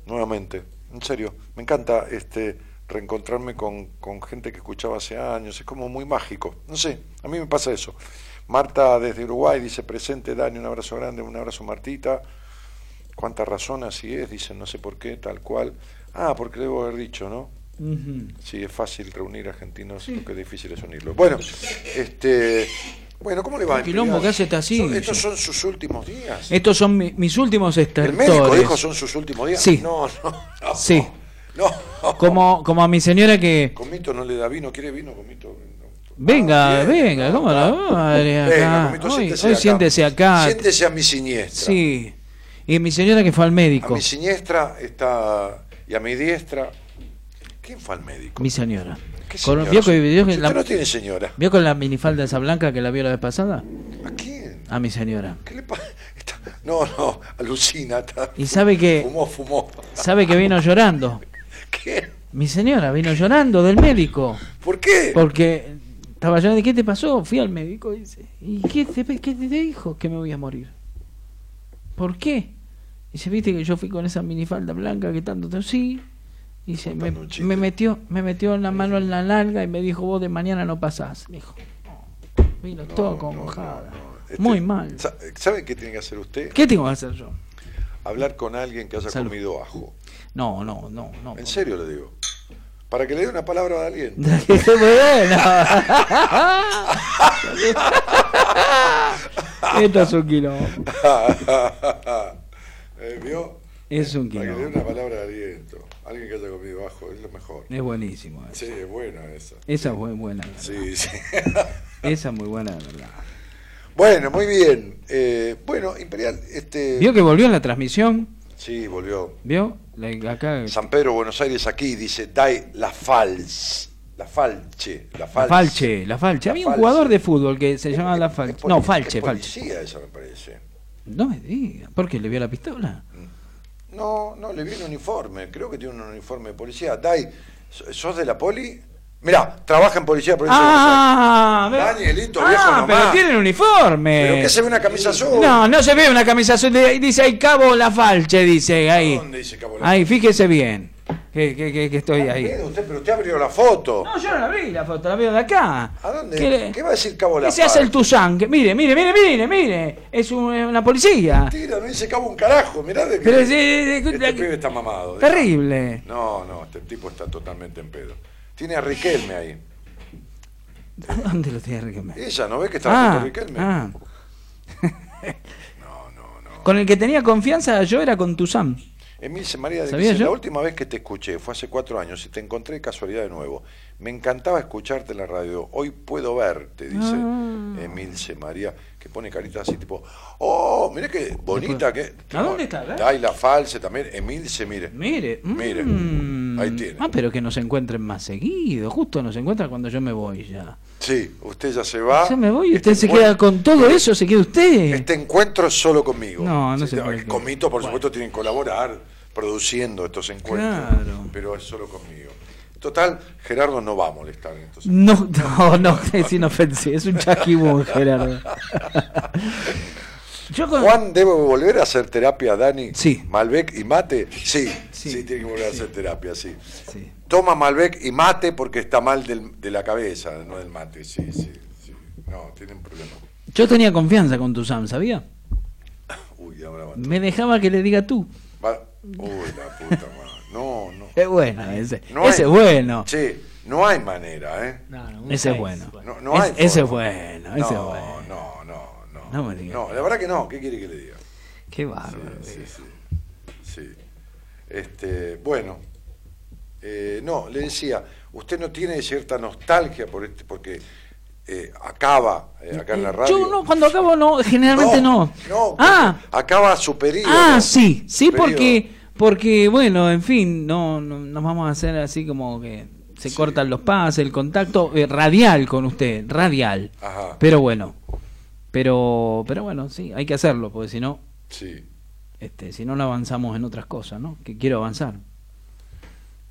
nuevamente. En serio, me encanta este reencontrarme con, con gente que escuchaba hace años. Es como muy mágico. No sé, a mí me pasa eso. Marta desde Uruguay dice, presente Dani, un abrazo grande, un abrazo Martita. Cuánta razón así es, dicen, no sé por qué, tal cual. Ah, porque debo haber dicho, ¿no? Sí, es fácil reunir argentinos, lo que es difícil es unirlos. Bueno, este, bueno, ¿cómo le va? El quilombo que hace. Son- estos son sus últimos días. Estos son mi- mis últimos El estertores. médico dijo son sus últimos días. Sí. No, no, no. Sí. No. Como, como a mi señora que... Comito no le da vino, ¿quiere vino, Comito? Venga, Ah, bien. venga, ¿cómo no? Vale, Venga, acá. Comito, Hoy, siéntese hoy acá. siéntese acá. Siéntese a mi siniestra. Sí. Y mi señora que fue al A médico. mi siniestra está, y a mi diestra, ¿quién fue al médico? Mi señora. ¿Qué Con-? ¿Vio, que- vio que Si la- usted no tiene señora. ¿Vio con la minifalda esa blanca que la vio la vez pasada? ¿A quién? A mi señora. ¿Qué le pasa? No, no, alucina. está- Y sabe que Fumó, fumó. sabe que vino llorando. ¿Qué? Mi señora vino llorando del médico. ¿Por qué? Porque estaba llorando. ¿Qué te pasó? Fui al médico y dice, ¿y qué te, qué te dijo? Que me voy a morir. ¿Por qué? Dice, viste que yo fui con esa minifalda blanca que tanto te... Sí. Dice, me, me metió, me metió la mano en la nalga y me dijo, vos de mañana no pasás. Me dijo, "No". vino todo. Muy mal. Este, Sa- ¿Sabe qué tiene que hacer usted? ¿Qué tengo que hacer yo? Hablar con alguien que haya Salud. comido ajo. No, no, no, no. En serio le digo. Para que le dé una palabra. Muy bueno. Esto es un quilombo. Eh, ¿Vio? Es un Para que dé quilombo. una palabra de aliento. Alguien que haya comido ajo es lo mejor. Es buenísimo. Sí, es buena esa. Esa es muy buena. Sí, sí. Esa es muy buena, de verdad. Bueno, muy bien. Eh, bueno, Imperial, este. ¿Vio que volvió en la transmisión? Sí, volvió. ¿Vio? La- acá. San Pedro, Buenos Aires, aquí dice Dai La Fals. La Falche. La La Falche. La Falche. Había un jugador de fútbol que se llama La Falche. No, Falche, Falche. policía esa me parece. No me diga. ¿Por qué le vio la pistola? No, no, le vi un uniforme. Creo que tiene un uniforme de policía. Dai, ¿sos de la poli? Mirá, trabaja en policía de de Ah, ve- Danielito, ah, viejo nomás. pero tienen uniforme. ¿Pero qué se ve una camisa azul? No, no se ve una camisa azul. de- Dice ahí Cabo La Falche, dice ahí. ¿Dónde dice Cabo La Ahí, fíjese bien. Que, que, que, que estoy ahí. Mire usted, pero usted abrió la foto. No, yo no la vi la foto, la veo de acá. ¿A dónde? ¿Qué le- ¿Qué va a decir Cabo La ¿Qué se hace el? Tuzán? Que- Mire, mire, mire, mire, mire. Es un- una policía. Mentira, no dice Cabo un carajo. Mirá de que Pero este pibe está mamado. Terrible. No, no, este tipo está totalmente en pedo. Tiene a Riquelme ahí. ¿Dónde lo tiene Riquelme? Ella, ¿no ve que está Ah, junto a Riquelme? ah. Con el que tenía confianza yo era con Tuzán. Emilce María de ¿Sabía dice, yo? la última vez que te escuché fue hace cuatro años y te encontré casualidad de nuevo. Me encantaba escucharte en la radio. Hoy puedo verte, dice Ah. Emilce María, que pone caritas así tipo, oh, mire qué bonita que... ¿A dónde está? eh? Daila False también, Emilce, mire. Mire, Mire, mm. ahí tiene. Ah, pero que nos encuentren más seguido. Justo nos encuentran cuando yo me voy ya. Sí, usted ya se va. Yo me voy y usted Este se queda con todo eso, se queda usted. Este encuentro es solo conmigo. No, no se puede el Comito, por supuesto, tienen que colaborar produciendo estos encuentros. Claro. Pero es solo conmigo. Total, Gerardo no va a molestar en estos No, no, no, es inofensivo, es un chasquibún, Gerardo. Yo con- Juan debe volver a hacer terapia, Dani. Sí. Malbec y mate. Sí, sí, tiene que volver a hacer terapia, sí. Toma Malbec y mate porque está mal del- de la cabeza, no del mate. Sí, sí, sí. No, tiene un problema. Yo tenía confianza con Tuzán, ¿sabía? Uy, ahora va. Me dejaba que le diga tú. Uy, la puta madre. No, no. Es bueno ese. No ese hay- es bueno. Che, no hay manera, ¿eh? Ese es bueno. No, no Es- hay ese es bueno, ese es No, bueno. No me diga. No, la verdad que no. ¿Qué quiere que le diga? Qué bárbaro. Sí, sí. sí. Este, bueno, eh, no, le decía, usted no tiene cierta nostalgia por este, porque eh, acaba eh, acá en la radio. Yo no, cuando acabo no, generalmente no. No, Ah, acaba su periodo. ah, sí, sí, porque, porque bueno, en fin, no, no nos vamos a hacer así como que se cortan los pases, el contacto eh, radial con usted, radial. Ajá. Pero bueno, pero, pero bueno, sí, hay que hacerlo, porque si no, Sí, este, si no, no avanzamos en otras cosas, ¿no? Que quiero avanzar.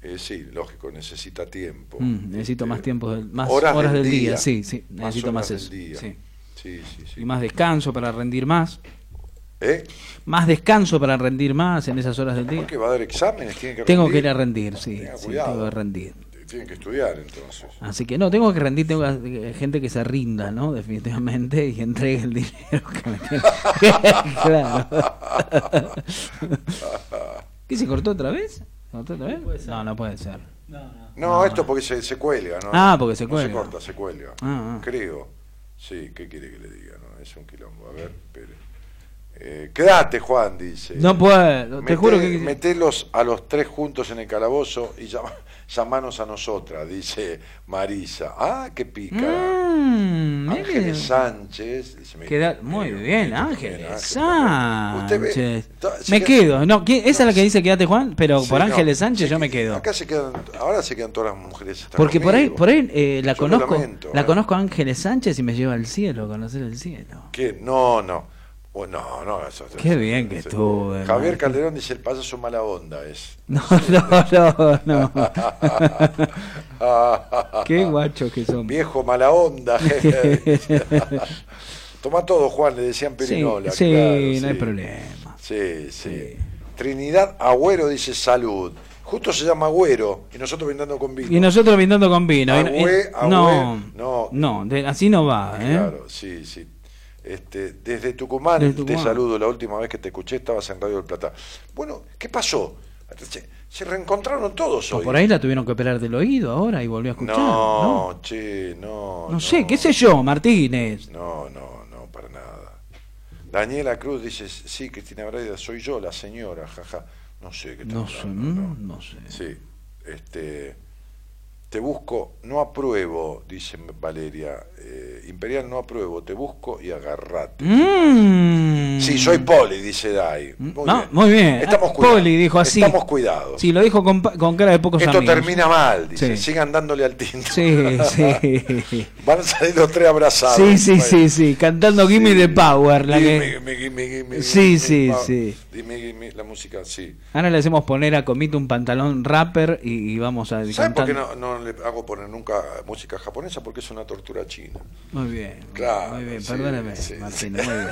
Eh, sí, lógico, necesita tiempo. Mm, necesito más tiempo, del- más Horas horas, del del, día. día. sí, sí, Más necesito más del eso. día. sí. Sí, sí, sí. Y más descanso para rendir más. ¿Eh? Más descanso para rendir más en esas horas del día. ¿Qué va a dar exámenes? ¿Tiene que Tengo que ir a rendir, sí, tengo que rendir. Tienen que estudiar entonces. Así que no, tengo que rendir, tengo que- eh, gente que se rinda, ¿no? Definitivamente, y entregue el dinero que me tiene. claro. ¿Qué se cortó otra vez? ¿Se cortó otra vez? No, no puede ser. No, esto porque se, se cuelga, ¿no? Ah, porque se No cuelga. se corta, se cuelga. Ah, ah. Creo. Sí, ¿qué quiere que le diga? No? Es un quilombo. A ver, espere. Eh, quédate, Juan, dice. No puedo, te Meté- juro que- Metelos a los tres juntos en el calabozo y llama- llamanos a nosotras, dice Marisa. Ah, qué pica. Mm. Ángeles Sánchez. dice, me- Queda- muy me- bien, me- Ángeles Usted ve- Sánchez. se Me queda- quedo. No, ¿quién- esa es la que dice quédate Juan, pero Sí, por no, Ángeles Sánchez yo me que- quedo. Acá se quedan, ahora se quedan todas las mujeres. Porque por ahí, por ahí eh, la Yo conozco, lamento, la ¿eh? conozco a Ángeles Sánchez y me lleva al cielo, a conocer el cielo. ¿Qué? No, no. Bueno, no, no. Eso, Qué bien que estuve. Javier. Calderón dice el payaso mala onda es. No, no, no, no. Qué guachos que son. Viejo mala onda. Toma todo, Juan, le decían Perinola. sí, claro, no hay sí. problema. Sí, sí, Trinidad Agüero dice salud. Justo se llama Agüero y nosotros brindando con vino. Y nosotros brindando con vino. Agüe, agüe, no, no. no, de- así no va. ¿eh? Claro, sí, sí. Este, desde Tucumán, Desde te saludo. La última vez que te escuché estabas en Radio del Plata. Bueno, ¿qué pasó? Se, se reencontraron todos O hoy. por ahí la tuvieron que operar del oído ahora y volvió a escuchar. no, No, che, no. No sé, qué sé yo, Martínez. No, no, no, para nada. Daniela Cruz dice, sí, Cristina Braida, soy yo, la señora, jaja. No sé qué No sé, mm, no sé. Sí, este, te busco, no apruebo, dice Valeria. Eh, Imperial no apruebo, te busco y agarrate. Mm. Sí, soy poli, dice Dai. Muy No, bien. muy bien. Estamos Ah, cuidados. Poli dijo así. Estamos cuidados. Sí, lo dijo con, con cara de pocos Esto amigos. termina mal, dice. Sí. Sigan dándole al tinto. Sí, sí. Van a salir los tres abrazados. Sí, sí, sí, sí, cantando Gimme the Power. La Gimme, que... gimme, gimme, gimme, Sí, sí, sí. La música, sí. Ahora le hacemos poner a Comito un pantalón rapper y, y vamos a ¿Saben por qué no, no le hago poner nunca música japonesa? Porque es una tortura china. Muy bien, Claro, muy bien, sí, perdóname, sí, sí. muy bien,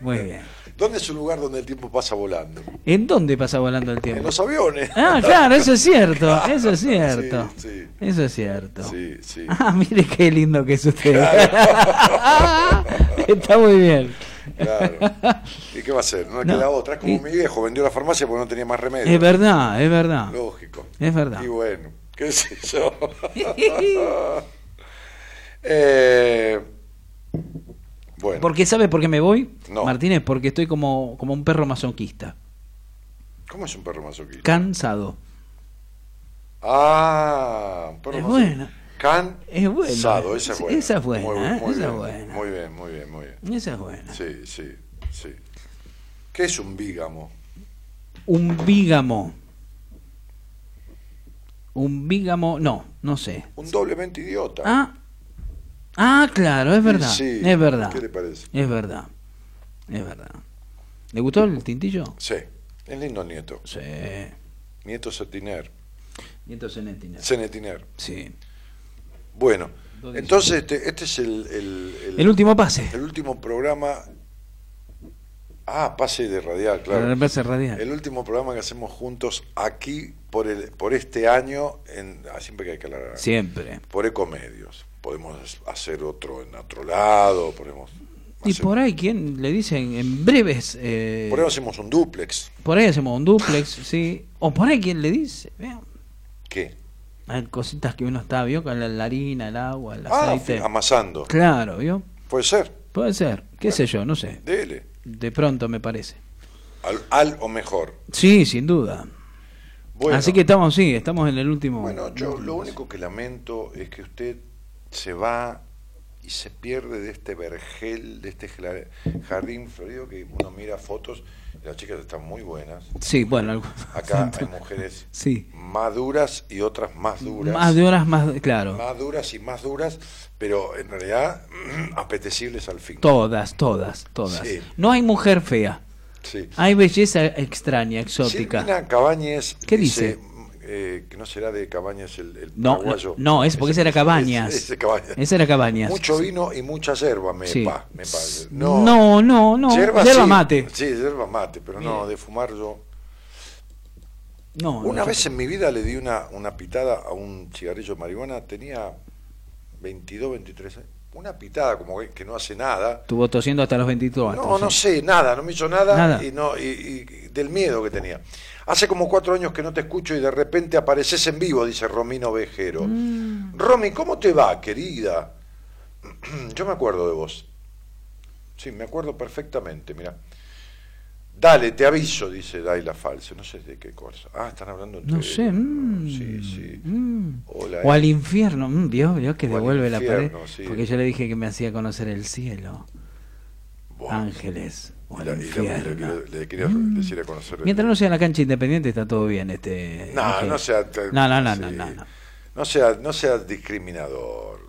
muy bien. ¿Dónde es un lugar donde el tiempo pasa volando? ¿En dónde pasa volando el tiempo? En los aviones. Ah, claro, eso es cierto, eso es cierto. Sí, sí. Eso es cierto. Sí, sí. Ah, mire qué lindo que es usted. Está muy bien. Claro. ¿Y qué va a hacer? No No, queda otra. Es como y- mi viejo, vendió la farmacia porque no tenía más remedio. Es verdad, es verdad. Lógico. Es verdad. Y bueno, qué sé yo. Eh, bueno, Porque ¿sabe por qué me voy? No. Martínez, porque estoy como, como un perro masoquista. ¿cómo es un perro masoquista? Cansado. Ah, un perro Es masoquista. buena. Can Es buena. Esa es buena. esa es buena, Muy, ¿eh? muy Esa es bien, buena. Muy bien, muy bien, muy bien. Esa es buena. Sí, sí, sí. ¿Qué es un bígamo? Un bígamo. Un bígamo, no, no sé. Un doblemente idiota. Ah, ah claro, es verdad. Sí, es verdad. ¿qué le parece? Es verdad. Es verdad. ¿Le gustó el tintillo? Sí, es lindo nieto. Sí. Nieto Setiner. Nieto Zenetiner. Zenetiner. Sí. Bueno, ¿Dónde entonces este, este es el, el, El último pase. El último programa. Ah, pase de radial, claro. El pase radial. El último programa que hacemos juntos aquí por el por este año, en, ah, siempre que hay que hablar. Siempre. Por Ecomedios. Podemos hacer otro en otro lado, podemos. Y hacer- por ahí, ¿quién le dicen en breves? eh, por ahí hacemos un duplex. por ahí hacemos un duplex, sí. O por ahí, ¿quién le dice? Vean, ¿Qué? hay cositas que uno está, ¿vio? Con la, la harina, el agua, el Ah, aceite. amasando. Claro, ¿vio? Puede ser. Puede ser. qué sé yo, no sé. Dele. De pronto me parece. Al, al o mejor. Sí, sin duda. Bueno. Así que estamos, sí, estamos en el último. Bueno, yo lo único que lamento es que usted se va y se pierde de este vergel, de este jardín florido que uno mira fotos y las chicas están muy buenas. Sí, bueno, algo- Acá hay mujeres Sí. más duras y otras más duras. Más de horas, más, claro. Más duras y más duras, pero en realidad apetecibles al fin. Todas, todas, todas. Sí. No hay mujer fea. Sí. Hay belleza extraña, exótica. Silvina Cabañez ¿Qué dice? Eh, que no será de Cabañas el, el No, no, paraguayo. no, es porque ese era Cabañas. Ese, ese Cabañas. Ese era Cabañas. Mucho vino y mucha yerba, me, Sí. pa, me pa- No, no, no, no. Yerba, Yerba sí. mate. Sí, yerba mate, pero no, de fumar yo. No, Una no, vez en mi vida le di una, una pitada a un cigarrillo de marihuana, tenía 22, 23 años. Una pitada como que, que no hace nada. Estuvo tosiendo hasta los 24. No, no sí. sé, nada, no me hizo nada, Nada. y no y, y del miedo que tenía. Hace como cuatro años que no te escucho y de repente apareces en vivo, dice Romino Vejero. Mm. Romy, ¿cómo te va, querida? Yo me acuerdo de vos. Sí, me acuerdo perfectamente, mira. Dale, te aviso, dice Daila Falso. No sé de qué cosa. Ah, están hablando entre No sé. mm, Sí, sí. mm. Hola, O eh. al infierno. mm, Dios, Dios que O devuelve la pared. sí. Porque yo le dije que me hacía conocer el cielo. Ángeles. La- y la- le, quería Mm. decir a conocer. Mientras no sea en la cancha independiente está todo bien. Este, No, Ángel. no sea. te- No, no, no, sí. no, no, no. No sea, no sea discriminador.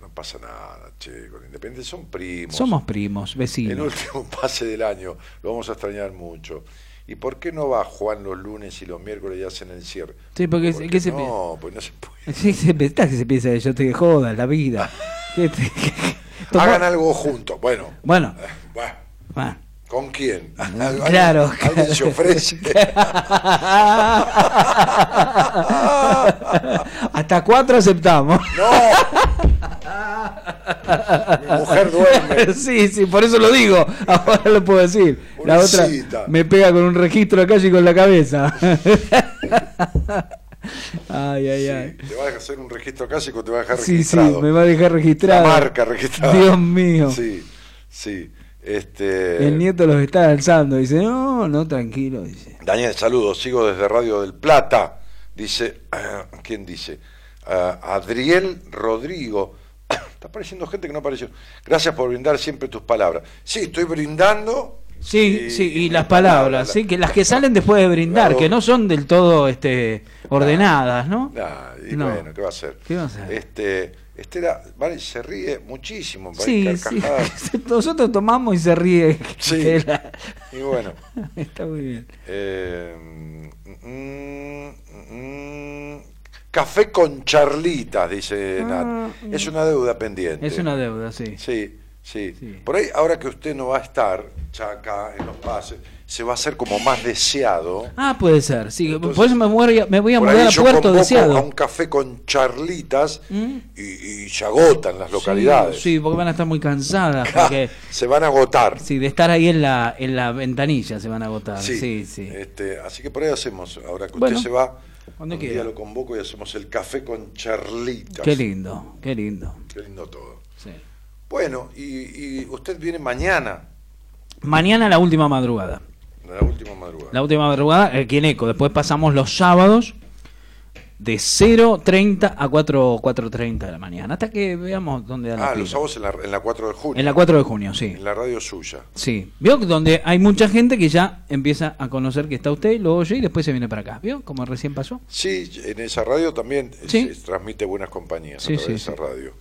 No pasa nada, che. Con Independiente son primos. Somos primos, El vecinos. último pase del año lo vamos a extrañar mucho. ¿Y por qué no va Juan los lunes y los miércoles y hacen el cierre? Sí, porque, Porque ¿qué se no, pues no se puede. Sí, se está que se piensa que yo estoy de joda, la vida. ¿Qué te- Hagan algo juntos. Bueno, Bueno, bueno, bueno. ¿con quién? Claro, ¿Alguien se ofrece? Hasta cuatro aceptamos. Mi mujer duerme. Sí, sí, por eso lo digo. Ahora lo puedo decir. La otra me pega con un registro acá y con la cabeza. Ay, ay, ay. ¿Te va a hacer un registro clásico o te va a dejar Sí, sí, registrado? me va a dejar registrado. La marca registrada. Dios mío. Sí, sí. Este, El nieto los está alzando. Dice, no, no, tranquilo. Dice. Daniel, saludos. Sigo desde Radio del Plata. Dice, ¿quién dice? Ah, Adriel Rodrigo. Está apareciendo gente que no apareció. Gracias por brindar siempre tus palabras. Sí, estoy brindando. Sí, sí, y las palabras, sí, que las que salen después de brindar, Claro. que no son del todo este ordenadas, ¿no? Y No. bueno, ¿qué va a hacer? ¿Qué va a hacer? Este, Estela, vale, se ríe muchísimo. Sí, sí. Nosotros tomamos y se ríe. Sí. Estela. Y bueno. Está muy bien. Eh, mm, mm, café con charlitas, dice Ah, Nat. Es una deuda pendiente. Es una deuda, sí. Sí, sí, Por ahí, ahora que usted no va a estar ya acá en los pases, se va a hacer como más deseado. Ah, puede ser, sí. por eso me, muero- me voy a mudar a Puerto Deseado. a un café con charlitas y, y se agotan las localidades. Sí, sí, porque van a estar muy cansadas. Porque, Se van a agotar. sí, de estar ahí en la, en la ventanilla se van a agotar. Sí, Sí, sí. Este, así que por ahí hacemos, ahora que Bueno, usted se va, cuando un quiera. día lo convoco y hacemos el café con charlitas. Qué lindo, qué lindo. Qué lindo todo. Sí. Bueno, y, y usted viene mañana, Mañana la última madrugada. La última madrugada. La última madrugada aquí en ECO. Después pasamos los sábados de 0.30 a 4, 4.30 de la mañana. Hasta que veamos dónde da la Ah, pila. los sábados en la, en la 4 de junio. En la 4 de junio, sí. En la radio suya. Sí. ¿Vio? Donde hay mucha gente que ya empieza a conocer que está usted, lo oye y después se viene para acá. ¿Vio? Como recién pasó. Sí, en esa radio también Sí. se transmite buenas compañías Sí, a través sí, de esa radio.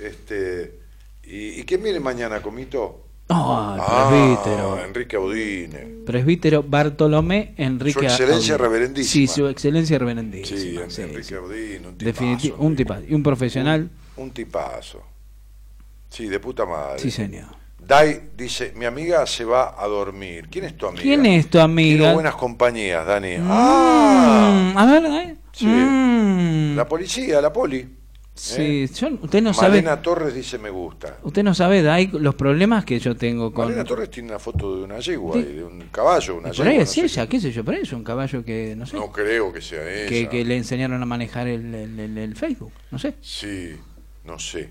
Este, ¿y, ¿Y quién viene mañana, Comito? Ah, Ah, presbítero. Enrique Audine. Presbítero Bartolomé Enrique Su excelencia Audine. reverendísima. Sí, su excelencia reverendísima. Sí, sí, Enrique sí. Audine, un tipazo. Definiti- un tipazo. Y un profesional. Un tipazo. Sí, de puta madre. Sí, señor. Dai dice, mi amiga se va a dormir. ¿Quién es tu amiga? ¿Quién es tu Quiero amiga? buenas compañías, Dani. Ah, Mm, a ver, ¿eh? Sí. Mm. la policía, la poli. Sí, yo- usted no sabe. Malena Torres dice me gusta. Usted no sabe, Dai, los problemas que yo tengo con. Malena Torres tiene una foto de una yegua, Sí. y de un caballo, una Y por ahí yegua. es no, ella, qué sé yo, ahí es un caballo que, no sé. No creo que sea que, que le enseñaron a manejar el, el- el- el Facebook, no sé. Sí, no sé.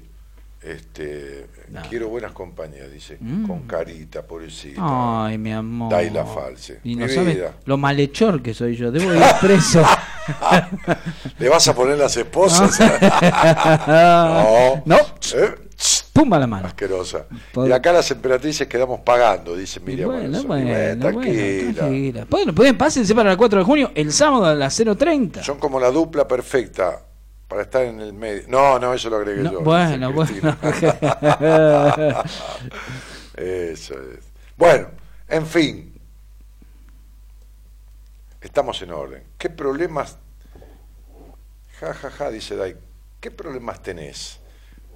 Este, quiero buenas compañías, dice, Mm. con carita, pobrecita. Ay, mi amor. Daila False. Y Mi no sabes vida. lo malhechor que soy yo. Debo ir preso. ¿Le vas a poner las esposas? No. no. No. ¿Eh? Pumba la mano. Asquerosa. Y acá las emperatrices quedamos pagando, dice Miriam. Bueno, Alonso. Y bueno, bueno, tranquila. tranquila. Bueno, pueden pásense para el 4 de junio, el sábado a las 0.30. Son como la dupla perfecta para estar en el medio. No, no, eso lo agregué No, yo. bueno, bueno. Eso es. Bueno, en fin. Estamos en orden. ¿Qué problemas? Ja, ja, ja, dice Dai. ¿Qué problemas tenés?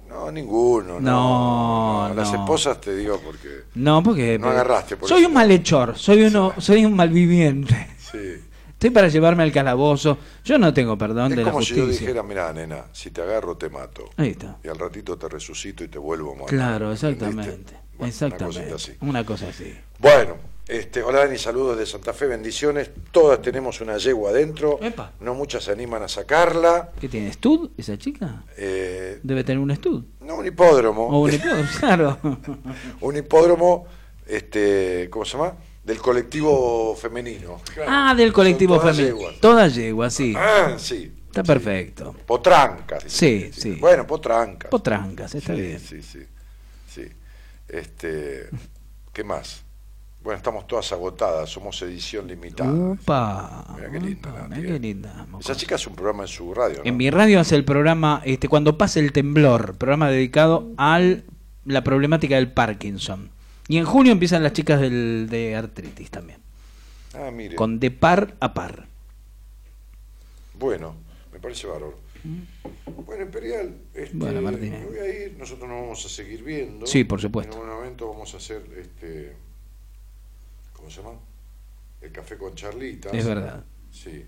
No, ninguno. No, No, Las no. esposas te digo porque. No, porque No agarraste. Por soy eso. un malhechor, soy uno, soy un malviviente. Sí. Estoy para llevarme al calabozo. Yo no tengo perdón Es de la como si yo justicia. dijera, mira, nena, si te agarro te mato. Ahí está. Y al ratito te resucito y te vuelvo a matar. Claro, exactamente. Bueno, exactamente. Una cosita así. Una cosa así. Bueno, este, hola Dani, saludos de Santa Fe, bendiciones. Todas tenemos una yegua adentro. Epa. No muchas se animan a sacarla. ¿Qué tiene? ¿Estud esa chica? Eh, Debe tener un estud. no, un hipódromo. O un hipódromo, claro. un hipódromo, este, ¿cómo se llama? Del colectivo femenino. Ah, del colectivo todas femenino. yeguas. Todas yeguas, sí. Ah, sí. Está perfecto. Potrancas. Sí, sí. Bueno, potrancas. Potrancas, está Sí, bien. Sí, sí, sí. Este, ¿Qué más? Bueno, estamos todas agotadas, somos edición limitada. Upa. Mira qué linda la Mira qué linda. Esa chica hace un programa en su radio, ¿no? En mi radio hace el programa este Cuando pase el temblor, programa dedicado a la problemática del Parkinson. Y en junio empiezan las chicas del, de artritis también. Ah, mire. Con de par a par. Bueno, me parece bárbaro. Bueno, Imperial, este, Bueno, Martínez. me voy a ir, nosotros nos vamos a seguir viendo. Sí, por supuesto. En algún momento vamos a hacer, este, ¿cómo se llama? El café con charlitas. Es verdad. Sí.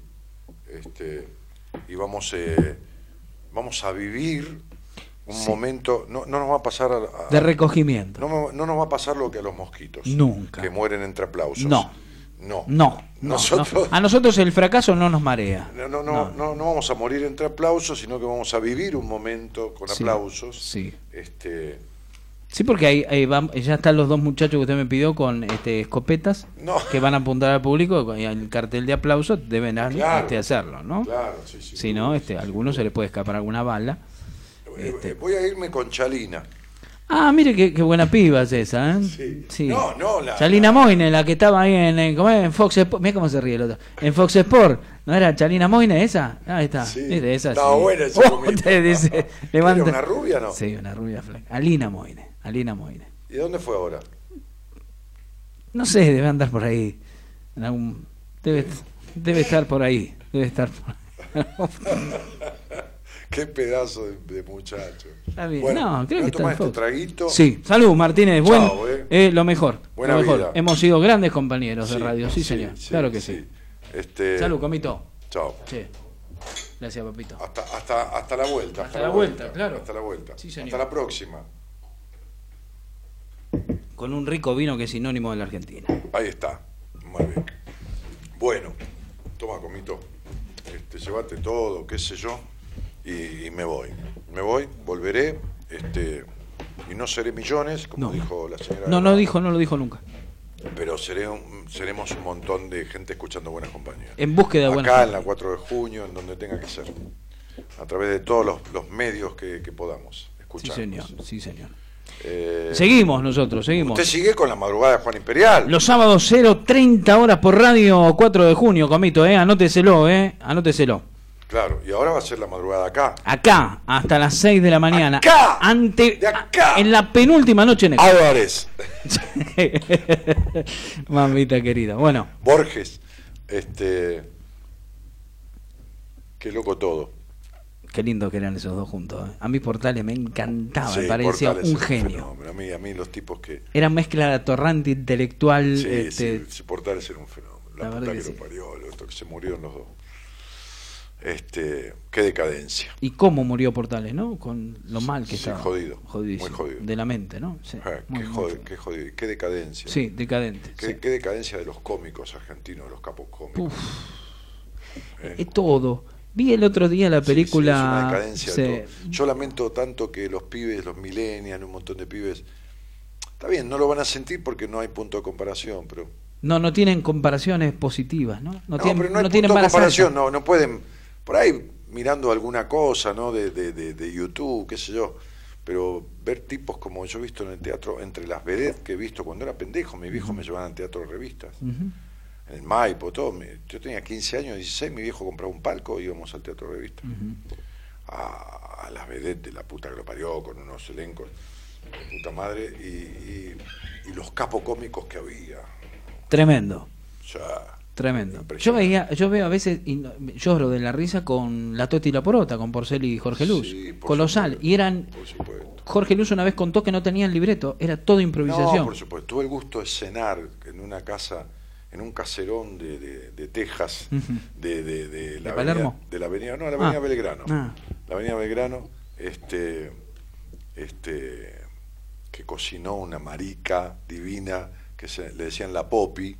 Este, y vamos, eh, vamos a vivir un Sí. momento, no, no nos va a pasar a, a- De recogimiento. no, no nos va a pasar lo que a los mosquitos. Nunca. Que mueren entre aplausos. No. No. No, no, Nosotros- no. A nosotros el fracaso no nos marea. No, no, no, no, no vamos a morir entre aplausos, sino que vamos a vivir un momento con Sí, aplausos. sí. Este, Sí, porque ahí, ahí van- ya están los dos muchachos que usted me pidió con este, escopetas No. que van a apuntar al público y el cartel de aplauso deben Claro. este, hacerlo, ¿no? Claro, sí, sí. Si no, este, a alguno se le puede escapar alguna bala. Eh, voy a irme con Chalina. Ah, mire qué, qué buena piba es esa, ¿eh? Sí. No, no, la- Chalina Moine, la que estaba ahí en, en, Fox Sport. Mira cómo se ríe el otro. En Fox Sport. ¿No era Chalina Moine esa? Ah, ahí está. Sí. Viste, esa Estaba sí. buena ese Oh, usted dice, ¿Era levanta. una rubia, no? Sí, una rubia flaca. Alina Moine. Alina Moine. ¿Y dónde fue ahora? No sé, debe andar por ahí. En algún... debe, debe estar por ahí. Debe estar por Qué pedazo de, de muchacho. Está bien. Bueno, no, creo que está este traguito. Sí, salud Martínez, buen, Chao, eh. eh, lo mejor. Buena lo mejor. vida. Hemos sido grandes compañeros de radio, sí, sí, señor. sí, claro que sí. Este, Salud, comito. Chao. Gracias, papito. Hasta, hasta, hasta la vuelta. Hasta la vuelta, claro. Hasta la vuelta. Sí, señor. hasta la próxima. Con un rico vino que es sinónimo de la Argentina. Ahí está. Muy bien. Bueno, toma, comito. Este, llévate todo, qué sé yo, y, y me voy. Me voy, volveré, este, y no seré millones, como No. dijo la señora. No, no dijo, no lo dijo nunca. Pero seré un- seremos un montón de gente escuchando buenas compañías. En búsqueda de buenas Acá en la compañías. 4 de junio, en donde tenga que ser. A través de todos los, los medios que, que podamos Sí, escuchar. señor, sí, señor. Eh, Seguimos nosotros, seguimos. Usted sigue con la madrugada de Juan Imperial. Los sábados 0.30 horas por radio 4 de junio, comito, eh. Anóteselo, eh. Anóteselo. Claro, y ahora va a ser la madrugada acá. Acá, hasta las 6 de la mañana. Acá. Ante, En la penúltima noche en Álvarez. Mamita querida. Bueno, Borges. Este. Qué loco todo. qué lindo que eran esos dos juntos. eh. A mí Portales me encantaba, Sí, me parecía Portales un genio. fenómeno. A mí, a mí los tipos que. Era mezcla atorrante intelectual. Sí, este, sí, Portales era un fenómeno. La, La puta verdad que, que lo parió, lo- que se murieron los dos. Este, qué decadencia. Y cómo murió Portales, ¿no? Con lo mal que Sí, estaba. jodido, Jodidísimo. muy jodido. De la mente, ¿no? Sí, Ah, muy, qué, muy feo. qué jodido, qué decadencia. Sí, decadente. Qué, sí. qué decadencia de los cómicos argentinos, de los capos cómicos. Eh, Es todo. Vi el otro día la sí, película. es una decadencia de todo. Yo lamento tanto que los pibes, los millennials, un montón de pibes, está bien, no lo van a sentir porque no hay punto de comparación, pero No, no tienen comparaciones positivas, ¿no? No, no, tienen, pero no hay no tienen punto de comparación, no, no pueden, por ahí mirando alguna cosa, ¿no? De, de, de, de YouTube, qué sé yo, pero ver tipos como yo he visto en el teatro, entre las vedettes que he visto cuando era pendejo, mis viejos me llevaban al teatro de revistas, en el Maipo, todo, yo tenía 15 años, 16, mi viejo compraba un palco y íbamos al teatro de revistas. a, a las vedettes de la puta que lo parió, con unos elencos de puta madre, y, y- y los capocómicos que había. Tremendo. O sea, Tremendo. Yo veía, yo veo a veces y no- lloro de la risa con la Toti y la Porota, con Porcel y Jorge Luz. Colosal. Y eran Jorge Luz una vez contó que no tenían libreto, era todo improvisación. No, por supuesto. Tuve el gusto de cenar en una casa, en un caserón de, de- de Texas, Ujú. de, de, de la ¿De Palermo? avenida, de la avenida, no, la avenida Ah. Belgrano. Ah. La avenida Belgrano, este, este, que cocinó una marica divina, que se, le decían la popi,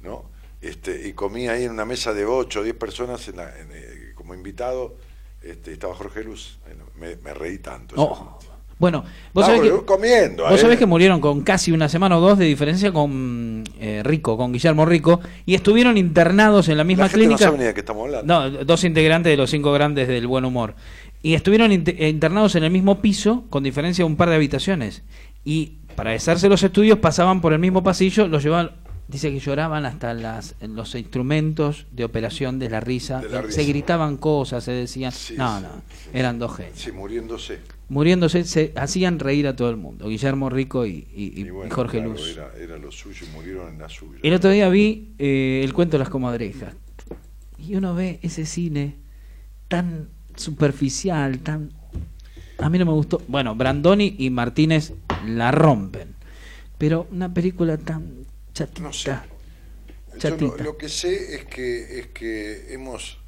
¿no? Este, y comía ahí en una mesa de 8 o 10 personas en la- en, eh, como invitado, este, estaba Jorge Luz, me, me reí tanto. Oh. Bueno, vos sabés, que, comiendo, vos sabés que murieron con casi una semana o dos de diferencia con eh, Rico, con Guillermo Rico, y estuvieron internados en la misma La gente no clínica. sabe ni de qué estamos hablando. No, dos integrantes de los cinco grandes del buen humor. Y estuvieron eh, internados en el mismo piso, con diferencia de un par de habitaciones. Y para hacerse los estudios pasaban por el mismo pasillo, los llevaban, dice que lloraban hasta las, los instrumentos de operación de la risa. De la risa. Se gritaban cosas, se decían. no, no, eran dos genios. Sí, muriéndose. Muriéndose, se hacían reír a todo el mundo. Guillermo Rico y, y- y- Y bueno, y Jorge claro, Luz. Era, era lo suyo y murieron en la suya. El otro día vi eh, el cuento de las comadrejas. Y uno ve ese cine tan superficial, tan... A mí no me gustó. Bueno, Brandoni y Martínez la rompen. Pero una película tan chatita. Lo, chatita. lo que sé es que, es que hemos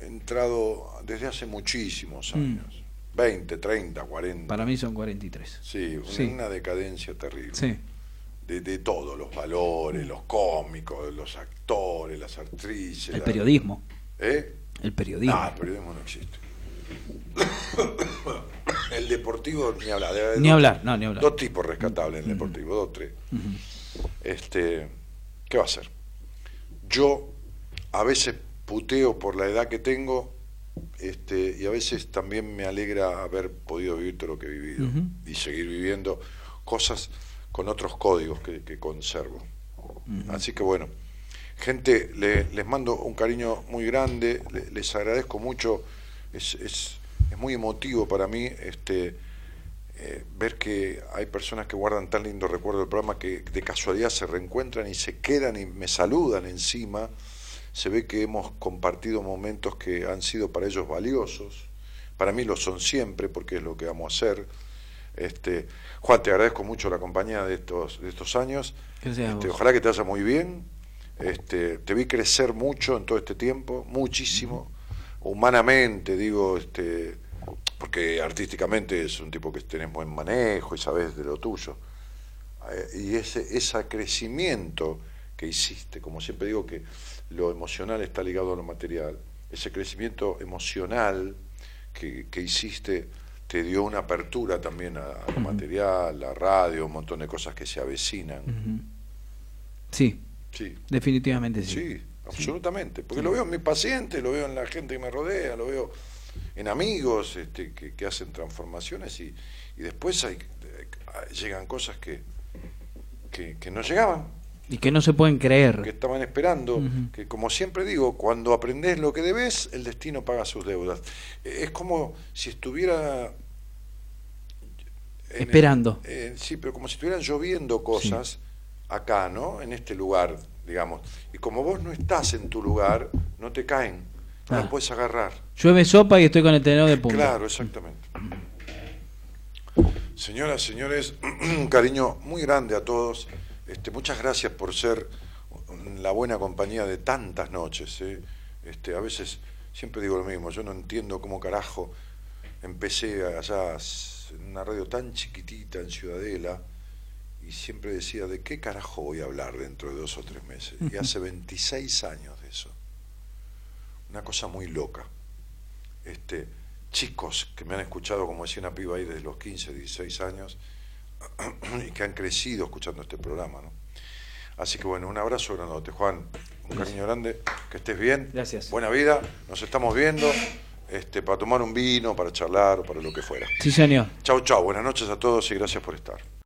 entrado desde hace muchísimos Mm. años. 20, 30, 40. Para mí son 43. Sí, una, Sí. una decadencia terrible. Sí. De, de todo, los valores, los cómicos, los actores, las actrices. El la- periodismo. ¿Eh? El periodismo. No, el periodismo no existe. el deportivo, ni hablar. debe Ni dos- hablar, no, ni hablar. Dos tipos rescatables en el deportivo, dos, tres. Este, ¿Qué va a ser? Yo a veces puteo por la edad que tengo este, y a veces también me alegra haber podido vivir todo lo que he vivido y seguir viviendo cosas con otros códigos que, que conservo. Así que bueno, gente, le- les mando un cariño muy grande, le- les agradezco mucho, es, es, es muy emotivo para mí este, eh, ver que hay personas que guardan tan lindo recuerdo del programa que de casualidad se reencuentran y se quedan y me saludan encima. Se ve que hemos compartido momentos que han sido para ellos valiosos. Para mí lo son siempre porque es lo que vamos a hacer. Este, Juan, te agradezco mucho la compañía de estos, de estos años. Este, ojalá que te vaya muy bien. Este, te vi crecer mucho en todo este tiempo, muchísimo. Humanamente, digo, este, porque artísticamente es un tipo que tenés buen manejo y sabes de lo tuyo. Eh, y ese, ese crecimiento que hiciste, como siempre digo que lo emocional está ligado a lo material, ese crecimiento emocional que, que hiciste te dio una apertura también a, a lo material, la radio, un montón de cosas que se avecinan. Sí. Sí. Definitivamente sí. Sí, absolutamente. Porque lo veo en mi paciente, lo veo en la gente que me rodea, lo veo en amigos este, que, que hacen transformaciones y, y después hay, eh, llegan cosas que, que, que no llegaban, Y que no se pueden creer. que estaban esperando, que como siempre digo, cuando aprendes lo que debes, el destino paga sus deudas. Eh, Es como si estuviera... el- Esperando. eh, sí, pero como si estuvieran lloviendo cosas acá, ¿no? En este lugar, digamos. Y como vos no estás en tu lugar, no te caen, no Ah. puedes agarrar. Llueve sopa y estoy con el tenedor de punta. Claro, exactamente. Señoras, señores, un cariño muy grande a todos. Este, muchas gracias por ser la buena compañía de tantas noches. ¿eh? Este, a veces siempre digo lo mismo, yo no entiendo cómo carajo empecé allá en una radio tan chiquitita en Ciudadela y siempre decía, ¿de qué carajo voy a hablar dentro de dos o tres meses? Y hace 26 años. Una cosa muy loca. Este, chicos que me han escuchado, como decía una piba ahí, desde los 15, 16 años, y que han crecido escuchando este programa, ¿no? Así que bueno, un abrazo grandote, Juan. Un cariño grande, que estés bien. Gracias. Buena vida, nos estamos viendo este, para tomar un vino, para charlar o para lo que fuera. Sí, señor. Chau, chau, buenas noches a todos y gracias por estar.